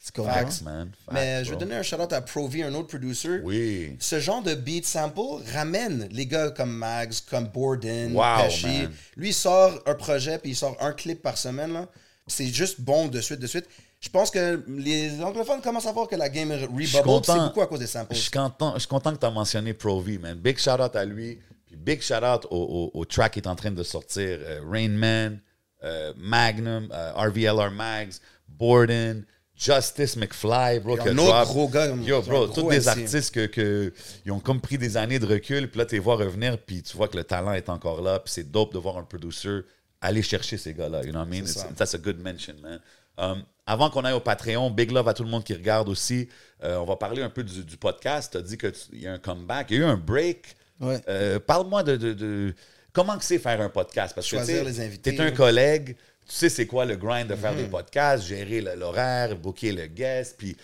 Facts, man. Facts, Mais je vais donner un shout-out à Provi, un autre producer. Oui. Ce genre de beat sample ramène les gars comme Mags, comme Borden, Wow, Pesci. man. Lui, il sort un projet, puis il sort un clip par semaine. là. C'est juste bon de suite, de suite. Je pense que les anglophones commencent à voir que la game rebubble. C'est beaucoup à cause des samples. Je suis content, je suis content que tu as mentionné Pro V, man. Big shout out à lui. Puis big shout out au, au- au track qui est en train de sortir. euh, Rain Man, euh, Magnum, euh, RVLR Mags, Borden, Justice McFly, bro. Un autre drop. gros gars, Yo, bro, tous des artistes que, que ils ont comme pris des années de recul. Puis là, tu les vois revenir. Puis tu vois que le talent est encore là. Puis c'est dope de voir un producer aller chercher ces gars-là. You know what I mean? It's- ça. That's a good mention, man. Um, avant qu'on aille au Patreon, big love à tout le monde qui regarde aussi. Euh, on va parler un peu du, du podcast. Tu as dit qu'il y a un comeback. Il y a eu un break. Ouais. Euh, Parle-moi de, de- de- comment que c'est faire un podcast? Parce Choisir que les invités. tu es un collègue. Tu sais c'est quoi le grind de faire des podcasts, gérer le- l'horaire, booker le guest, puis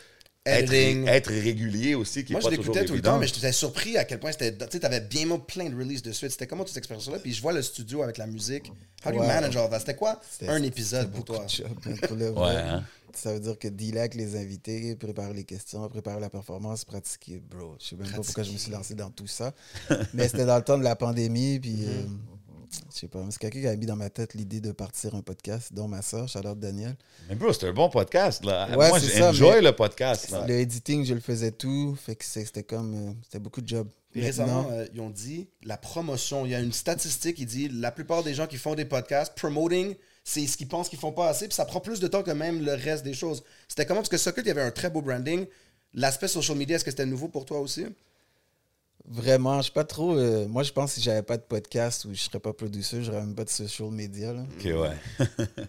être, régulier aussi, qui Moi, est je pas toujours l'écoutais tout le évident. temps, mais j'étais surpris à quel point c'était. Tu sais, t'avais bien plein de releases de suite. C'était comment toute cette expérience-là? Puis je vois le studio avec la musique. How do you manage all that? C'était quoi C'était- un épisode pour toi? pour le Ouais, hein? Ça veut dire que dealer avec les invités, préparer les questions, préparer la performance, pratiquer, bro. Je sais même pas pourquoi je me suis lancé dans tout ça. Mais c'était dans le temps de la pandémie, puis Mm-hmm. euh, je sais pas, c'est quelqu'un qui a mis dans ma tête l'idée de partir un podcast, dont ma soeur, Charlotte Daniel. Mais bro, c'est un bon podcast. Là. Ouais, Moi, c'est j'ai ça, enjoy mais- le podcast. Là. Le editing, je le faisais tout, fait que c'était comme, euh, c'était beaucoup de job. Récemment, euh, ils ont dit la promotion. Il y a une statistique qui dit la plupart des gens qui font des podcasts, promoting, c'est ce qu'ils pensent qu'ils font pas assez. Puis ça prend plus de temps que même le reste des choses. C'était comment? Parce que Socket, il y avait un très beau branding. L'aspect social media, est-ce que c'était nouveau pour toi aussi? Vraiment, je suis pas trop. euh, moi, je pense que si j'avais pas de podcast ou je serais pas producer, j'aurais même pas de social media. Là. Ok, ouais.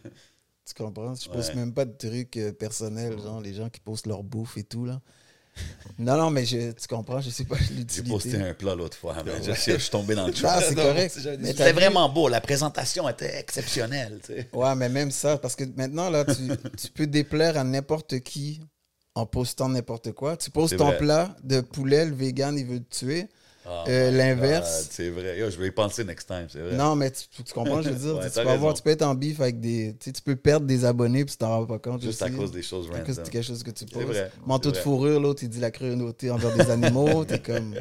Tu comprends? Je poste Ouais. même pas de trucs euh, personnels, genre les gens qui postent leur bouffe et tout. là. Non, non, mais je, tu comprends, je sais pas J'ai l'utilité. posté un plat l'autre fois. mais je, sais, je suis tombé dans le Ah, trap. c'est correct. C'était vraiment beau. La présentation était exceptionnelle. Tu sais. Ouais, mais même ça, parce que maintenant, là, tu, tu peux déplaire à n'importe qui en postant n'importe quoi. Tu postes C'est ton vrai. plat de poulet, le vegan, il veut te tuer. Oh Euh, my l'inverse. C'est vrai. Yo, je vais y penser next time. C'est vrai. Non, mais tu, tu comprends, je veux dire, Ouais, tu, peux avoir, tu peux être en bif avec des. Tu, sais, tu peux perdre des abonnés puis tu t'en rends pas compte. Juste aussi. à cause des choses À cause de random. quelque chose que tu poses. vrai, Manteau de fourrure, l'autre, il dit la cruauté envers des animaux. T'es comme.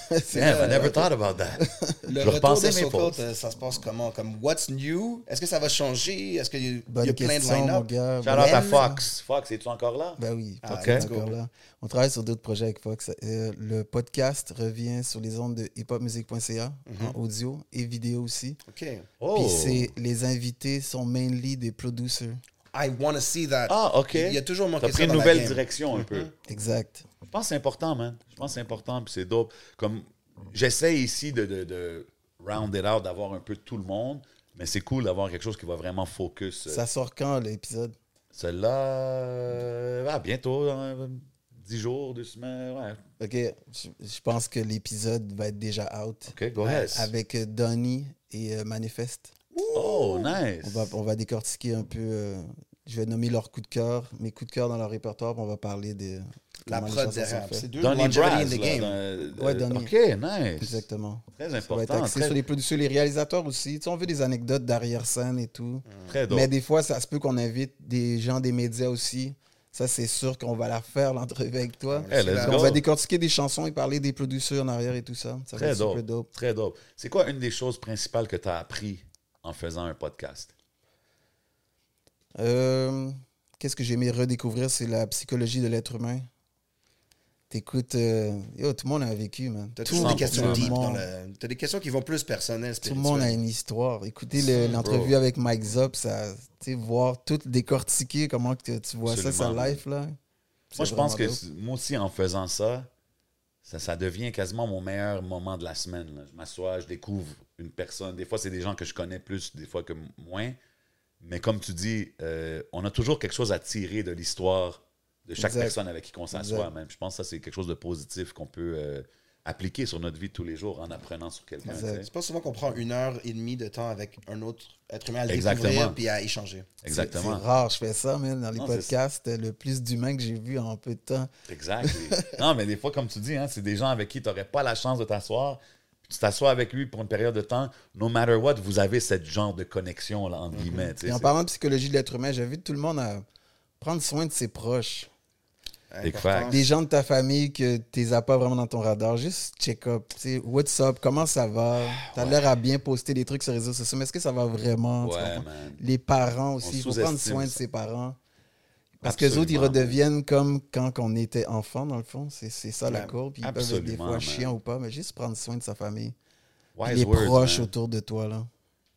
Damn, I never thought about that. Le Je retour repensais de mes euh, ça se passe comment? Comme what's new? Est-ce que ça va changer? Est-ce qu'il y a, il y a Bonne plein de line-up? Shout out à? Fox. Fox, es-tu encore là? Ben oui, Ah, est encore là. On travaille sur d'autres projets avec Fox. Euh, le podcast revient sur les ondes de hiphopmusic.ca en audio et vidéo aussi. Ok. Oh. Puis les invités sont mainly des producers. I want to see that. Ah, OK. Il y a toujours manqué T'as ça pris une nouvelle direction un peu. Exact. Je pense que c'est important, man. Je pense que c'est important, puis c'est dope. Comme j'essaie ici de, de, de round it out, d'avoir un peu tout le monde, mais c'est cool d'avoir quelque chose qui va vraiment focus. euh, Ça sort quand l'épisode? Celle-là, euh, ah, bientôt, hein, 10 jours, 2 semaines, ouais. Ok, je, je pense que l'épisode va être déjà out. OK, go ahead. Avec euh, Donnie et euh, Manifest. Oh, nice. On va, on va décortiquer un peu. euh, je vais nommer leurs coups de cœur, mes coups de cœur dans leur répertoire, puis on va parler de. La prod derrière. C'est deux Donnie longevity Braz, in the là, game. dans- Ouais, euh, Donnie. OK, nice. Exactement. Très Ça va être important. axé Très, sur les producteurs, les réalisateurs aussi. Tu sais, on veut des anecdotes d'arrière-scène et tout. très dope. Mais des fois, ça se peut qu'on invite des gens des médias aussi. Ça, c'est sûr qu'on va la faire, l'entrevue avec toi. Hey, on va décortiquer des chansons et parler des producteurs en arrière et tout ça. Ça va Très être super dope. dope. Très dope. C'est quoi une des choses principales que tu as appris en faisant un podcast? Euh, Qu'est-ce que j'ai aimé redécouvrir, c'est la psychologie de l'être humain. T'écoutes... euh, Yo, tout le monde a vécu, man. T'as toujours des questions monde- deep dans le. T'as des questions qui vont plus personnelles, Tout le monde a une histoire. Écoutez le- l'entrevue avec Mike Zop, ça, tu voir tout décortiquer, comment que tu vois ça, sa life, là. Moi, je pense que moi aussi, en faisant ça, ça, ça devient quasiment mon meilleur moment de la semaine. là. Je m'assois, je découvre une personne. Des fois, c'est des gens que je connais plus, des fois que moins. Mais comme tu dis, euh, on a toujours quelque chose à tirer de l'histoire de chaque Exact. personne avec qui on s'assoit. Même. Je pense que ça, c'est quelque chose de positif qu'on peut euh, appliquer sur notre vie de tous les jours en apprenant sur quelqu'un. C'est pas souvent qu'on prend une heure et demie de temps avec un autre être humain à le Exactement. découvrir puis à échanger. C'est- Exactement. C'est rare, je fais ça, man, dans les Non, c'est podcasts. Le plus d'humains que j'ai vu en peu de temps. Exact. Non, mais des fois, comme tu dis, hein, c'est des gens avec qui tu n'aurais pas la chance de t'asseoir. Puis Tu t'assois avec lui pour une période de temps. No matter what, vous avez ce genre de connexion, là, entre guillemets. sais, Et en parlant de psychologie de l'être humain, j'invite tout le monde à prendre soin de ses proches. Big. Des gens de ta famille que tu les as pas vraiment dans ton radar. Juste check up. tu sais, What's up? Comment ça va? Tu as l'air à bien poster des trucs sur les réseaux sociaux, mais est-ce que ça va vraiment? Ouais. Les parents aussi. Il faut prendre soin de ses parents. Parce que les autres, ils redeviennent comme quand on était enfant, dans le fond. C'est c'est ça la courbe. Puis ils peuvent être des fois man. chiants ou pas, mais juste prendre soin de sa famille. Wise les words, proches man. autour de toi, là.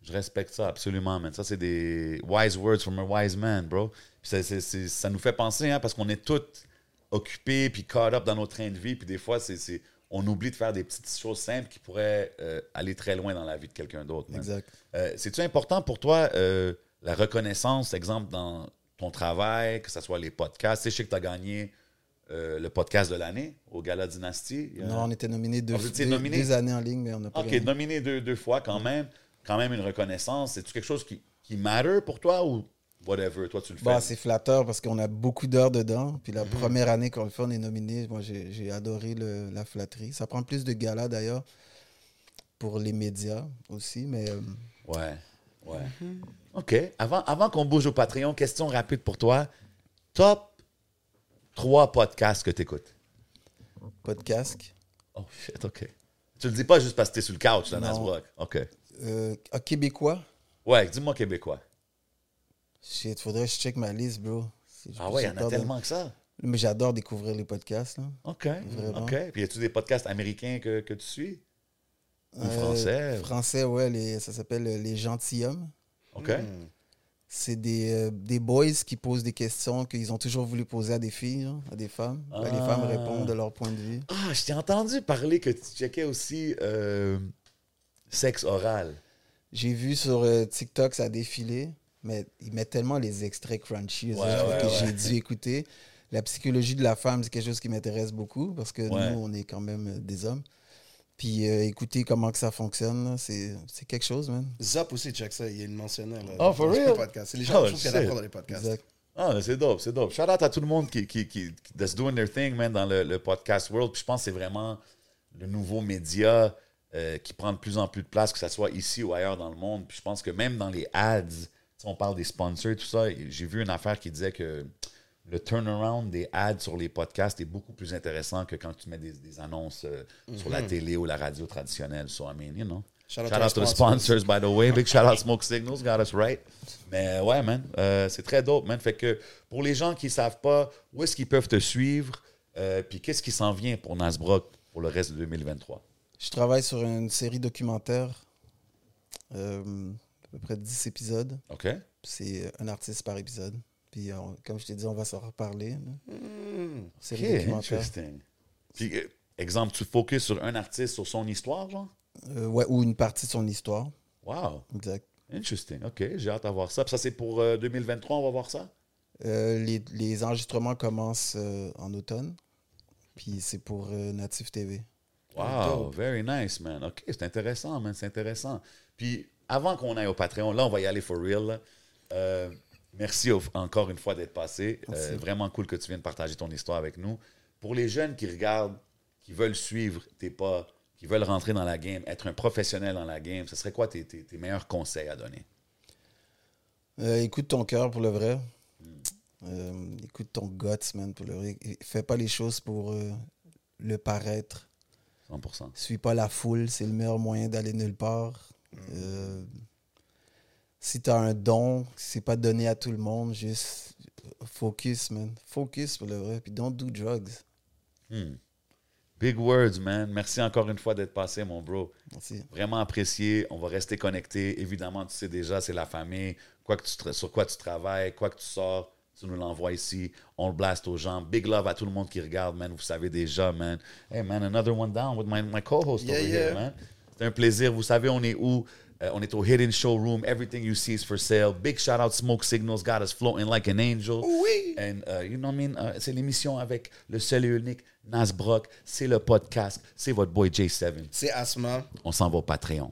Je respecte ça, absolument, man. Ça, c'est des wise words from a wise man, bro. Puis ça, ça nous fait penser, hein, parce qu'on est tous occupés puis caught up dans nos trains de vie. Puis des fois, c'est c'est- on oublie de faire des petites choses simples qui pourraient euh, aller très loin dans la vie de quelqu'un d'autre. Exact. Euh, C'est-tu important pour toi, euh, la reconnaissance, exemple, dans ton travail, que ce soit les podcasts? Tu sais, je sais que tu as gagné euh, le podcast de l'année au Gala a- Non, on était nominé deux, deux- nominé? deux années en ligne, mais on n'a pas OK, gagné. nominé deux, deux fois quand même. Quand même une reconnaissance. C'est-tu quelque chose qui, qui matter pour toi ou whatever? Toi, tu le fais? Bah, c'est flatteur parce qu'on a beaucoup d'heures dedans. Puis la Mhm. première année qu'on le fait, on est nominé. Moi, j'ai adoré le- la flatterie. Ça prend plus de galas d'ailleurs pour les médias aussi. Mais euh, Ouais, ouais. OK. Avant, avant qu'on bouge au Patreon, question rapide pour toi. Top trois podcasts que tu écoutes. casque. Oh shit, OK. Tu le dis pas juste parce que t'es sur le couch, là, Non. Nasbrook. OK. Euh, ah, québécois, Ouais, dis-moi québécois. Shit, faudrait que je check ma liste, bro. Ah ouais, il y en a de- tellement que ça. Mais j'adore découvrir les podcasts. Là. OK. Vraiment. OK. Puis y a-tu des podcasts américains que, que tu suis? Ou Euh, français? Français, ouais, les, ça s'appelle euh, Les Gentilshommes. OK. Hmm. C'est des, euh, des boys qui posent des questions qu'ils ont toujours voulu poser à des filles, hein, à des femmes. Ben, Les Ah. femmes répondent de leur point de vue. Ah, je t'ai entendu parler que tu checkais aussi euh, sexe oral. J'ai vu sur euh, TikTok, ça a défilé, mais ils mettent tellement les extraits crunchy Ouais, ça, ouais, que ouais. j'ai dû écouter. La psychologie de la femme, c'est quelque chose qui m'intéresse beaucoup parce que Ouais. nous, on est quand même euh, des hommes. Puis euh, écouter comment que ça fonctionne, c'est c'est quelque chose, man. Zop aussi, check ça, il le mentionnait. Là, Oh, for real? podcast. C'est les gens Oh, y shit. a d'accord dans les podcasts. Exact. Ah, c'est dope, c'est dope. Shout out à tout le monde qui, qui, qui, qui- that's doing their thing, man, dans le, le podcast world. Puis je pense que c'est vraiment le nouveau média euh, qui prend de plus en plus de place, que ce soit ici ou ailleurs dans le monde. Puis je pense que même dans les ads, on parle des sponsors, tout ça. J'ai vu une affaire qui disait que le turnaround des ads sur les podcasts est beaucoup plus intéressant que quand tu mets des, des annonces euh, sur la télé ou la radio traditionnelle. So, I mean, you know. Shout out Shout to out to the sponsors. by the way. Big shout out Smoke Signals, got us right. Mais ouais, man, euh, c'est très dope, man. Fait que pour les gens qui ne savent pas où est-ce qu'ils peuvent te suivre, euh, puis qu'est-ce qui s'en vient pour Nasbrock pour le reste de 2023? Je travaille sur une série documentaire, peu près 10 épisodes. OK? C'est un artiste par épisode. Puis, on- comme je t'ai dit, on va s'en reparler. Hmm. OK, Série documentaire. interesting. Puis, euh, exemple, tu focuses sur un artiste, sur son histoire, genre? Euh, ouais, ou une partie de son histoire. Wow, Exact. interesting. OK, j'ai hâte à voir ça. Puis ça, c'est pour euh, 2023, on va voir ça? Euh, les, les enregistrements commencent euh, en automne. Puis c'est pour euh, Native TV. Wow, very nice, man. OK, c'est intéressant, man, c'est intéressant. Puis, avant qu'on aille au Patreon, là, on va y aller for real. là. Euh, merci au- encore une fois d'être passé. Euh, vraiment cool que tu viennes partager ton histoire avec nous. Pour les jeunes qui regardent, qui veulent suivre tes pas, qui veulent rentrer dans la game, être un professionnel dans la game, ce serait quoi tes, tes- tes meilleurs conseils à donner? Euh, écoute ton cœur pour le vrai. Euh, écoute ton guts, man, pour le vrai. Fais pas les choses pour le paraître. 100%. Suis pas la foule, c'est le meilleur moyen d'aller nulle part. Euh, si tu as un don, c'est pas donné à tout le monde, juste focus, man. Focus pour le vrai. Puis don't do drugs. Hmm. Big words, man. Merci encore une fois d'être passé, mon bro. Merci. Vraiment apprécié. On va rester connecté. Évidemment, tu sais déjà, c'est la famille. Quoi que tu sur quoi tu travailles, quoi que tu sors, tu nous l'envoies ici. On le blast aux gens. Big love à tout le monde qui regarde, man. Vous savez déjà, man. Hey, man, another one down with my, my co-host Yeah, over yeah. here, man. C'est un plaisir. Vous savez, on est où? Euh, on est au Hidden Showroom. Everything you see is for sale. Big shout out Smoke Signals. Got us floating like an angel. Oui. And, uh, you know what I mean? Uh, c'est l'émission avec le seul et unique Nas Brock. C'est le podcast. C'est votre boy J7. C'est Asma. On s'en va au Patreon.